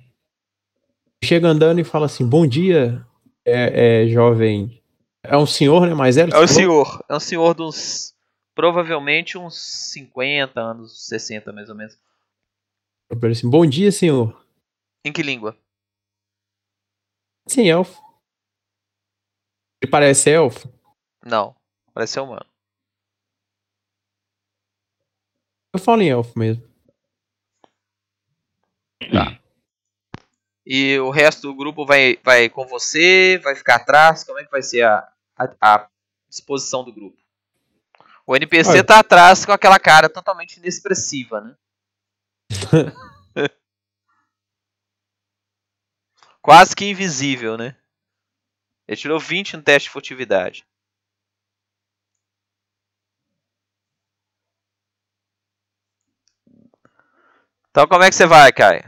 Chega andando e fala assim: Bom dia, é, é, jovem. É um senhor, né? Mais velho? É falou? senhor, é um senhor dos provavelmente uns 50 anos, 60 mais ou menos. Eu falei assim: Bom dia, senhor. Em que língua? Sim, elfo. Ele parece elfo? Não, parece ser humano. Eu falo em elfo mesmo. E o resto do grupo vai, vai com você, vai ficar atrás? Como é que vai ser a, a, a disposição do grupo? O NPC Olha. tá atrás com aquela cara totalmente inexpressiva, né? Quase que invisível, né? Ele tirou 20 no teste de furtividade. Então como é que você vai, Kai?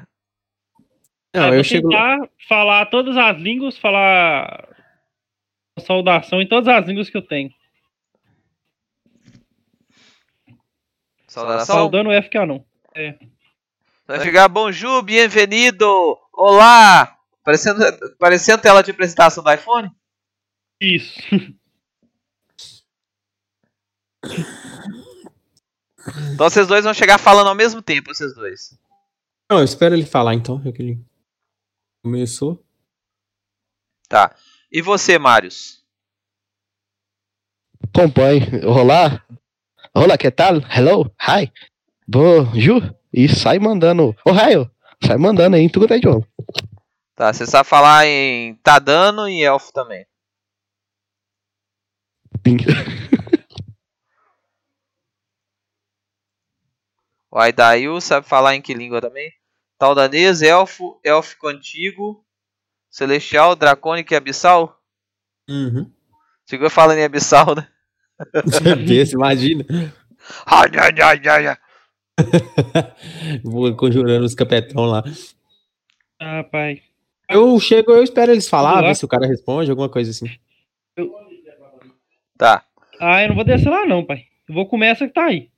Não, É, eu vou chego. tentar falar todas as línguas, falar saudação em todas as línguas que eu tenho. Saudação? Saudando o FK não. Vai chegar bonjour, bienvenido, olá! Parecendo, parecendo tela de apresentação do iPhone? Isso. Então vocês dois vão chegar falando ao mesmo tempo, vocês dois. Não, eu espero ele falar então, já que ele começou. Tá. E você, Marius? Acompanhe. Olá. Olá, que tal? Hello. Hi. Bonjour. E sai mandando. Ohio. Sai mandando aí em tudo é idioma. Tá, você sabe falar em Tadano e Elfo também. O Aidail sabe falar em que língua também? Taldanês, elfo, élfico antigo, celestial, dracônico e abissal? Uhum. Chegou falando em abissal, né? Desse, imagina. Ai, ai, ai, ai, ai. Vou conjurando os capetão lá. Ah, pai. Eu chego, eu espero eles falar, Vamos lá. ver se o cara responde, alguma coisa assim. Tá. Ah, eu não vou descer lá não, pai. Eu vou comer essa que tá aí.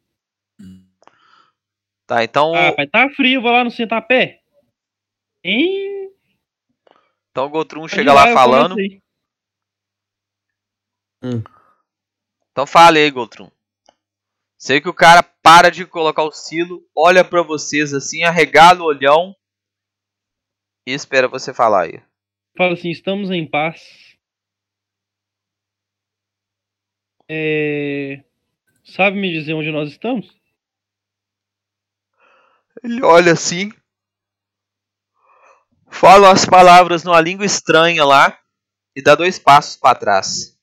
Tá, então, Ah, pai, tá frio, eu vou lá no sentapé. Hein? Então o Gotrum chega lá falando. aí. Então fale aí, Gotrum. Sei que o cara para de colocar o silo, olha pra vocês assim, arregala o olhão e espera você falar aí. Fala assim, estamos em paz. É... Sabe me dizer onde nós estamos? Ele olha assim, fala as palavras numa língua estranha lá e dá dois passos pra trás.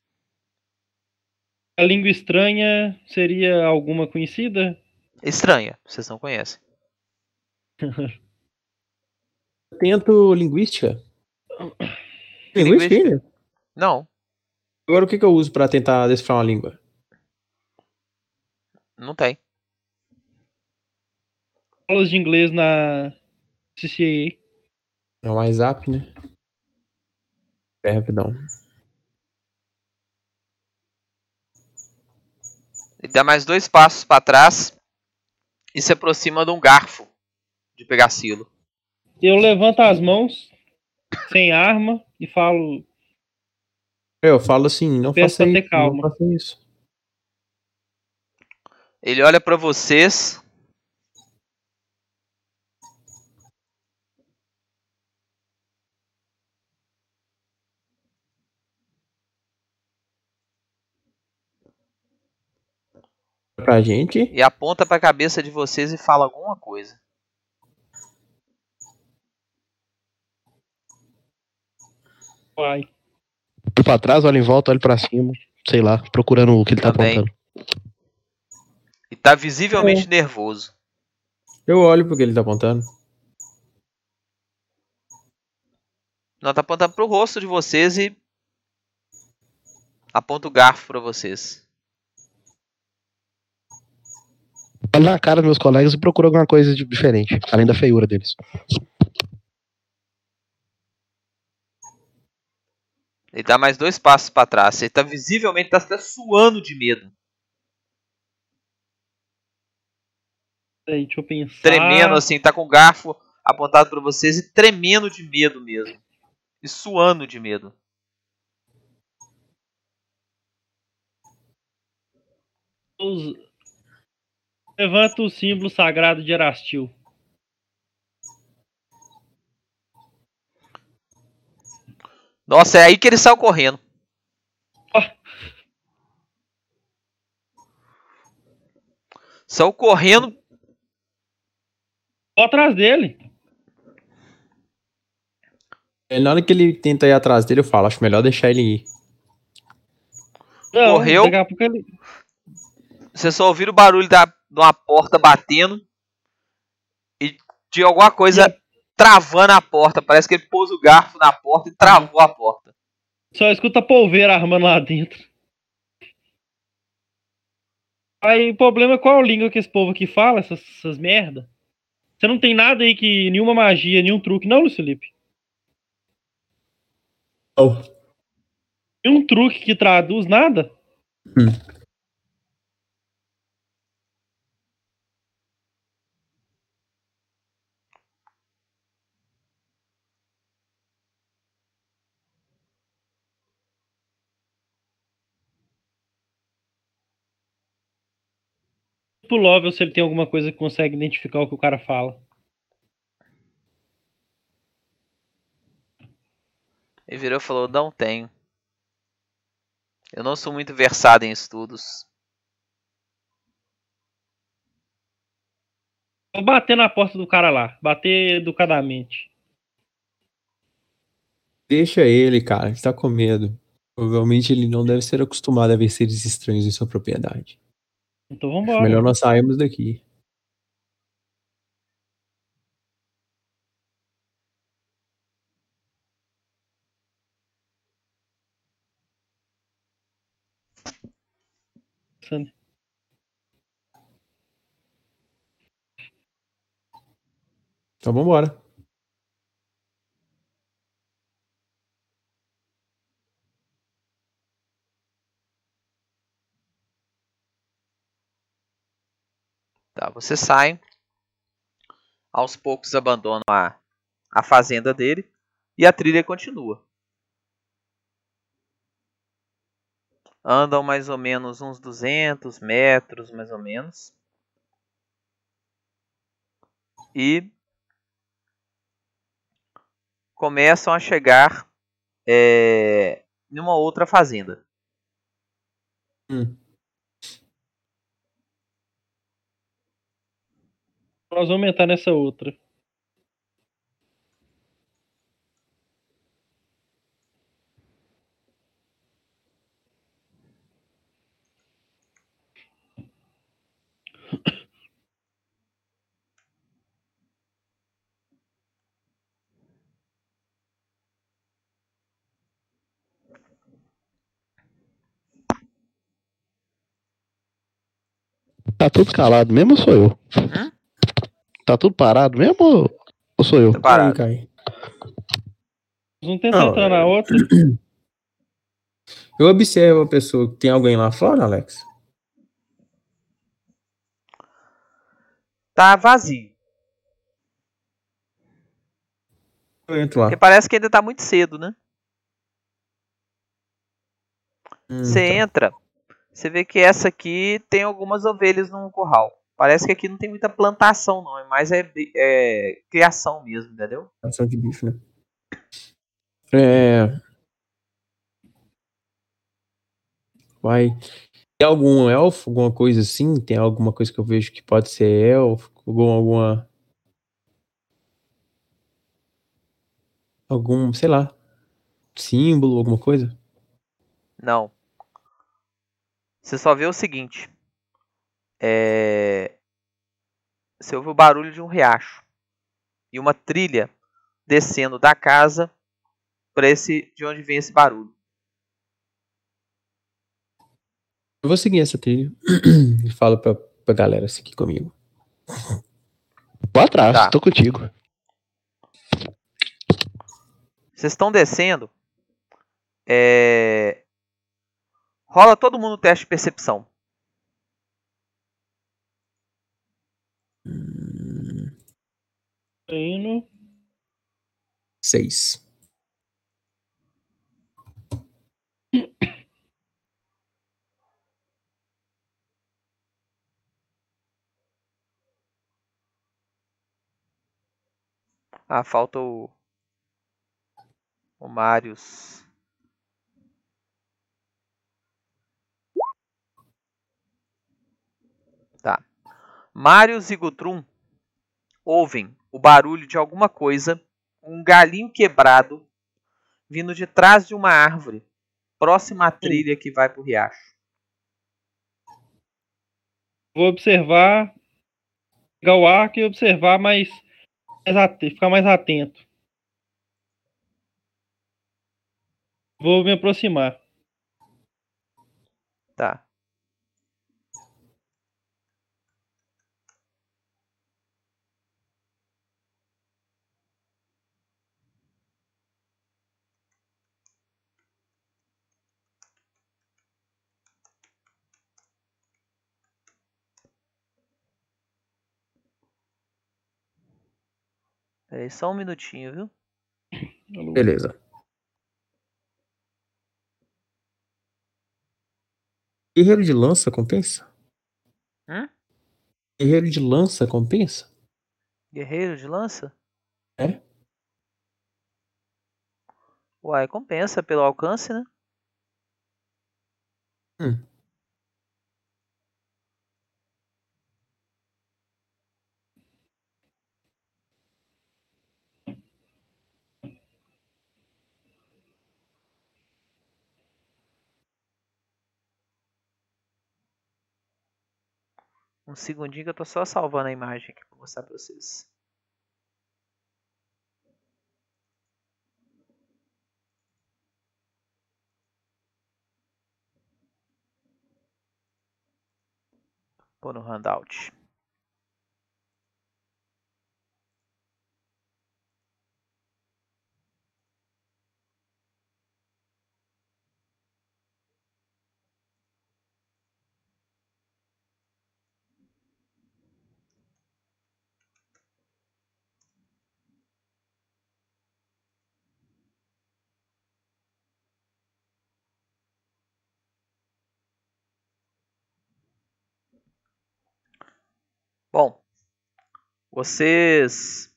A língua estranha seria alguma conhecida? Estranha, vocês não conhecem. Tento linguística. Linguística? Linguística? Não, Agora o que, que eu uso pra tentar decifrar uma língua? não tem. Aulas de inglês na CCAA. É o WhatsApp, né? É, rapidão. Ele dá mais dois passos pra trás e se aproxima de um garfo de pegar silo. Eu levanto as mãos, sem arma, e falo. Eu falo assim, não faça isso, calma. não faça isso. Ele olha pra vocês. Pra gente. e aponta pra cabeça de vocês e fala alguma coisa. Pai. Olho pra trás, olho em volta, olho pra cima. Sei lá, procurando o que ele tá Também. apontando. E tá visivelmente nervoso. Eu olho pro que ele tá apontando. Não, tá apontando pro rosto de vocês e aponta o garfo pra vocês. Olho na cara dos meus colegas e procuro alguma coisa de diferente, além da feiura deles. Ele dá mais dois passos pra trás. Ele tá visivelmente tá até suando de medo. Peraí, deixa eu pensar. Tremendo assim, tá com o garfo apontado pra vocês e tremendo de medo mesmo. E suando de medo. Os- Levanta o símbolo sagrado de Erastil. Nossa, é aí que ele saiu correndo. Saiu correndo. Vou atrás dele. É, Na hora que ele tenta ir atrás dele, eu falo, acho melhor deixar ele ir. Não, Correu. Daqui a pouco ele. Você só ouvir o barulho da, de uma porta batendo. E de alguma coisa travando a porta. Parece que ele pôs o garfo na porta e travou a porta. Só escuta polveira armando lá dentro. Aí o problema é qual língua que esse povo aqui fala, essas, essas merda. Você não tem nada aí que. nenhuma magia, nenhum truque, não, Luiz Felipe? Oh. Nenhum truque que traduz nada? Pro Lovel se ele tem alguma coisa que consegue identificar o que o cara fala. Ele virou e falou: Não tenho. Eu não sou muito versado em estudos. Vou bater na porta do cara lá. Bater educadamente. Deixa ele, cara, ele tá com medo. Provavelmente ele não deve ser acostumado a ver seres estranhos em sua propriedade. Então vamos embora. Melhor nós sairmos daqui. Sandy. Então vamos embora. Tá, você sai. Aos poucos abandonam a, a fazenda dele. E a trilha continua. Andam mais ou menos uns 200 metros, mais ou menos. E começam a chegar é, em uma outra fazenda. Hum. Nós vamos entrar nessa outra. Tá tudo calado mesmo ou sou eu? Hã? Tá tudo parado mesmo ou, ou sou eu? Tá parado. Tentar Não, entrar na outra. Eu observo a pessoa. Tem alguém lá fora, Alex? Tá vazio. Eu entro lá. Porque parece que ainda tá muito cedo, né? Hum, Você tá. entra, você vê que essa aqui tem algumas ovelhas num curral. Parece que aqui não tem muita plantação, não. É mais é, é criação mesmo, entendeu? Ação de bicho, né? É. Vai. Tem algum elfo, alguma coisa assim? Tem alguma coisa que eu vejo que pode ser elfo? Algum, alguma. Algum, sei lá. Símbolo, alguma coisa? Não. Você só vê o seguinte. É... Você ouve o barulho de um riacho. E uma trilha descendo da casa para esse de onde vem esse barulho. Eu vou seguir essa trilha e falo pra, pra galera seguir comigo. Vou atrás, Tá. tô contigo. Vocês estão descendo. É... Rola todo mundo o teste de percepção. Indo. Seis. Ah, falta o. O Marius. Tá. Marius e Gutrum ouvem o barulho de alguma coisa, um galinho quebrado, vindo de trás de uma árvore, próxima à trilha que vai pro riacho. Vou observar. Pegar o arco e observar ate- ficar mais atento. Vou me aproximar. Tá. Peraí, só um minutinho, viu? Beleza. Guerreiro de lança compensa? Hã? Guerreiro de lança compensa? Guerreiro de lança? É? Uai, compensa pelo alcance, né? Hum. Um segundinho que eu tô só salvando a imagem aqui pra mostrar pra vocês. Pô no handout. Bom, vocês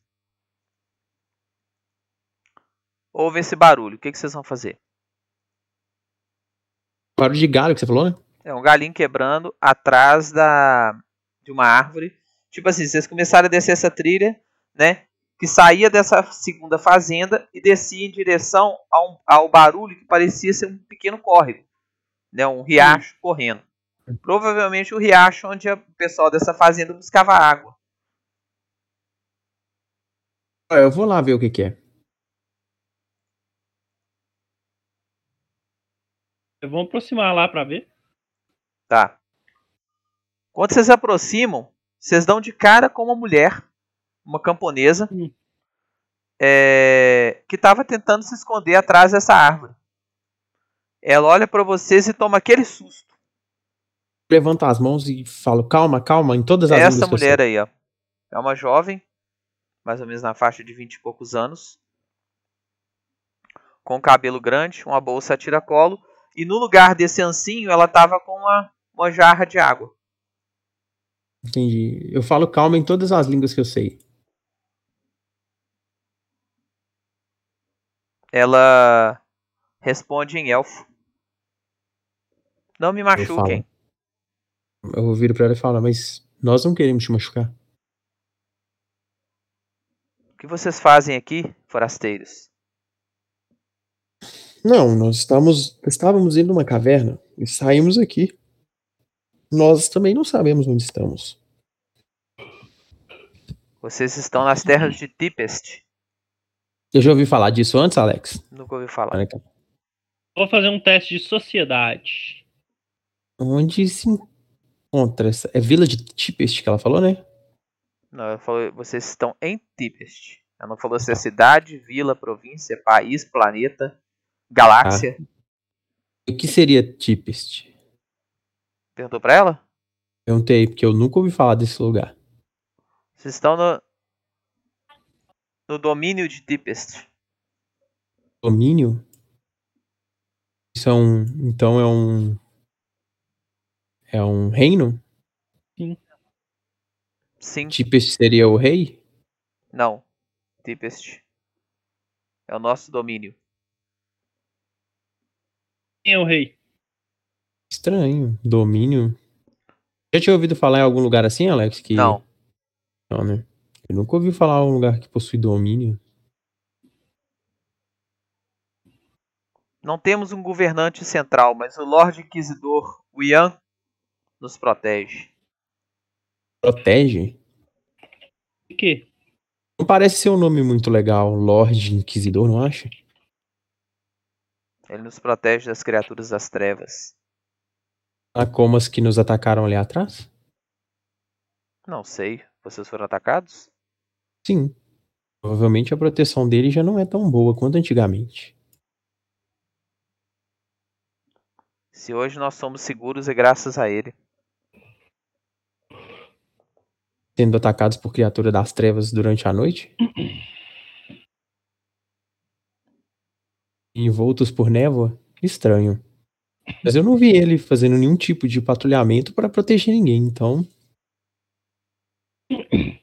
ouvem esse barulho. O que, que vocês vão fazer? Barulho de galho que você falou, né? É um galinho quebrando atrás da de uma árvore. Tipo assim, vocês começaram a descer essa trilha, né? Que saía dessa segunda fazenda e descia em direção ao, ao barulho que parecia ser um pequeno córrego, né? Um riacho correndo. Provavelmente o riacho onde o pessoal dessa fazenda buscava água. Eu vou lá ver o que, que é. Vamos aproximar lá pra ver. Tá. Quando vocês se aproximam, vocês dão de cara com uma mulher, uma camponesa, Hum. é, que estava tentando se esconder atrás dessa árvore. Ela olha pra vocês e toma aquele susto. Levanto as mãos e falo, calma, calma, em todas as Essa línguas que eu mulher aí, ó. É uma jovem, mais ou menos na faixa de 20 e poucos anos. Com cabelo grande, uma bolsa a tiracolo. E no lugar desse ancinho, ela tava com uma, uma jarra de água. Entendi. Eu falo calma em todas as línguas que eu sei. Ela responde em elfo. Não me machuquem. Eu viro pra ela e falo, mas nós não queremos te machucar. O que vocês fazem aqui, forasteiros? Não, nós estamos, estávamos indo numa caverna e saímos aqui. Nós também não sabemos onde estamos. Vocês estão nas terras de Tipest. Eu já ouvi falar disso antes, Alex? Nunca ouvi falar. Vou fazer um teste de sociedade. Onde se encontra essa. É Vila de Tipest que ela falou, né? Não, ela falou, vocês estão em Tipest. Ela não falou se é cidade, vila, província, país, planeta, galáxia. O que seria Tipest? Perguntou pra ela? Perguntei, porque eu nunca ouvi falar desse lugar. Vocês estão no, no domínio de Tipest. Domínio? Isso é um. Então é um. É um reino? Sim, Tipest seria o rei? não. Tipest. É o nosso domínio. Quem é o rei? Estranho. Domínio. Já tinha ouvido falar em algum lugar assim, Alex? Que... Não. Não, né? Eu nunca ouvi falar em um lugar que possui domínio. Não temos um governante central, mas o Lorde Inquisidor, o Ian, nos protege. Protege? O quê? Não parece ser um nome muito legal. Lorde Inquisidor, não acha? Ele nos protege das criaturas das trevas. Ah, como as que nos atacaram ali atrás? Não sei. Vocês foram atacados? Sim. Provavelmente a proteção dele já não é tão boa quanto antigamente. Se hoje nós somos seguros é graças a ele. Sendo atacados por criatura das trevas durante a noite? Envoltos por névoa? Estranho. Mas eu não vi ele fazendo nenhum tipo de patrulhamento para proteger ninguém, então.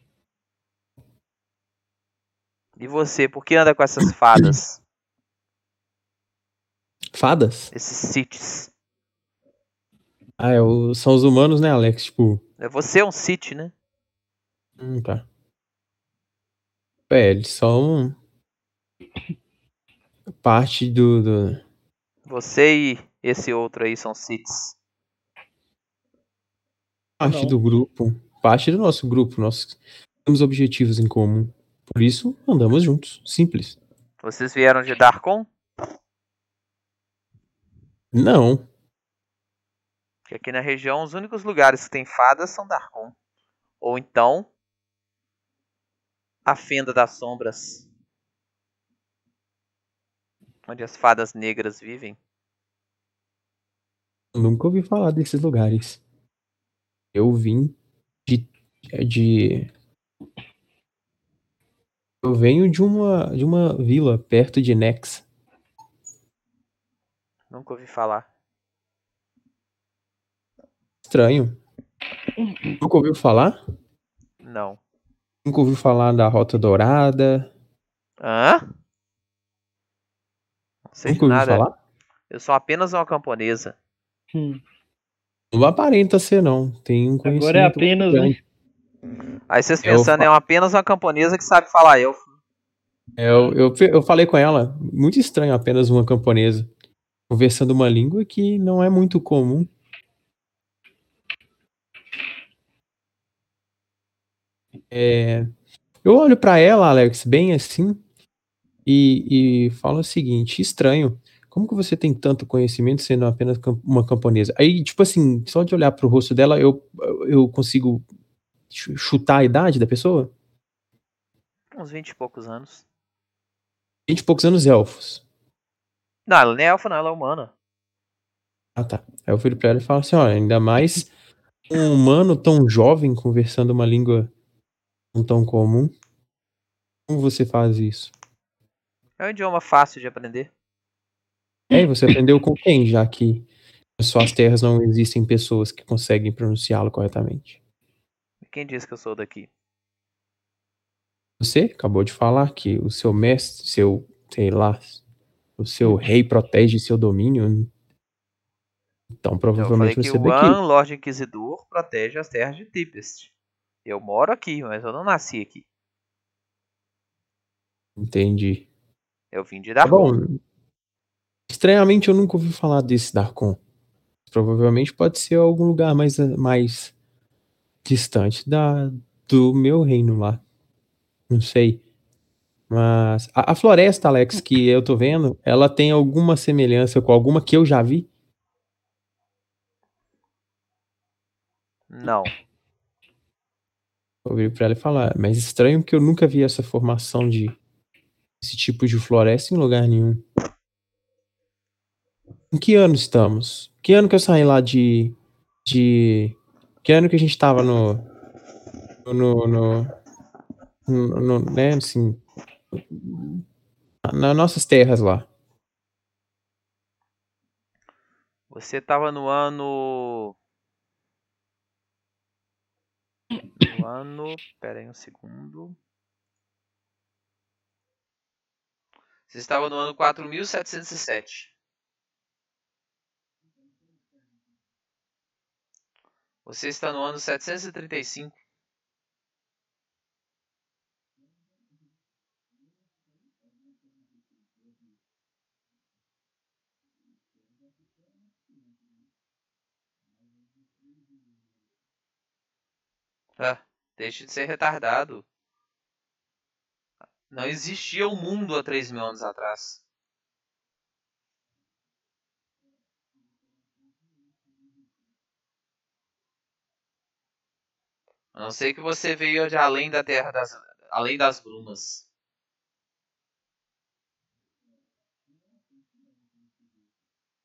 E você, por que anda com essas fadas? Fadas? esses cities? Ah, é o- são os humanos, né, Alex? Tipo. É, Você é um city, né? Hum, tá. É, eles são. Parte do. do- Você e esse outro aí são cities. parte Não. do grupo. Parte do nosso grupo. Nós temos objetivos em comum. Por isso, andamos juntos. Simples. Vocês vieram de Darkon? Não. Que aqui na região os únicos lugares que tem fadas são Darkon. Ou então a Fenda das Sombras. Onde as fadas negras vivem. Nunca ouvi falar desses lugares. Eu vim de, de. Eu venho de uma, de uma vila perto de Nex. Nunca ouvi falar. Estranho. Nunca ouviu falar? Não. Nunca ouviu falar da Rota Dourada? Hã? Não sei de Nunca ouviu nada. falar? Eu sou apenas uma camponesa. Hum. Não aparenta ser, não. Tem um conhecimento. Agora é apenas um. grande. Aí vocês Eu pensando, fa- é uma- apenas uma camponesa que sabe falar elfo. É, eu, eu, eu falei com ela, muito estranho apenas uma camponesa. Conversando uma língua que não é muito comum. É, eu olho pra ela, Alex, bem assim, e, e falo o seguinte: estranho. Como que você tem tanto conhecimento sendo apenas uma camponesa? Aí, tipo assim, só de olhar pro rosto dela, eu, eu consigo chu- chutar a idade da pessoa? Uns 20 e poucos anos. 20 e poucos anos elfos. Não, ela não é elfa, não, ela é humana. Ah, tá. Aí eu viro pra ela e falo assim, olha, ainda mais um humano tão jovem conversando uma língua não tão comum. Como você faz isso? É um idioma fácil de aprender. É, e você aprendeu com quem, já que nas suas terras não existem pessoas que conseguem pronunciá-lo corretamente? Quem disse que eu sou daqui? Você acabou de falar que o seu mestre, seu, sei lá, o seu rei protege seu domínio. Então Eu falei provavelmente que você é o daqui. An, Lorde Inquisidor, protege as terras de Tipest. Eu moro aqui, mas eu não nasci aqui. Entendi. Eu vim de Tá Darkon. bom. Estranhamente eu nunca ouvi falar desse Darkon. Provavelmente pode ser algum lugar mais, mais distante da, do meu reino lá. Não sei. Mas a, a floresta, Alex, que eu tô vendo, ela tem alguma semelhança com alguma que eu já vi? Não. Eu viro pra ela e falar, mas estranho que eu nunca vi essa formação de esse tipo de floresta em lugar nenhum. Em que ano estamos? Que ano que eu saí lá de. de. Que ano que a gente tava no. no. no. no, no- né, assim. Nas nossas terras lá. Você tava no ano. No ano. Pera aí um segundo. Você estava no ano 4707. Você está no ano 735. Ah, deixe de ser retardado. Não existia o mundo há 3 mil anos atrás. A não ser que você veio de além da terra das. além das brumas.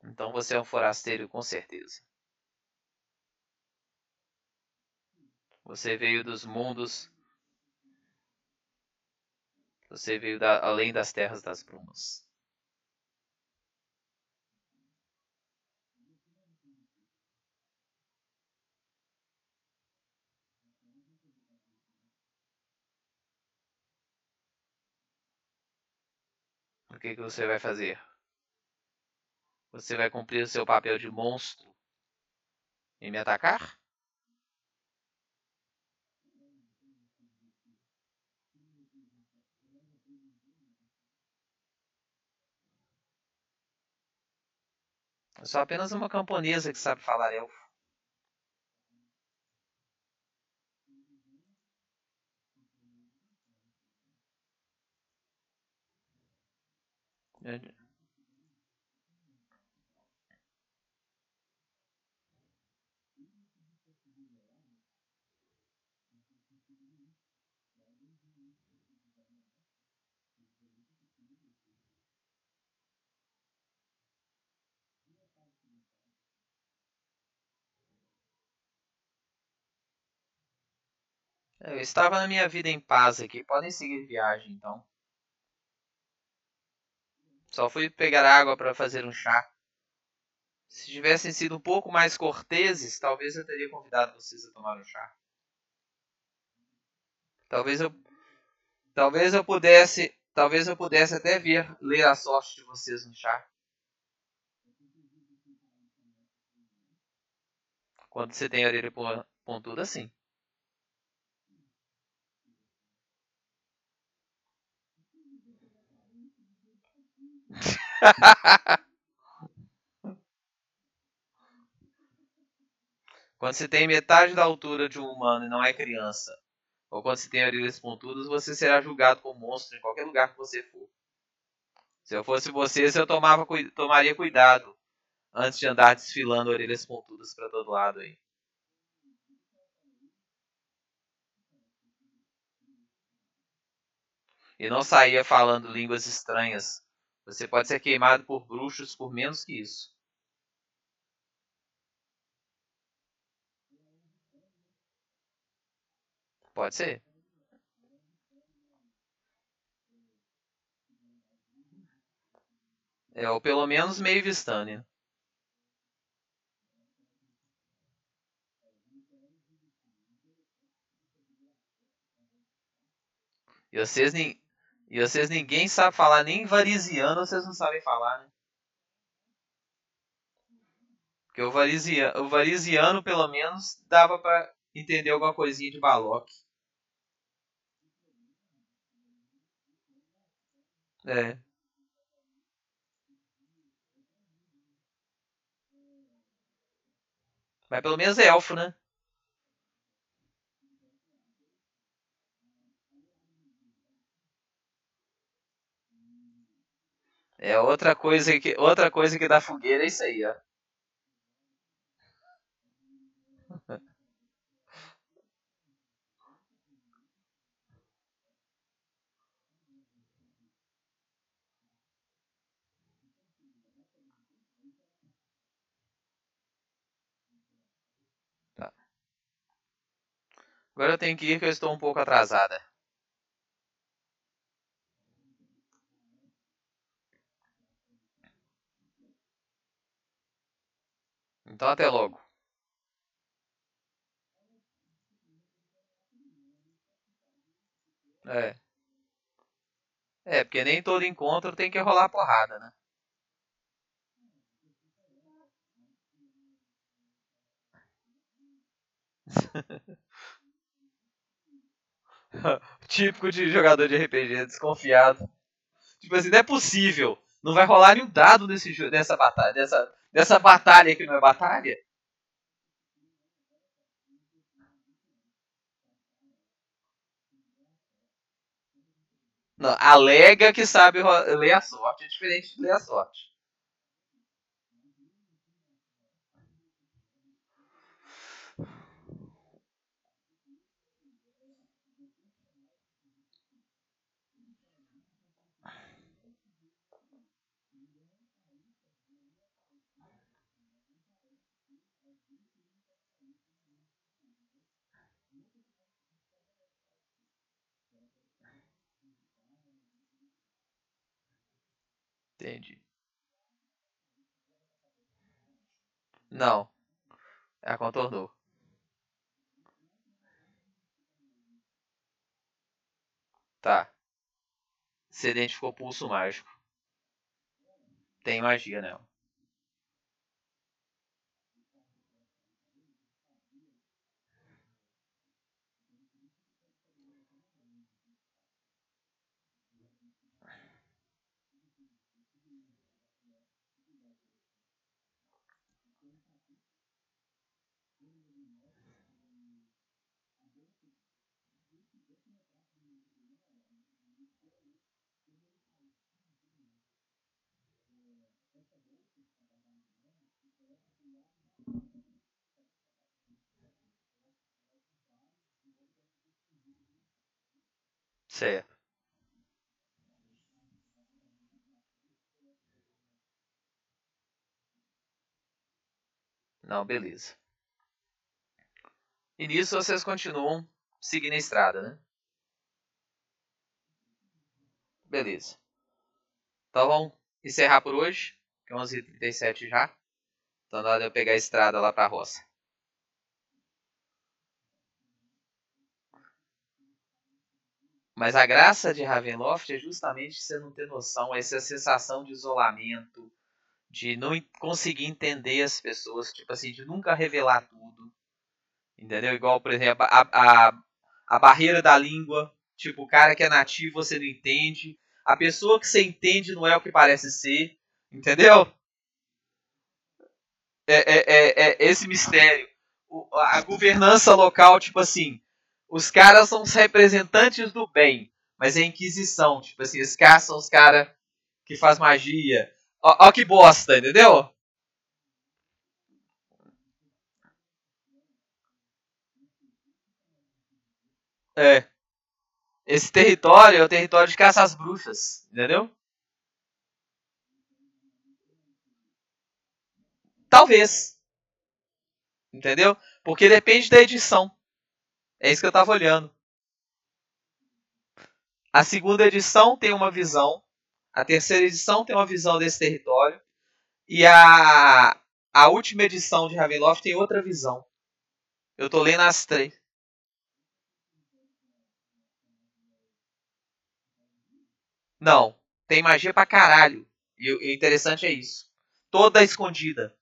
Então você é um forasteiro com certeza. Você veio dos mundos. Você veio da, além das terras das brumas. O que, que você vai fazer? Você vai cumprir o seu papel de monstro e me atacar? Eu sou apenas uma camponesa que sabe falar elfo. Eu estava na minha vida em paz aqui. Podem seguir viagem, então. Só fui pegar água para fazer um chá. Se tivessem sido um pouco mais corteses, talvez eu teria convidado vocês a tomar um chá. Talvez eu talvez eu pudesse, talvez eu pudesse até vir ler a sorte de vocês no chá. Quando você tem a orelha pontuda assim. quando você tem metade da altura de um humano e não é criança, ou quando você tem orelhas pontudas, você será julgado como monstro em qualquer lugar que você for. Se eu fosse vocês, eu tomava, tomaria cuidado antes de andar desfilando orelhas pontudas para todo lado aí. E não saía falando línguas estranhas. Você pode ser queimado por bruxos por menos que isso. Pode ser. É, ou pelo menos meio vistânia. E vocês, nem, e vocês ninguém sabe falar nem varisiano, vocês não sabem falar, né? Porque o varisiano, o varisiano pelo menos dava para entender alguma coisinha de Balok. É. Mas pelo menos é elfo, né? É outra coisa que outra coisa que dá fogueira é isso aí, ó. Tá. Agora eu tenho que ir que eu estou um pouco atrasada. Então até logo. É. É, porque nem todo encontro tem que rolar porrada, né? Típico de jogador de RPG, desconfiado. Tipo assim, não é possível. Não vai rolar nenhum dado nesse, nessa batalha. Nessa, nessa batalha que não é batalha. Não, alega que sabe ler a sorte. É diferente de ler a sorte. Entendi. Não. Ela contornou. Tá. Você identificou pulso mágico. Tem magia nela. Certo. Não, beleza. E nisso vocês continuam seguir na estrada, né? Beleza. Então vamos encerrar por hoje. Que é 11h37 já. Então na hora de eu pegar a estrada lá pra roça. Mas a graça de Ravenloft é justamente você não ter noção, essa sensação de isolamento, de não conseguir entender as pessoas, tipo assim, de nunca revelar tudo. Entendeu? Igual, por exemplo, a, a, a barreira da língua. Tipo, o cara que é nativo você não entende. A pessoa que você entende não é o que parece ser. Entendeu? É, é, é, é esse mistério. A governança local, tipo assim, os caras são os representantes do bem, mas é a Inquisição. Tipo assim, os caras são os caras que faz magia. Ó, ó que bosta, entendeu? É. Esse território é o território de caça às bruxas, entendeu? Talvez. Entendeu? Porque depende da edição. É isso que eu tava olhando. A segunda edição tem uma visão. A terceira edição tem uma visão desse território. E a, a última edição de Ravenloft tem outra visão. Eu tô lendo as três. Não. Tem magia pra caralho. E o interessante é isso. Toda escondida.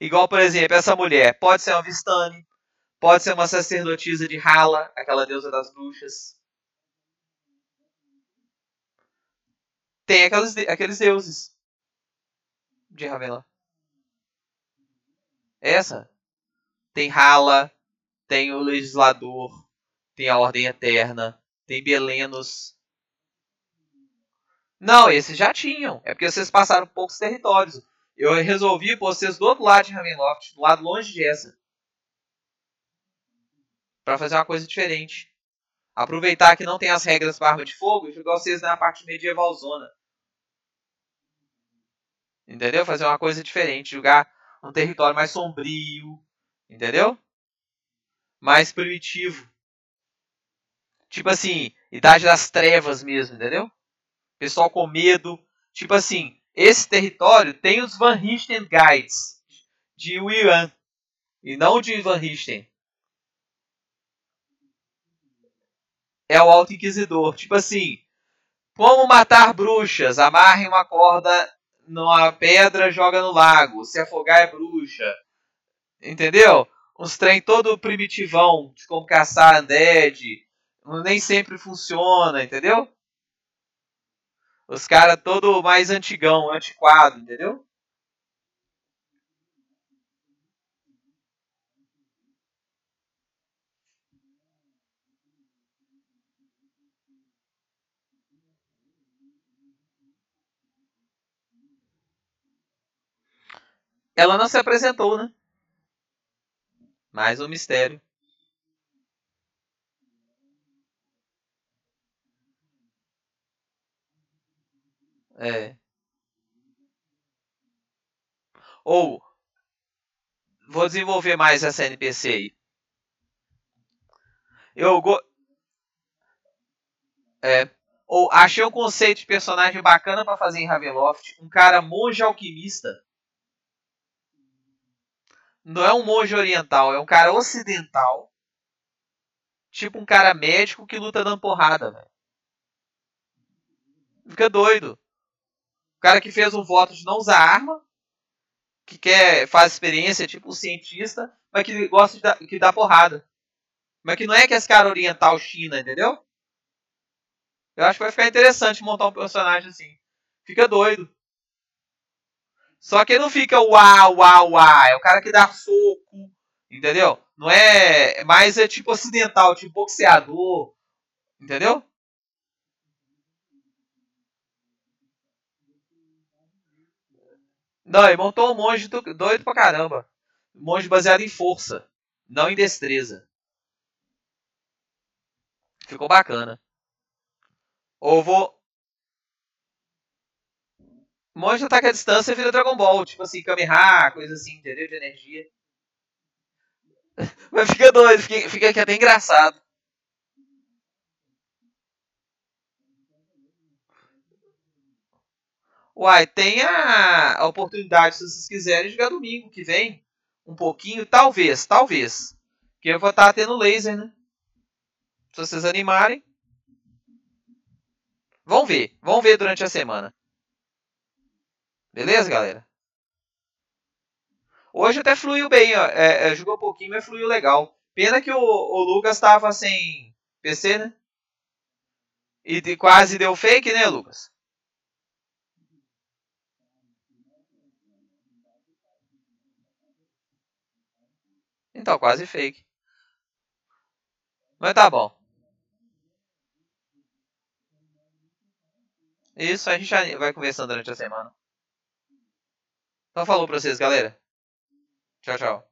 Igual, por exemplo, essa mulher. Pode ser uma Vistani. Pode ser uma sacerdotisa de Hala, aquela deusa das bruxas. Tem aqueles, aqueles deuses de Ravenna. Essa. Tem Hala, tem o Legislador, tem a Ordem Eterna, tem Belenos. Não, esses já tinham. É porque vocês passaram poucos territórios. Eu resolvi pôr vocês do outro lado de Ravenloft, do lado longe de essa. Pra fazer uma coisa diferente. Aproveitar que não tem as regras para arma de fogo e jogar vocês na parte medieval zona. Entendeu? Fazer uma coisa diferente. Jogar um território mais sombrio. Entendeu? Mais primitivo. Tipo assim, Idade das Trevas mesmo, entendeu? Pessoal com medo. Tipo assim, esse território tem os Van Richten Guides de Wiran. E não de Van Richten. É o Alto Inquisidor. Tipo assim, como matar bruxas? Amarre uma corda numa pedra, joga no lago. Se afogar é bruxa. Entendeu? Uns trem todo primitivão, de como caçar undead nem sempre funciona, entendeu? Os caras todo mais antigão, antiquado, entendeu? Ela não se apresentou, né? Mais um mistério. É. Ou vou desenvolver mais essa NPC aí. Eu go... é, ou achei um conceito de personagem bacana para fazer em Ravenloft, um cara monge alquimista. Não é um monge oriental, é um cara ocidental. Tipo um cara médico que luta dando porrada, velho. Fica doido. O cara que fez um voto de não usar arma, que quer faz experiência, tipo um cientista, mas que gosta de dar, que dá porrada. Mas que não é que esse cara oriental China, entendeu? Eu acho que vai ficar interessante montar um personagem assim. Fica doido. Só que não fica uau, uau, uau. É o cara que dá soco, entendeu? Não é. Mais é tipo ocidental, tipo boxeador, entendeu? Não, ele montou um monge doido pra caramba. Um monge baseado em força, não em destreza. Ficou bacana. Ou vou. Monge ataque à distância vira Dragon Ball, tipo assim, Kamehameha, coisa assim, entendeu? De energia. Mas fica doido, fica, fica até engraçado. Uai, tem a, a oportunidade, se vocês quiserem, jogar domingo que vem. Um pouquinho, talvez, talvez. Que eu vou estar tendo laser, né? Se vocês animarem. Vão ver, vão ver durante a semana. Beleza, galera? Hoje até fluiu bem, ó. É, é, jogou um pouquinho, mas fluiu legal. Pena que o, o Lucas estava sem PC, né? E de, quase deu fake, né, Lucas? Então, quase fake. Mas tá bom. Isso a gente vai conversando durante a semana. Então falou pra vocês, galera. Tchau, tchau.